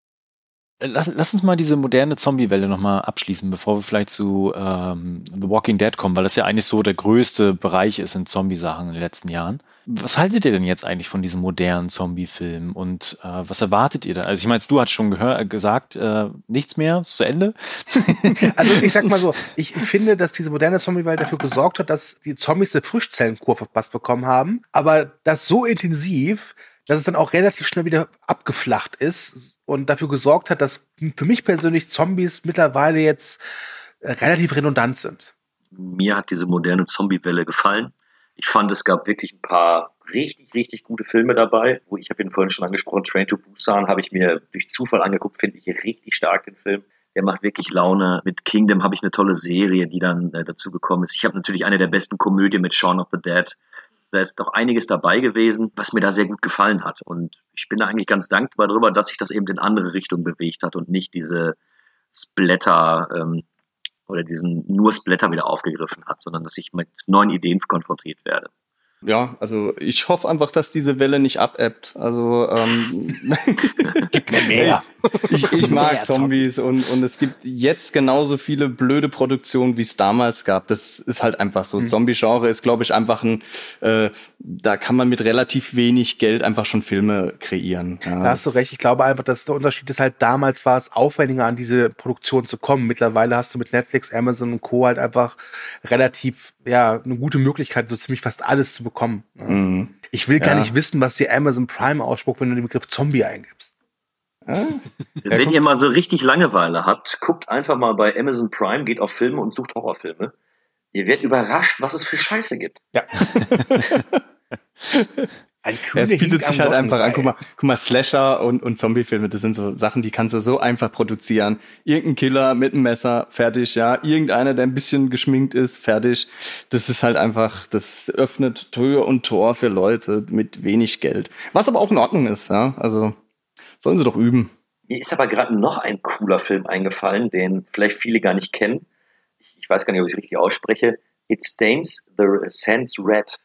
Äh, lass, lass, uns mal diese moderne Zombie-Welle nochmal abschließen, bevor wir vielleicht zu ähm, The Walking Dead kommen, weil das ja eigentlich so der größte Bereich ist in Zombie-Sachen in den letzten Jahren. Was haltet ihr denn jetzt eigentlich von diesem modernen Zombie-Film und äh, was erwartet ihr da? Also ich meine, du hast schon gehör, gesagt, äh, nichts mehr, ist zu Ende. [laughs] also ich sag mal so, [laughs] ich finde, dass diese moderne Zombie-Welle dafür gesorgt hat, dass die Zombies eine Frischzellenkur verpasst bekommen haben, aber das so intensiv, dass es dann auch relativ schnell wieder abgeflacht ist und dafür gesorgt hat, dass für mich persönlich Zombies mittlerweile jetzt äh, relativ redundant sind. Mir hat diese moderne Zombie-Welle gefallen. Ich fand, es gab wirklich ein paar richtig, richtig gute Filme dabei, wo ich habe ihn vorhin schon angesprochen, Train to Busan habe ich mir durch Zufall angeguckt, finde ich richtig stark den Film. Der macht wirklich Laune. Mit Kingdom habe ich eine tolle Serie, die dann äh, dazu gekommen ist. Ich habe natürlich eine der besten Komödien mit Shaun of the Dead da ist doch einiges dabei gewesen, was mir da sehr gut gefallen hat. Und ich bin da eigentlich ganz dankbar darüber, dass sich das eben in andere Richtungen bewegt hat und nicht diese Splatter ähm, oder diesen nur Splatter wieder aufgegriffen hat, sondern dass ich mit neuen Ideen konfrontiert werde. Ja, also ich hoffe einfach, dass diese Welle nicht abebbt. Also ähm, [laughs] Gib mir mehr. ich, ich mag Mehr Zombies und, und es gibt jetzt genauso viele blöde Produktionen, wie es damals gab. Das ist halt einfach so. Mhm. Zombie-Genre ist, glaube ich, einfach ein, äh, da kann man mit relativ wenig Geld einfach schon Filme kreieren. Ja, Da hast du recht. Ich glaube einfach, dass der Unterschied ist halt, damals war es aufwendiger, an diese Produktion zu kommen. Mittlerweile hast du mit Netflix, Amazon und Co. halt einfach relativ, ja, eine gute Möglichkeit, so ziemlich fast alles zu bekommen. Ja. Mhm. Ich will gar Ja. nicht wissen, was die Amazon Prime ausspuckt, wenn du den Begriff Zombie eingibst. Wenn ihr mal so richtig Langeweile habt, guckt einfach mal bei Amazon Prime, geht auf Filme und sucht Horrorfilme. Ihr werdet überrascht, was es für Scheiße gibt. [laughs] Ein es bietet sich halt einfach an. Guck mal, guck mal Slasher und, und Zombie-Filme, das sind so Sachen, die kannst du so einfach produzieren. Irgendein Killer mit einem Messer, fertig, ja. Irgendeiner, der ein bisschen geschminkt ist, fertig. Das ist halt einfach, das öffnet Tür und Tor für Leute mit wenig Geld. Was aber auch in Ordnung ist, ja. Also sollen sie doch üben. Mir ist aber gerade noch ein cooler Film eingefallen, den vielleicht viele gar nicht kennen. Ich, weiß gar nicht, ob ich es richtig ausspreche. It Stains the Sands Red.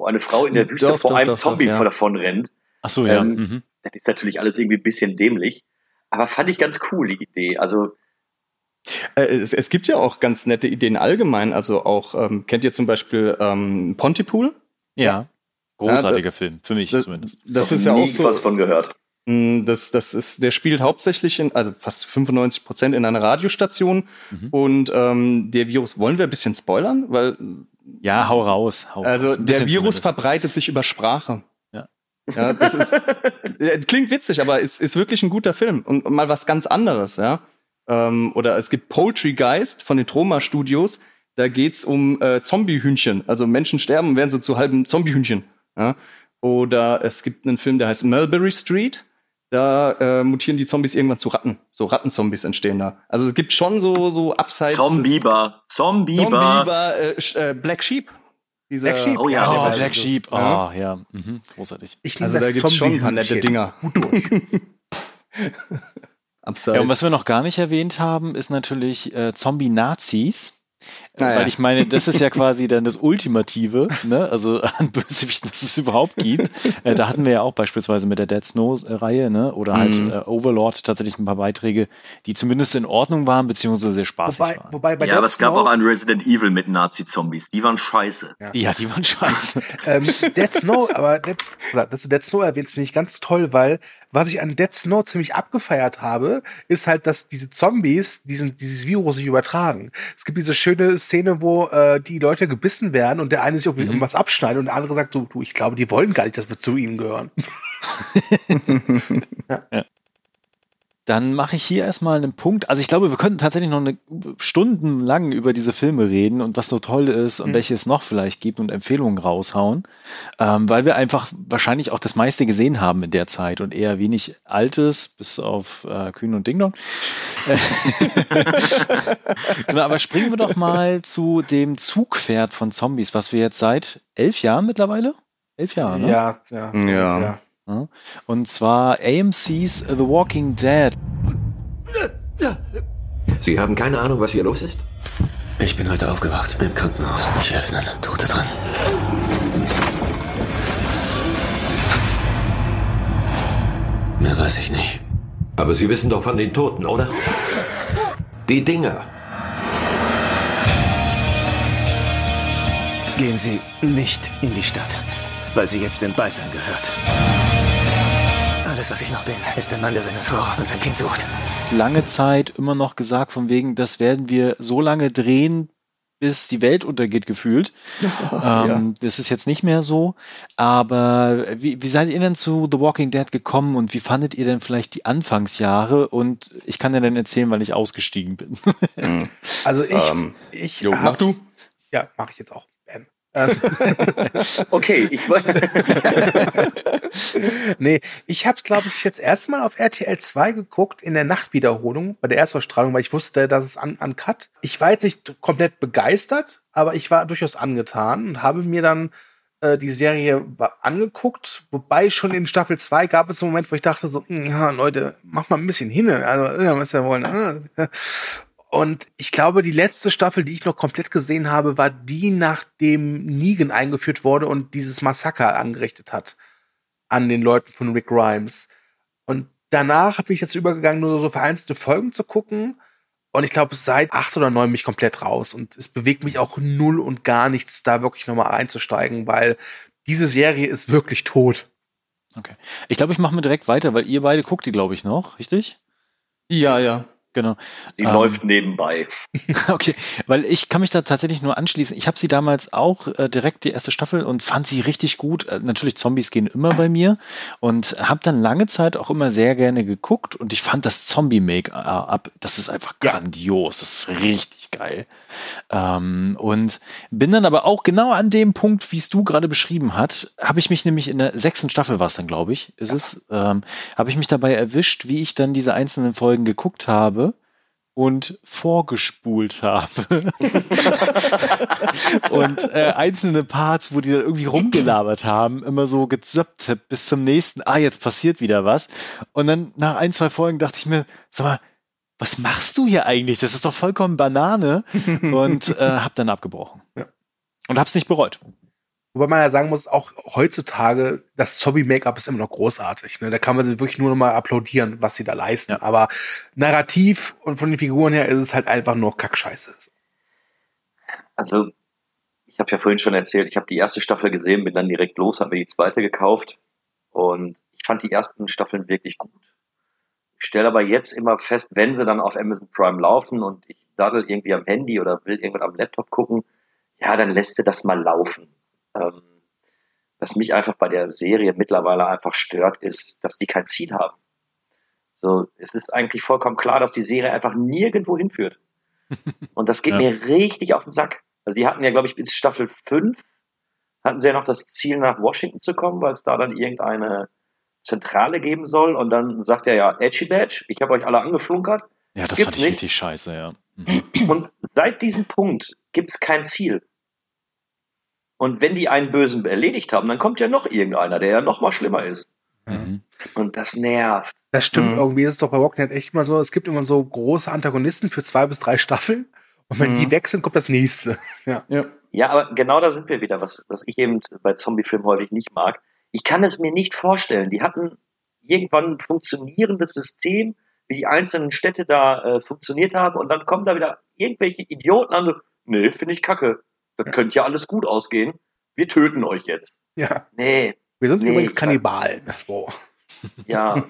Wo eine Frau in der Wüste Doch, vor doch, einem doch, Zombie doch, ja. davon rennt. Ach so, ja. Ähm, Mhm. Das ist natürlich alles irgendwie ein bisschen dämlich. Aber fand ich ganz cool, die Idee. Also, Äh, es, es gibt ja auch ganz nette Ideen allgemein. Also auch, ähm, kennt ihr zum Beispiel ähm, Pontypool? Ja. Großartiger Ja, Film, für mich das- zumindest. Das ist ja auch so. was von gehört. Mm, Das, das ist, der spielt hauptsächlich in, also fast 95 Prozent in einer Radiostation. Mhm. Und ähm, der Virus, wollen wir ein bisschen spoilern? Weil, Ja, hau raus. Hau also raus. Der Virus verbreitet sich über Sprache. Ja. Ja, das ist, ja, [laughs] klingt witzig, aber es ist wirklich ein guter Film und mal was ganz anderes, ja. Ähm, oder es gibt Poultry Geist von den Troma Studios. Da geht's um äh, Zombiehühnchen. Also Menschen sterben und werden so zu halben Zombiehühnchen. Ja? Oder es gibt einen Film, der heißt Mulberry Street. Da äh, mutieren die Zombies irgendwann zu Ratten. So Rattenzombies entstehen da. Also es gibt schon so, so abseits. Zombieber. Zombieber. Zombieber, äh, äh, Black Sheep. Dieser, Black Sheep, Oh ja, Oh, Black so- Sheep. Oh, Ja. ja. Mhm. Großartig. Ich liebe Also da das gibt's schon ein paar nette. Dinger. Gut durch. Abseits. [laughs] Ja, und was wir noch gar nicht erwähnt haben, ist natürlich äh, Zombie-Nazis. Äh, Ah, ja. Weil ich meine, das ist ja quasi dann das Ultimative, ne? also [laughs] an Bösewichten, was es überhaupt gibt. [laughs] Äh, da hatten wir ja auch beispielsweise mit der Dead Snow-Reihe, ne? oder halt Mhm. äh, Overlord tatsächlich ein paar Beiträge, die zumindest in Ordnung waren, beziehungsweise sehr spaßig Wobei, waren. wobei bei ja, aber Dead es gab Snow- auch ein Resident Evil mit Nazi-Zombies. Die waren scheiße. Ja, die waren scheiße. [laughs] ähm, Dead Snow, aber Dead, oder, dass du Dead Snow erwähnst, finde ich ganz toll, weil was ich an Dead Snow ziemlich abgefeiert habe, ist halt, dass diese Zombies diesen, dieses Virus sich übertragen. Es gibt diese schöne Szene, wo äh, die Leute gebissen werden und der eine sich irgendwie Mhm. irgendwas abschneidet und der andere sagt, du, du, ich glaube, die wollen gar nicht, dass wir zu ihnen gehören. [laughs] Dann mache ich hier erstmal einen Punkt. Also ich glaube, wir könnten tatsächlich noch eine stundenlang über diese Filme reden und was so toll ist und Mhm. welche es noch vielleicht gibt und Empfehlungen raushauen, ähm, weil wir einfach wahrscheinlich auch das meiste gesehen haben in der Zeit und eher wenig Altes, bis auf äh, Kühn und Dingdong. [laughs] genau, aber springen wir doch mal zu dem Zugpferd von Zombies, was wir jetzt seit elf Jahren mittlerweile? Elf Jahre, ne? Ja, ja. Ja. ja. Ja. Und zwar AMC's The Walking Dead. Sie haben keine Ahnung, was hier los ist? Ich bin heute aufgewacht im Krankenhaus. Ich helfe einer Tote dran. Mehr weiß ich nicht. Aber Sie wissen doch von den Toten, oder? Die Dinger. Gehen Sie nicht in die Stadt, weil sie jetzt den Beißern gehört. Alles, was ich noch bin, ist der Mann, der seine Frau und sein Kind sucht. lange Zeit immer noch gesagt, von wegen, das werden wir so lange drehen, bis die Welt untergeht, gefühlt. [laughs] ähm, Das ist jetzt nicht mehr so. Aber wie, wie seid ihr denn zu The Walking Dead gekommen und wie fandet ihr denn vielleicht die Anfangsjahre? Und ich kann dir dann erzählen, weil ich ausgestiegen bin. [laughs] Also ich, Ähm, ich jo, mach du. Ja, mache ich jetzt auch. Ähm, [laughs] Okay, ich wollte. [laughs] nee, ich habe es, glaube ich, jetzt erstmal auf RTL 2 geguckt in der Nachtwiederholung bei der Erstausstrahlung, weil ich wusste, dass es an, an Cut. Ich war jetzt nicht komplett begeistert, aber ich war durchaus angetan und habe mir dann äh, die Serie angeguckt, wobei schon in Staffel 2 gab es einen Moment, wo ich dachte so, "Hm, ja, Leute, mach mal ein bisschen hin, also, ja, was wir wollen. Äh." Und ich glaube, die letzte Staffel, die ich noch komplett gesehen habe, war die, nachdem Negan eingeführt wurde und dieses Massaker angerichtet hat an den Leuten von Rick Grimes. Und danach bin ich jetzt übergegangen, nur so vereinzelte Folgen zu gucken. Und ich glaube, seit acht oder neun bin ich komplett raus. Und es bewegt mich auch null und gar nichts, da wirklich nochmal einzusteigen, weil diese Serie ist wirklich tot. Okay. Ich glaube, ich mache mir direkt weiter, weil ihr beide guckt die, glaube ich, noch, richtig? Ja, ja. Genau. Die ähm, läuft nebenbei. [laughs] okay, weil ich kann mich da tatsächlich nur anschließen. Ich habe sie damals auch äh, direkt die erste Staffel und fand sie richtig gut. Äh, natürlich, Zombies gehen immer bei mir und habe dann lange Zeit auch immer sehr gerne geguckt und ich fand das Zombie-Make-up, das ist einfach ja. grandios. Das ist richtig geil. Ähm, und bin dann aber auch genau an dem Punkt, wie es du gerade beschrieben hast, habe ich mich nämlich in der sechsten Staffel war es dann, glaube ich, ist ja. es, ähm, habe ich mich dabei erwischt, wie ich dann diese einzelnen Folgen geguckt habe und vorgespult habe. [laughs] und äh, einzelne Parts, wo die dann irgendwie rumgelabert haben, immer so gezappt bis zum nächsten, ah, jetzt passiert wieder was. Und dann nach ein, zwei Folgen dachte ich mir, sag mal, was machst du hier eigentlich? Das ist doch vollkommen Banane. [laughs] und äh, hab dann abgebrochen. Ja. Und hab's nicht bereut. Wobei man ja sagen muss, auch heutzutage, das Zombie-Make-up ist immer noch großartig. Ne? Da kann man wirklich nur noch mal applaudieren, was sie da leisten. Ja. Aber narrativ und von den Figuren her ist es halt einfach nur Kackscheiße. Also, ich habe ja vorhin schon erzählt, ich habe die erste Staffel gesehen, bin dann direkt los, habe mir die zweite gekauft. Und ich fand die ersten Staffeln wirklich gut. Ich stelle aber jetzt immer fest, wenn sie dann auf Amazon Prime laufen und ich daddel irgendwie am Handy oder will irgendwann am Laptop gucken, ja, dann lässt du das mal laufen ähm, was mich einfach bei der Serie mittlerweile einfach stört, ist, dass die kein Ziel haben. So, es ist eigentlich vollkommen klar, dass die Serie einfach nirgendwo hinführt. [laughs] Und das geht ja. mir richtig auf den Sack. Also die hatten ja, glaube ich, bis Staffel 5 hatten sie ja noch das Ziel, nach Washington zu kommen, weil es da dann irgendeine Zentrale geben soll. Und dann sagt er ja, Edgy Badge, ich habe euch alle angeflunkert. Ja, das fand ich nicht. richtig scheiße, ja. [clears throat] Mhm. Und seit diesem Punkt gibt es kein Ziel. Und wenn die einen Bösen erledigt haben, dann kommt ja noch irgendeiner, der ja noch mal schlimmer ist. Mhm. Und das nervt. Das stimmt. Mhm. Irgendwie ist es doch bei Walking Dead echt immer so, es gibt immer so große Antagonisten für zwei bis drei Staffeln. Und wenn mhm. die weg sind, kommt das nächste. [laughs] Ja. ja. Ja, aber genau da sind wir wieder, was, was ich eben bei Zombie-Filmen häufig nicht mag. Ich kann es mir nicht vorstellen. Die hatten irgendwann ein funktionierendes System, wie die einzelnen Städte da äh, funktioniert haben, und dann kommen da wieder irgendwelche Idioten an, so, nee, finde ich kacke. Das ja. könnte ja alles gut ausgehen. Wir töten euch jetzt. Ja. Nee. Wir sind nee, übrigens Kannibalen. So. Ja.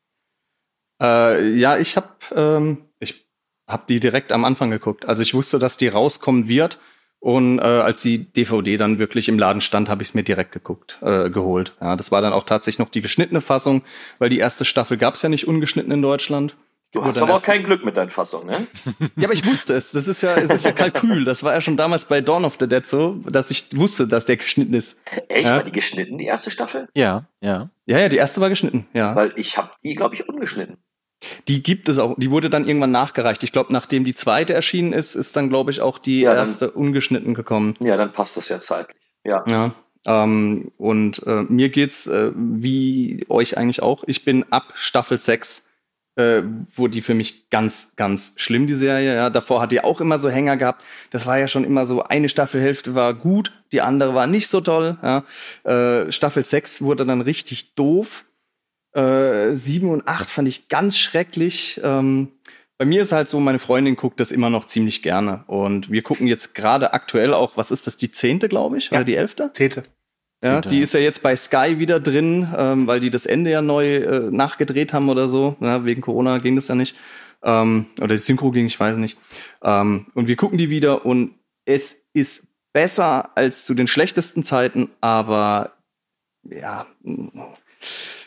[laughs] äh, ja, ich habe ähm, ich hab die direkt am Anfang geguckt. Also ich wusste, dass die rauskommen wird. Und äh, als die DVD dann wirklich im Laden stand, habe ich es mir direkt geguckt, äh, geholt. Ja, das war dann auch tatsächlich noch die geschnittene Fassung, weil die erste Staffel gab es ja nicht ungeschnitten in Deutschland. Du hast aber auch kein Glück mit deinen Fassungen, ne? [laughs] ja, aber ich wusste es. Das ist ja, es ist ja Kalkül. Das war ja schon damals bei Dawn of the Dead so, dass ich wusste, dass der geschnitten ist. Echt? Ja? War die geschnitten, die erste Staffel? Ja, ja. Ja, ja, die erste war geschnitten, ja. Weil ich habe die, glaube ich, ungeschnitten. Die gibt es auch, die wurde dann irgendwann nachgereicht. Ich glaube, nachdem die zweite erschienen ist, ist dann, glaube ich, auch die ja, erste dann, ungeschnitten gekommen. Ja, dann passt das ja zeitlich. Ja. Ja. Ähm, und äh, mir geht's äh, wie euch eigentlich auch. Ich bin ab Staffel 6 äh, wurde die für mich ganz, ganz schlimm, die Serie. Ja. Davor hat die auch immer so Hänger gehabt. Das war ja schon immer so, eine Staffelhälfte war gut, die andere war nicht so toll. Ja. Äh, Staffel 6 wurde dann richtig doof. Äh, 7 und 8 fand ich ganz schrecklich. Ähm, bei mir ist halt so, meine Freundin guckt das immer noch ziemlich gerne. Und wir gucken jetzt gerade aktuell auch, was ist das, die zehnte, glaube ich? Ja. Oder die elfte? Zehnte. Ja, die ist ja jetzt bei Sky wieder drin, ähm, weil die das Ende ja neu äh, nachgedreht haben oder so. Ja, wegen Corona ging das ja nicht. Ähm, oder die Synchro ging, ich weiß nicht. Ähm, und wir gucken die wieder und es ist besser als zu den schlechtesten Zeiten, aber ja,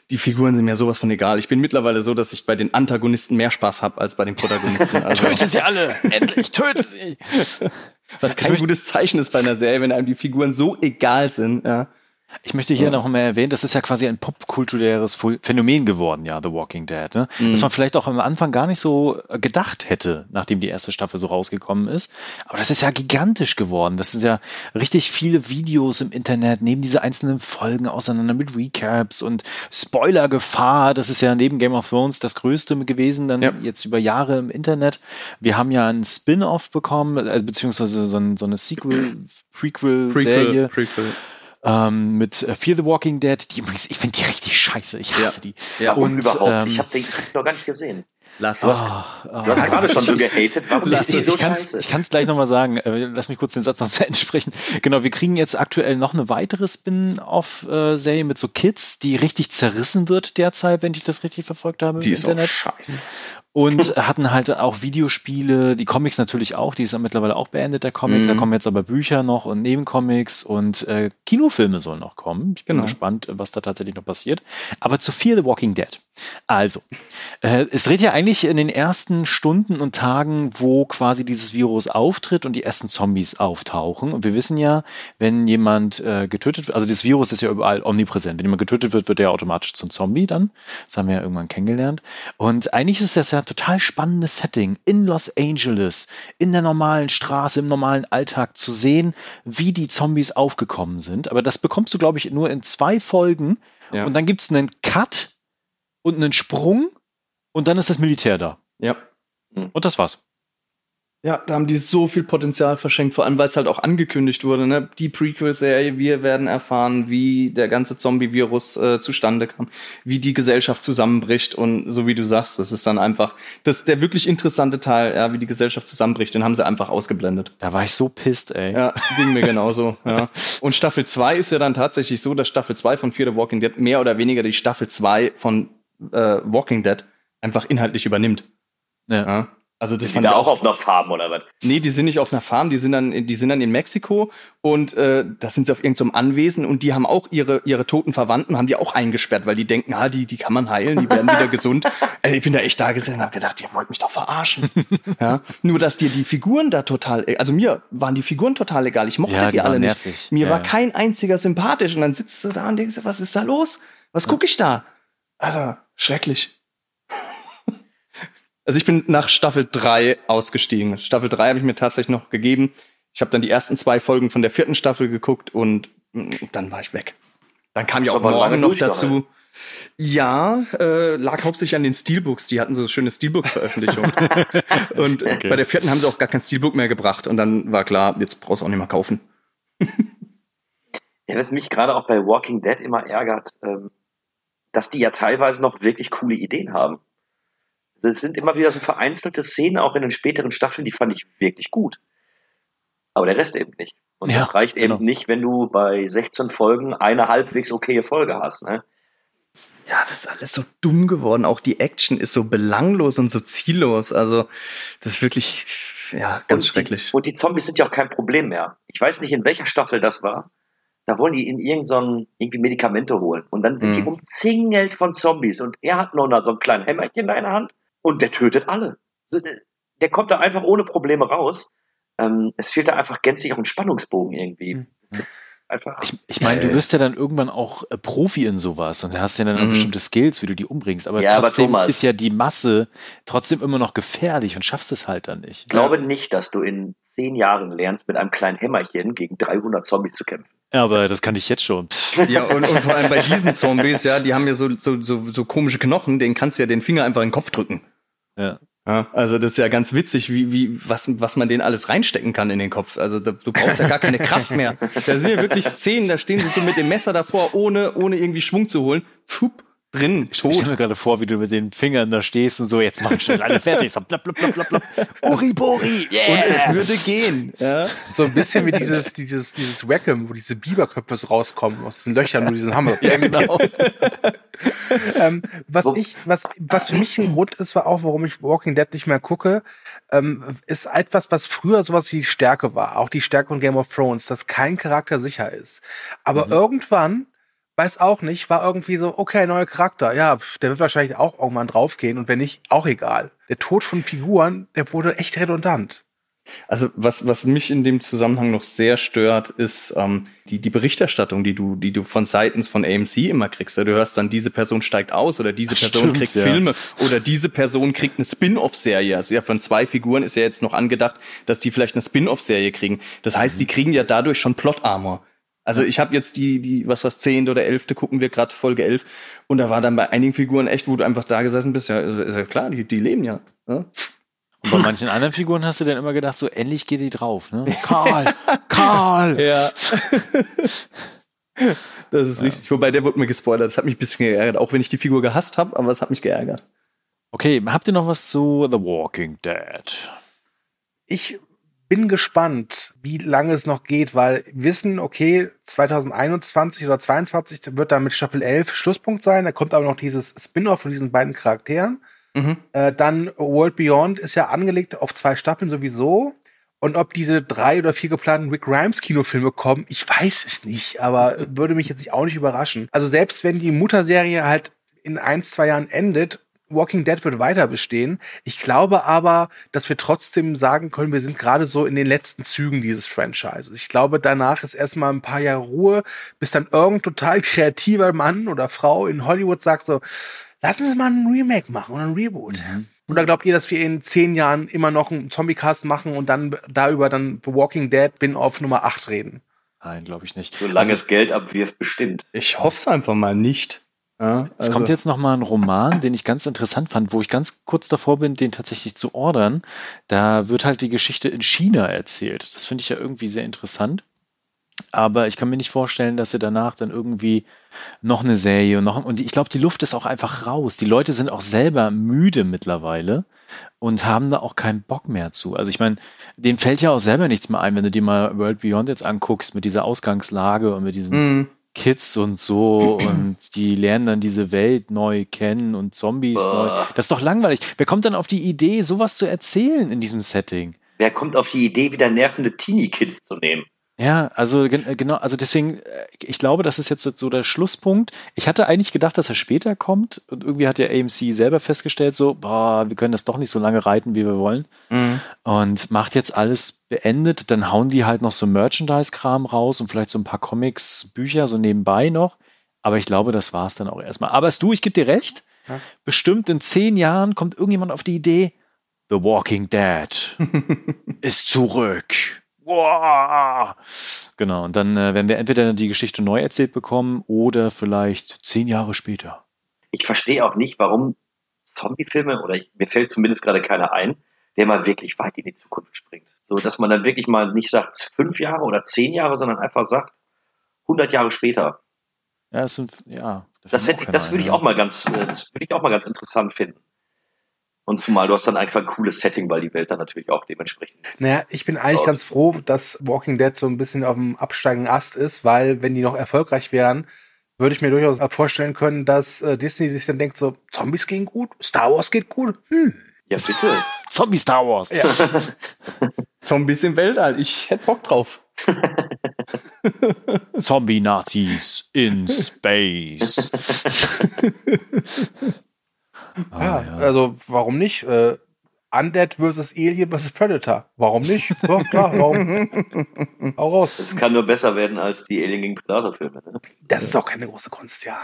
die Figuren sind mir sowas von egal. Ich bin mittlerweile so, dass ich bei den Antagonisten mehr Spaß habe als bei den Protagonisten. [laughs] Also, töte sie alle! Endlich töte sie! Was kein gutes Zeichen ist bei einer Serie, wenn einem die Figuren so egal sind. Ja. Ich möchte hier Ja. noch mal erwähnen, das ist ja quasi ein popkulturäres Ph- Phänomen geworden, ja, The Walking Dead. Ne? Mhm. Das man vielleicht auch am Anfang gar nicht so äh, gedacht hätte, nachdem die erste Staffel so rausgekommen ist. Aber das ist ja gigantisch geworden. Das sind ja richtig viele Videos im Internet, neben diese einzelnen Folgen auseinander mit Recaps und Spoilergefahr. Das ist ja neben Game of Thrones das Größte gewesen, dann jetzt über Jahre im Internet. Wir haben ja einen Spin-off bekommen, äh, beziehungsweise so, ein, so eine Sequel, [clears throat] Prequel-Serie. Prequel. Ähm, mit äh, Fear the Walking Dead, die übrigens, ich finde die richtig scheiße, ich hasse die. Ja, und, Und, überhaupt. ähm, ich habe den noch gar nicht gesehen. Lass Du hast, du hast gerade schon so gehatet. Warum die ich, so ich kann's- scheiße? ich kann es gleich nochmal sagen. Äh, Lass mich kurz den Satz noch zu Ende sprechen. Genau, wir kriegen jetzt aktuell noch eine weitere Spin-off-Serie mit so Kids, die richtig zerrissen wird derzeit, wenn ich das richtig verfolgt habe Die im ist auch Internet. scheiße. Und [laughs] hatten halt auch Videospiele, die Comics natürlich auch, die ist ja mittlerweile auch beendet, der Comic. Mhm. Da kommen jetzt aber Bücher noch und Nebencomics und äh, Kinofilme sollen noch kommen. Ich bin Genau. gespannt, was da tatsächlich noch passiert. Aber zu Fear the Walking Dead. Also, äh, es redet ja eigentlich in den ersten Stunden und Tagen, wo quasi dieses Virus auftritt und die ersten Zombies auftauchen. Und wir wissen ja, wenn jemand äh, getötet wird, also das Virus ist ja überall omnipräsent. Wenn jemand getötet wird, wird er automatisch zum Zombie dann. Das haben wir ja irgendwann kennengelernt. Und eigentlich ist das ja ein total spannendes Setting in Los Angeles, in der normalen Straße, im normalen Alltag zu sehen, wie die Zombies aufgekommen sind. Aber das bekommst du, glaube ich, nur in zwei Folgen. Ja. Und dann gibt es einen Cut und einen Sprung und dann ist das Militär da. Ja. Und das war's. Ja, da haben die so viel Potenzial verschenkt, vor allem weil es halt auch angekündigt wurde, ne? Die Prequel-Serie, wir werden erfahren, wie der ganze Zombie-Virus äh, zustande kam, wie die Gesellschaft zusammenbricht und so wie du sagst, das ist dann einfach, das der wirklich interessante Teil, ja, wie die Gesellschaft zusammenbricht, den haben sie einfach ausgeblendet. Da war ich so pisst, ey. Ja, ging mir genauso, ja. Und Staffel 2 ist ja dann tatsächlich so, dass Staffel 2 von Fear the Walking Dead mehr oder weniger die Staffel 2 von äh, Walking Dead einfach inhaltlich übernimmt. Ja. Also das Sind die da ich auch auf einer Farm oder was? Nee, die sind nicht auf einer Farm, die sind dann, die sind dann in Mexiko und äh, da sind sie auf irgendeinem Anwesen und die haben auch ihre, ihre toten Verwandten, haben die auch eingesperrt, weil die denken, ah, die, die kann man heilen, die werden wieder gesund. [laughs] Äh, ich bin da echt da gesessen und hab gedacht, ihr wollt mich doch verarschen. [laughs] ja? Nur, dass dir die Figuren da total, also mir waren die Figuren total egal, ich mochte Ja, die, die alle nicht. nervig. Mir Ja, war ja. kein einziger sympathisch und dann sitzt du da und denkst, was ist da los? Was gucke ich da? Also, schrecklich. Also ich bin nach Staffel 3 ausgestiegen. Staffel 3 habe ich mir tatsächlich noch gegeben. Ich habe dann die ersten zwei Folgen von der vierten Staffel geguckt und mm, dann war ich weg. Dann kam ja auch morgen noch dazu. Ja, äh, lag hauptsächlich an den Steelbooks. Die hatten so schöne Steelbook-Veröffentlichungen. [laughs] und Okay. bei der vierten haben sie auch gar kein Steelbook mehr gebracht. Und dann war klar, jetzt brauchst du auch nicht mehr kaufen. Ja, was mich gerade auch bei Walking Dead immer ärgert, ähm, dass die ja teilweise noch wirklich coole Ideen haben. Es sind immer wieder so vereinzelte Szenen, auch in den späteren Staffeln, die fand ich wirklich gut. Aber der Rest eben nicht. Und Ja, das reicht eben genau. nicht, wenn du bei 16 Folgen eine halbwegs okaye Folge hast. Ne? Ja, das ist alles so dumm geworden. Auch die Action ist so belanglos und so ziellos. Also, das ist wirklich, ja, ganz und schrecklich. Die, und die Zombies sind ja auch kein Problem mehr. Ich weiß nicht, in welcher Staffel das war. Da wollen die in irgendein irgendwie Medikamente holen. Und dann sind die Mhm. umzingelt von Zombies. Und er hat nur noch so ein kleines Hämmerchen in der Hand. Und der tötet alle. Der- kommt da einfach ohne Probleme raus. Ähm, es fehlt da einfach gänzlich auch ein Spannungsbogen irgendwie. Ist einfach. Ich, ich meine, du wirst ja dann irgendwann auch äh, Profi in sowas und hast ja dann auch Mhm. bestimmte Skills, wie du die umbringst. Aber Ja, aber trotzdem Thomas- ist ja die Masse trotzdem immer noch gefährlich und schaffst es halt dann nicht. Ich glaube nicht, dass du in zehn Jahren lernst, mit einem kleinen Hämmerchen gegen 300 Zombies zu kämpfen. Ja, aber das kann ich jetzt schon. Ja, und, und vor allem bei [laughs] diesen Zombies, ja, die haben ja so, so, so, so komische Knochen, denen kannst du ja den Finger einfach in den Kopf drücken. Ja. Ja, also das ist ja ganz witzig, wie, wie, was, was man denen alles reinstecken kann in den Kopf. Also da, du brauchst ja gar keine Kraft mehr. [laughs] Da sind ja wirklich Szenen, da stehen sie so mit dem Messer davor, ohne, ohne irgendwie Schwung zu holen. Fupp, drin, Ich stelle mir gerade vor, wie du mit den Fingern da stehst und so, jetzt mach ich schon alle fertig. So, blub, blub, blub, blub, blub. Uribori, yeah. Und es würde gehen. Ja. So ein bisschen wie dieses, dieses, dieses Wackham, wo diese Biberköpfe so rauskommen aus diesen Löchern, wo diesen Hammer. Ja, genau. [laughs] ähm, was ich, was, was für mich ein Grund ist, war auch, warum ich Walking Dead nicht mehr gucke, ähm, ist etwas, was früher sowas wie die Stärke war. Auch die Stärke von Game of Thrones, dass kein Charakter sicher ist. Aber Mhm. irgendwann, weiß auch nicht, war irgendwie so, okay, neuer Charakter. Ja, der wird wahrscheinlich auch irgendwann draufgehen und wenn nicht, auch egal. Der Tod von Figuren, der wurde echt redundant. Also was, was mich in dem Zusammenhang noch sehr stört, ist ähm, die, die Berichterstattung, die du, die du von seitens von AMC immer kriegst. Du hörst dann, diese Person steigt aus oder diese Person stimmt, kriegt ja. Filme oder diese Person kriegt eine Spin-off-Serie. Also ja, von zwei Figuren ist ja jetzt noch angedacht, dass die vielleicht eine Spin-off-Serie kriegen. Das heißt, die kriegen ja dadurch schon Plot-Armor. Also ich habe jetzt die, die, was was zehnte oder elfte gucken wir gerade Folge elf und da war dann bei einigen Figuren echt, wo du einfach da gesessen bist, ja, ist, ist ja klar, die, die leben ja. ja? Und bei manchen anderen Figuren hast du dann immer gedacht, so endlich geht die drauf, ne? Karl, [laughs] Karl. Ja. Das ist richtig. Wobei der wurde mir gespoilert. Das hat mich ein bisschen geärgert, auch wenn ich die Figur gehasst habe, aber es hat mich geärgert. Okay, habt ihr noch was zu The Walking Dead? Ich bin gespannt, wie lange es noch geht, weil wir wissen, okay, 2021 oder 2022 wird da mit Staffel 11 Schlusspunkt sein. Da kommt aber noch dieses Spin-off von diesen beiden Charakteren. Mhm. Äh, dann World Beyond ist ja angelegt auf zwei Staffeln sowieso. Und ob diese drei oder vier geplanten Rick Grimes Kinofilme kommen, ich weiß es nicht, aber [laughs] würde mich jetzt auch nicht überraschen. Also selbst wenn die Mutterserie halt in ein, zwei Jahren endet, Walking Dead wird weiter bestehen. Ich glaube aber, dass wir trotzdem sagen können, wir sind gerade so in den letzten Zügen dieses Franchises. Ich glaube, danach ist erstmal ein paar Jahre Ruhe, bis dann irgendein total [laughs] kreativer Mann oder Frau in Hollywood sagt so, lassen Sie mal ein Remake machen oder ein Reboot. Oder glaubt ihr, dass wir in zehn Jahren immer noch einen Zombie-Cast machen und dann darüber dann The Walking Dead bin auf Nummer 8 reden? Nein, glaube ich nicht. Solange Also es Geld abwirft, bestimmt. Ich hoffe es einfach mal nicht. Ja, Es also- kommt jetzt noch mal ein Roman, den ich ganz interessant fand, wo ich ganz kurz davor bin, den tatsächlich zu ordern. Da wird halt die Geschichte in China erzählt. Das finde ich ja irgendwie sehr interessant. Aber ich kann mir nicht vorstellen, dass sie danach dann irgendwie noch eine Serie und noch und ich glaube, die Luft ist auch einfach raus. Die Leute sind auch selber müde mittlerweile und haben da auch keinen Bock mehr zu. Also ich meine, denen fällt ja auch selber nichts mehr ein, wenn du dir mal World Beyond jetzt anguckst mit dieser Ausgangslage und mit diesen Mhm. Kids und so [clears throat] und die lernen dann diese Welt neu kennen und Zombies Boah. neu. Das ist doch langweilig. Wer kommt dann auf die Idee, sowas zu erzählen in diesem Setting? Wer kommt auf die Idee, wieder nervende Teenie-Kids zu nehmen? Ja, also gen- genau, also deswegen, äh, ich glaube, das ist jetzt so- der Schlusspunkt. Ich hatte eigentlich gedacht, dass er später kommt und irgendwie hat der AMC selber festgestellt, so, boah, wir können das doch nicht so lange reiten, wie wir wollen Mhm. und macht jetzt alles beendet. Dann hauen die halt noch so Merchandise-Kram raus und vielleicht so ein paar Comics, Bücher so nebenbei noch. Aber ich glaube, das war's dann auch erstmal. Aber es du, ich gebe dir recht. Ja. Bestimmt in zehn Jahren kommt irgendjemand auf die Idee, The Walking Dead [laughs] ist zurück. Wow. Genau, und dann äh, werden wir entweder die Geschichte neu erzählt bekommen oder vielleicht zehn Jahre später. Ich verstehe auch nicht, warum Zombie-Filme, oder ich, mir fällt zumindest gerade keiner ein, der mal wirklich weit in die Zukunft springt. So, dass man dann wirklich mal nicht sagt fünf Jahre oder zehn Jahre, sondern einfach sagt 100 Jahre später. Ja, das sind, ja. Das, hätte, ich- das würde ich auch mal ganz, äh, das würde ich auch mal ganz interessant finden. Und zumal du hast dann einfach ein cooles Setting, weil die Welt dann natürlich auch dementsprechend. Naja, ich bin eigentlich Raus. ganz froh, dass Walking Dead so ein bisschen auf dem absteigenden Ast ist, weil wenn die noch erfolgreich wären, würde ich mir durchaus vorstellen können, dass äh, Disney sich dann denkt so, Zombies gehen gut, Star Wars geht gut. Hm. Ja, bitte. [laughs] Zombie Star Wars. Ja. [laughs] Zombies im Weltall. Ich hätte Bock drauf. Zombie-Nazis in Space. [laughs] ja, also warum nicht? Äh, Undead vs. Alien vs. Predator. Warum nicht? Ja, klar, warum? [laughs] Hau raus. Es kann nur besser werden als die Alien gegen Predator-Filme. Ne? Das ist auch keine große Kunst, ja.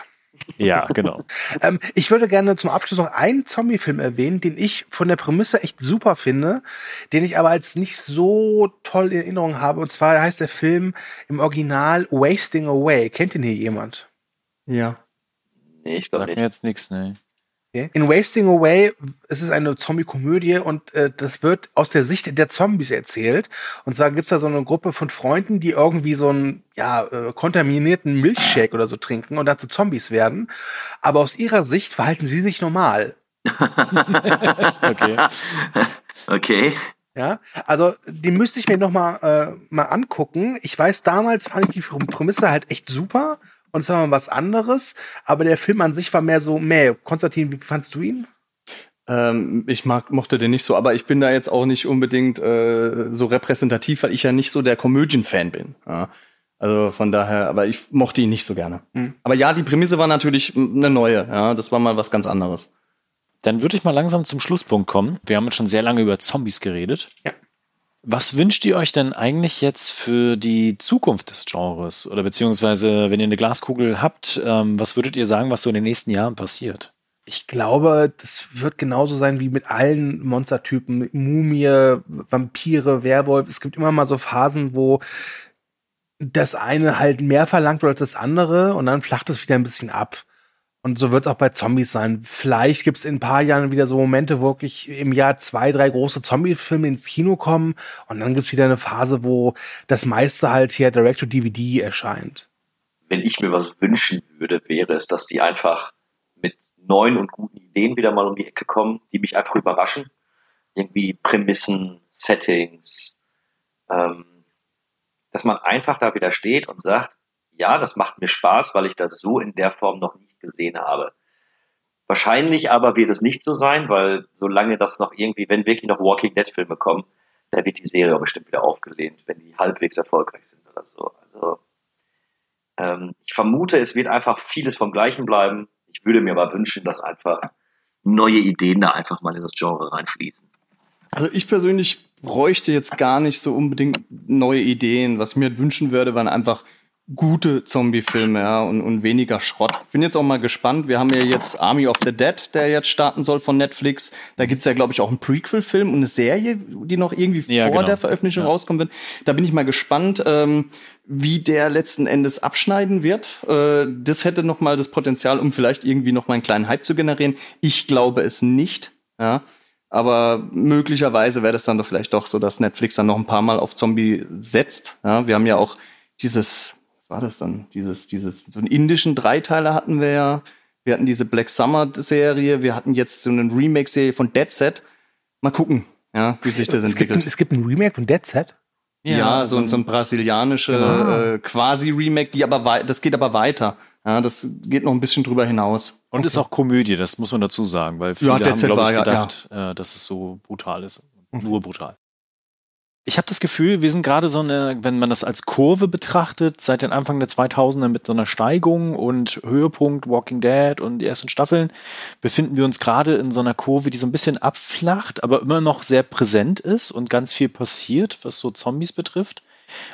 ja, genau. [laughs] Ähm, ich würde gerne zum Abschluss noch einen Zombie-Film erwähnen, den ich von der Prämisse echt super finde, den ich aber als nicht so toll in Erinnerung habe. Und zwar heißt der Film im Original Wasting Away. Kennt ihn hier jemand? Ja. Nee, ich glaube Sagt nicht. mir jetzt nichts, ne? Okay. In Wasting Away es ist eine Zombie-Komödie und äh, das wird aus der Sicht der Zombies erzählt. Und zwar gibt's da so eine Gruppe von Freunden, die irgendwie so einen ja, äh, kontaminierten Milchshake oder so trinken und dazu Zombies werden. Aber aus ihrer Sicht verhalten sie sich normal. Okay. [laughs] Okay. Ja, also die müsste ich mir noch mal, äh, mal angucken. Ich weiß, damals fand ich die Prämisse halt echt super und es war mal was anderes, aber der Film an sich war mehr so, meh. Konstantin, wie fandst du ihn? Ähm, ich mag, mochte den nicht so, aber ich bin da jetzt auch nicht unbedingt äh, so repräsentativ, weil ich ja nicht so der Komödien-Fan bin. Ja. Also von daher, aber ich mochte ihn nicht so gerne. Hm. Aber ja, die Prämisse war natürlich eine neue. Ja, das war mal was ganz anderes. Dann würde ich mal langsam zum Schlusspunkt kommen. Wir haben jetzt schon sehr lange über Zombies geredet. Ja. Was wünscht ihr euch denn eigentlich jetzt für die Zukunft des Genres? Oder beziehungsweise, wenn ihr eine Glaskugel habt, ähm, was würdet ihr sagen, was so in den nächsten Jahren passiert? Ich glaube, das wird genauso sein wie mit allen Monstertypen. Mumie, Vampire, Werwolf. Es gibt immer mal so Phasen, wo das eine halt mehr verlangt als das andere und dann flacht es wieder ein bisschen ab. Und so wird es auch bei Zombies sein. Vielleicht gibt es in ein paar Jahren wieder so Momente, wo wirklich im Jahr zwei, drei große Zombie-Filme ins Kino kommen. Und dann gibt es wieder eine Phase, wo das meiste halt hier Direct-to-DVD erscheint. Wenn ich mir was wünschen würde, wäre es, dass die einfach mit neuen und guten Ideen wieder mal um die Ecke kommen, die mich einfach überraschen. Irgendwie Prämissen, Settings. Ähm, dass man einfach da wieder steht und sagt, ja, das macht mir Spaß, weil ich das so in der Form noch nicht gesehen habe. Wahrscheinlich aber wird es nicht so sein, weil solange das noch irgendwie, wenn wirklich noch Walking Dead Filme kommen, da wird die Serie bestimmt wieder aufgelehnt, wenn die halbwegs erfolgreich sind oder so. Also ähm, ich vermute, es wird einfach vieles vom Gleichen bleiben. Ich würde mir aber wünschen, dass einfach neue Ideen da einfach mal in das Genre reinfließen. Also ich persönlich bräuchte jetzt gar nicht so unbedingt neue Ideen. Was mir wünschen würde, waren einfach gute Zombie-Filme, ja, und, und weniger Schrott. Bin jetzt auch mal gespannt. Wir haben ja jetzt Army of the Dead, der jetzt starten soll von Netflix. Da gibt's ja, glaube ich, auch einen Prequel-Film und eine Serie, die noch irgendwie Ja, vor genau. der Veröffentlichung Ja. rauskommen wird. Da bin ich mal gespannt, ähm, wie der letzten Endes abschneiden wird. Äh, das hätte noch mal das Potenzial, um vielleicht irgendwie noch mal einen kleinen Hype zu generieren. Ich glaube es nicht, ja. Aber möglicherweise wäre das dann doch vielleicht doch so, dass Netflix dann noch ein paar Mal auf Zombie setzt. Ja, wir haben ja auch dieses, was war das dann? Dieses, dieses, so einen indischen Dreiteiler hatten wir ja. Wir hatten diese Black Summer Serie. Wir hatten jetzt so eine Remake-Serie von Dead Set. Mal gucken, ja, wie sich das Es gibt, entwickelt. ein, es gibt ein Remake von Dead Set. Ja, so, ein- so ein brasilianische Genau. äh, quasi-Remake, die aber das geht aber weiter. Ja, das geht noch ein bisschen drüber hinaus. Und ist auch Komödie, das muss man dazu sagen, weil viele Ja, haben, glaube ich, war ja- gedacht, äh, dass es so brutal ist. Nur brutal. Ich habe das Gefühl, wir sind gerade so eine, wenn man das als Kurve betrachtet, seit den Anfang der 2000er mit so einer Steigung und Höhepunkt Walking Dead und die ersten Staffeln, befinden wir uns gerade in so einer Kurve, die so ein bisschen abflacht, aber immer noch sehr präsent ist und ganz viel passiert, was so Zombies betrifft.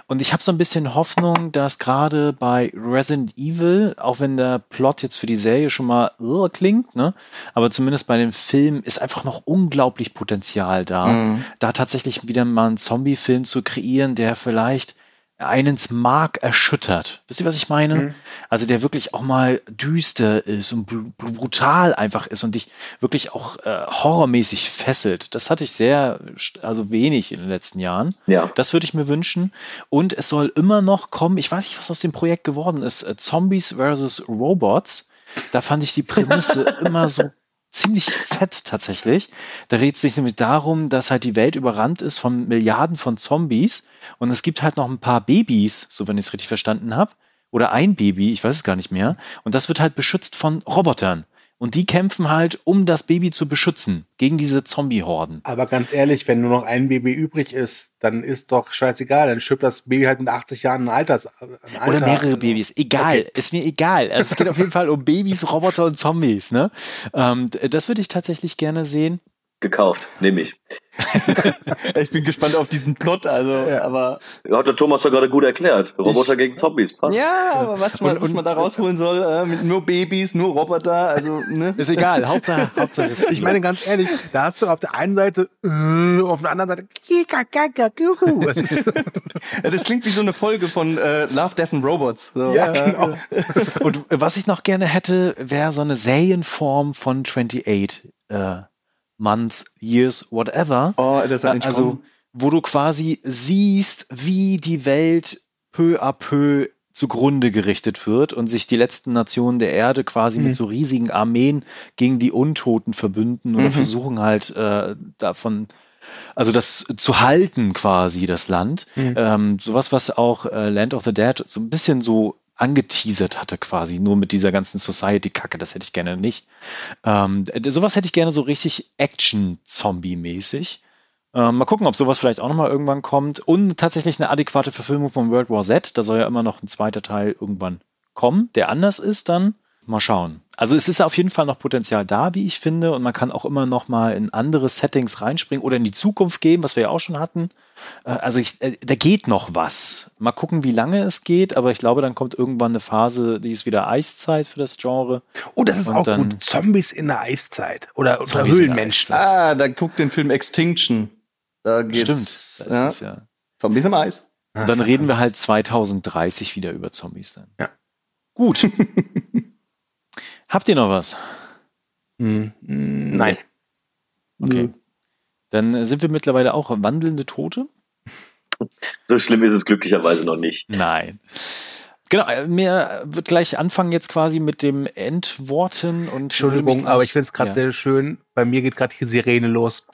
Und ich habe so ein bisschen Hoffnung, dass gerade bei Resident Evil, auch wenn der Plot jetzt für die Serie schon mal uh, klingt, ne, aber zumindest bei dem Film ist einfach noch unglaublich Potenzial da, Mhm. da tatsächlich wieder mal einen Zombie-Film zu kreieren, der vielleicht einen ins Mark erschüttert. Wisst ihr, was ich meine? Mhm. Also der wirklich auch mal düster ist und br- brutal einfach ist und dich wirklich auch äh, horrormäßig fesselt. Das hatte ich sehr, also wenig in den letzten Jahren. Ja. Das würde ich mir wünschen. Und es soll immer noch kommen, ich weiß nicht, was aus dem Projekt geworden ist, äh, Zombies versus Robots. Da fand ich die Prämisse [laughs] immer so ziemlich fett tatsächlich. Da redet es sich nämlich darum, dass halt die Welt überrannt ist von Milliarden von Zombies und es gibt halt noch ein paar Babys, so wenn ich es richtig verstanden habe, oder ein Baby, ich weiß es gar nicht mehr, und das wird halt beschützt von Robotern. Und die kämpfen halt, um das Baby zu beschützen gegen diese Zombie-Horden. Aber ganz ehrlich, wenn nur noch ein Baby übrig ist, dann ist doch scheißegal. Dann stirbt das Baby halt mit 80 Jahren ein Alters. Ein Alter. Oder mehrere Babys, egal, ist mir egal. Also es geht auf jeden Fall um Babys, Roboter und Zombies. Ne? Ähm, das würde ich tatsächlich gerne sehen. Gekauft, nehme ich. Ich bin gespannt auf diesen Plot, also, aber. Ja, hat der Thomas doch gerade gut erklärt. Roboter gegen Zombies, passt. Ja, aber was man, was man da rausholen soll, äh, mit nur Babys, nur Roboter, also, ne? Ist egal, Hauptsache, Hauptsache ist Ich meine ganz ehrlich, da hast du auf der einen Seite, äh, auf der anderen Seite, kikakakakuku. Es ist, Ja, das klingt wie so eine Folge von äh, Love, Death and Robots. So, ja, genau. Und was ich noch gerne hätte, wäre so eine Serienform von 28 äh, Months, Years, whatever. Oh, das ist ein also, Traum. wo du quasi siehst, wie die Welt peu à peu zugrunde gerichtet wird und sich die letzten Nationen der Erde quasi Mhm. mit so riesigen Armeen gegen die Untoten verbünden oder Mhm. versuchen halt äh, davon, also das zu halten quasi, das Land. Mhm. Ähm, sowas, was auch äh, Land of the Dead so ein bisschen so angeteasert hatte quasi, nur mit dieser ganzen Society-Kacke, das hätte ich gerne nicht. Ähm, sowas hätte ich gerne so richtig Action-Zombie-mäßig. Ähm, mal gucken, ob sowas vielleicht auch nochmal irgendwann kommt. Und tatsächlich eine adäquate Verfilmung von World War Z. Da soll ja immer noch ein zweiter Teil irgendwann kommen, der anders ist dann. Mal schauen. Also es ist auf jeden Fall noch Potenzial da, wie ich finde. Und man kann auch immer noch mal in andere Settings reinspringen oder in die Zukunft gehen, was wir ja auch schon hatten. Äh, also ich, äh, da geht noch was. Mal gucken, wie lange es geht, aber ich glaube, dann kommt irgendwann eine Phase, die ist wieder Eiszeit für das Genre. Oh, das ist Und auch dann- gut. Zombies in der Eiszeit. Oder, oder Höhlenmenschen. Ah, da guckt den Film Extinction. Da geht's. Stimmt, da ist ja. es ja. Zombies im Eis. Und dann reden wir halt 2030 wieder über Zombies dann. Ja. Gut. [laughs] Habt ihr noch was? Hm, hm, Nein. Okay. Dann äh, sind wir mittlerweile auch wandelnde Tote? So schlimm ist es glücklicherweise noch nicht. Nein. Genau, äh, mir wird gleich anfangen jetzt quasi mit dem Endworten und Entschuldigung, gleich- aber ich finde es gerade Ja. sehr schön. Bei mir geht gerade die Sirene los. [laughs]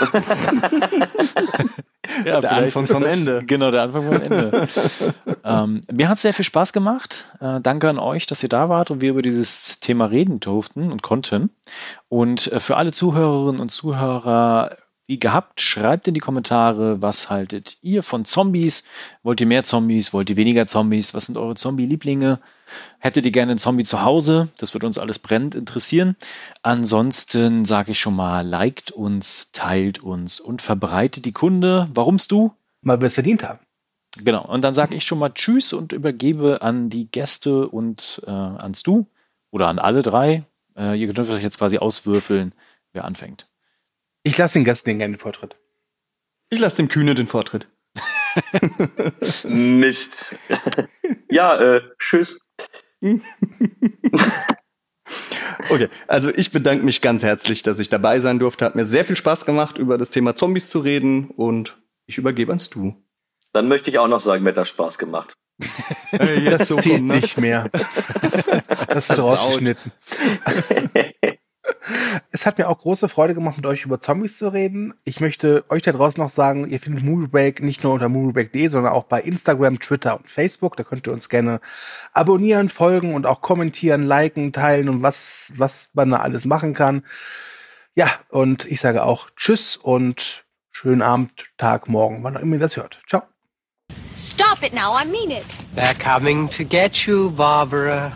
[laughs] Ja, Der Anfang ist vom das- Ende. Genau, der Anfang vom Ende. [laughs] ähm, mir hat es sehr viel Spaß gemacht. Äh, danke an euch, dass ihr da wart und wir über dieses Thema reden durften und konnten. Und äh, für alle Zuhörerinnen und Zuhörer, wie gehabt, schreibt in die Kommentare, was haltet ihr von Zombies? Wollt ihr mehr Zombies? Wollt ihr weniger Zombies? Was sind eure Zombie-Lieblinge? Hättet ihr gerne einen Zombie zu Hause? Das würde uns alles brennend interessieren. Ansonsten sage ich schon mal, liked uns, teilt uns und verbreitet die Kunde. Warumst du? Weil wir es verdient haben. Genau. Und dann sage ich schon mal Tschüss und übergebe an die Gäste und äh, ans Du oder an alle drei. Äh, ihr dürft euch jetzt quasi auswürfeln, wer anfängt. Ich lasse den Gästen gerne den Vortritt. Ich lasse dem Kühne den Vortritt. [laughs] Mist. [laughs] ja, äh, tschüss. [laughs] Okay, also ich bedanke mich ganz herzlich, dass ich dabei sein durfte. Hat mir sehr viel Spaß gemacht, über das Thema Zombies zu reden und ich übergebe ans Du. Dann möchte ich auch noch sagen, mir hat das Spaß gemacht. Das so zählt ne? nicht mehr. Das wird rausgeschnitten. Es hat mir auch große Freude gemacht, mit euch über Zombies zu reden. Ich möchte euch da draußen noch sagen, ihr findet Movie Break nicht nur unter moviebreak.de, sondern auch bei Instagram, Twitter und Facebook. Da könnt ihr uns gerne abonnieren, folgen und auch kommentieren, liken, teilen und was, was man da alles machen kann. Ja, und ich sage auch Tschüss und schönen Abend, Tag, Morgen, wann auch immer ihr das hört. Ciao. Stop it now, I mean it. They're coming to get you, Barbara.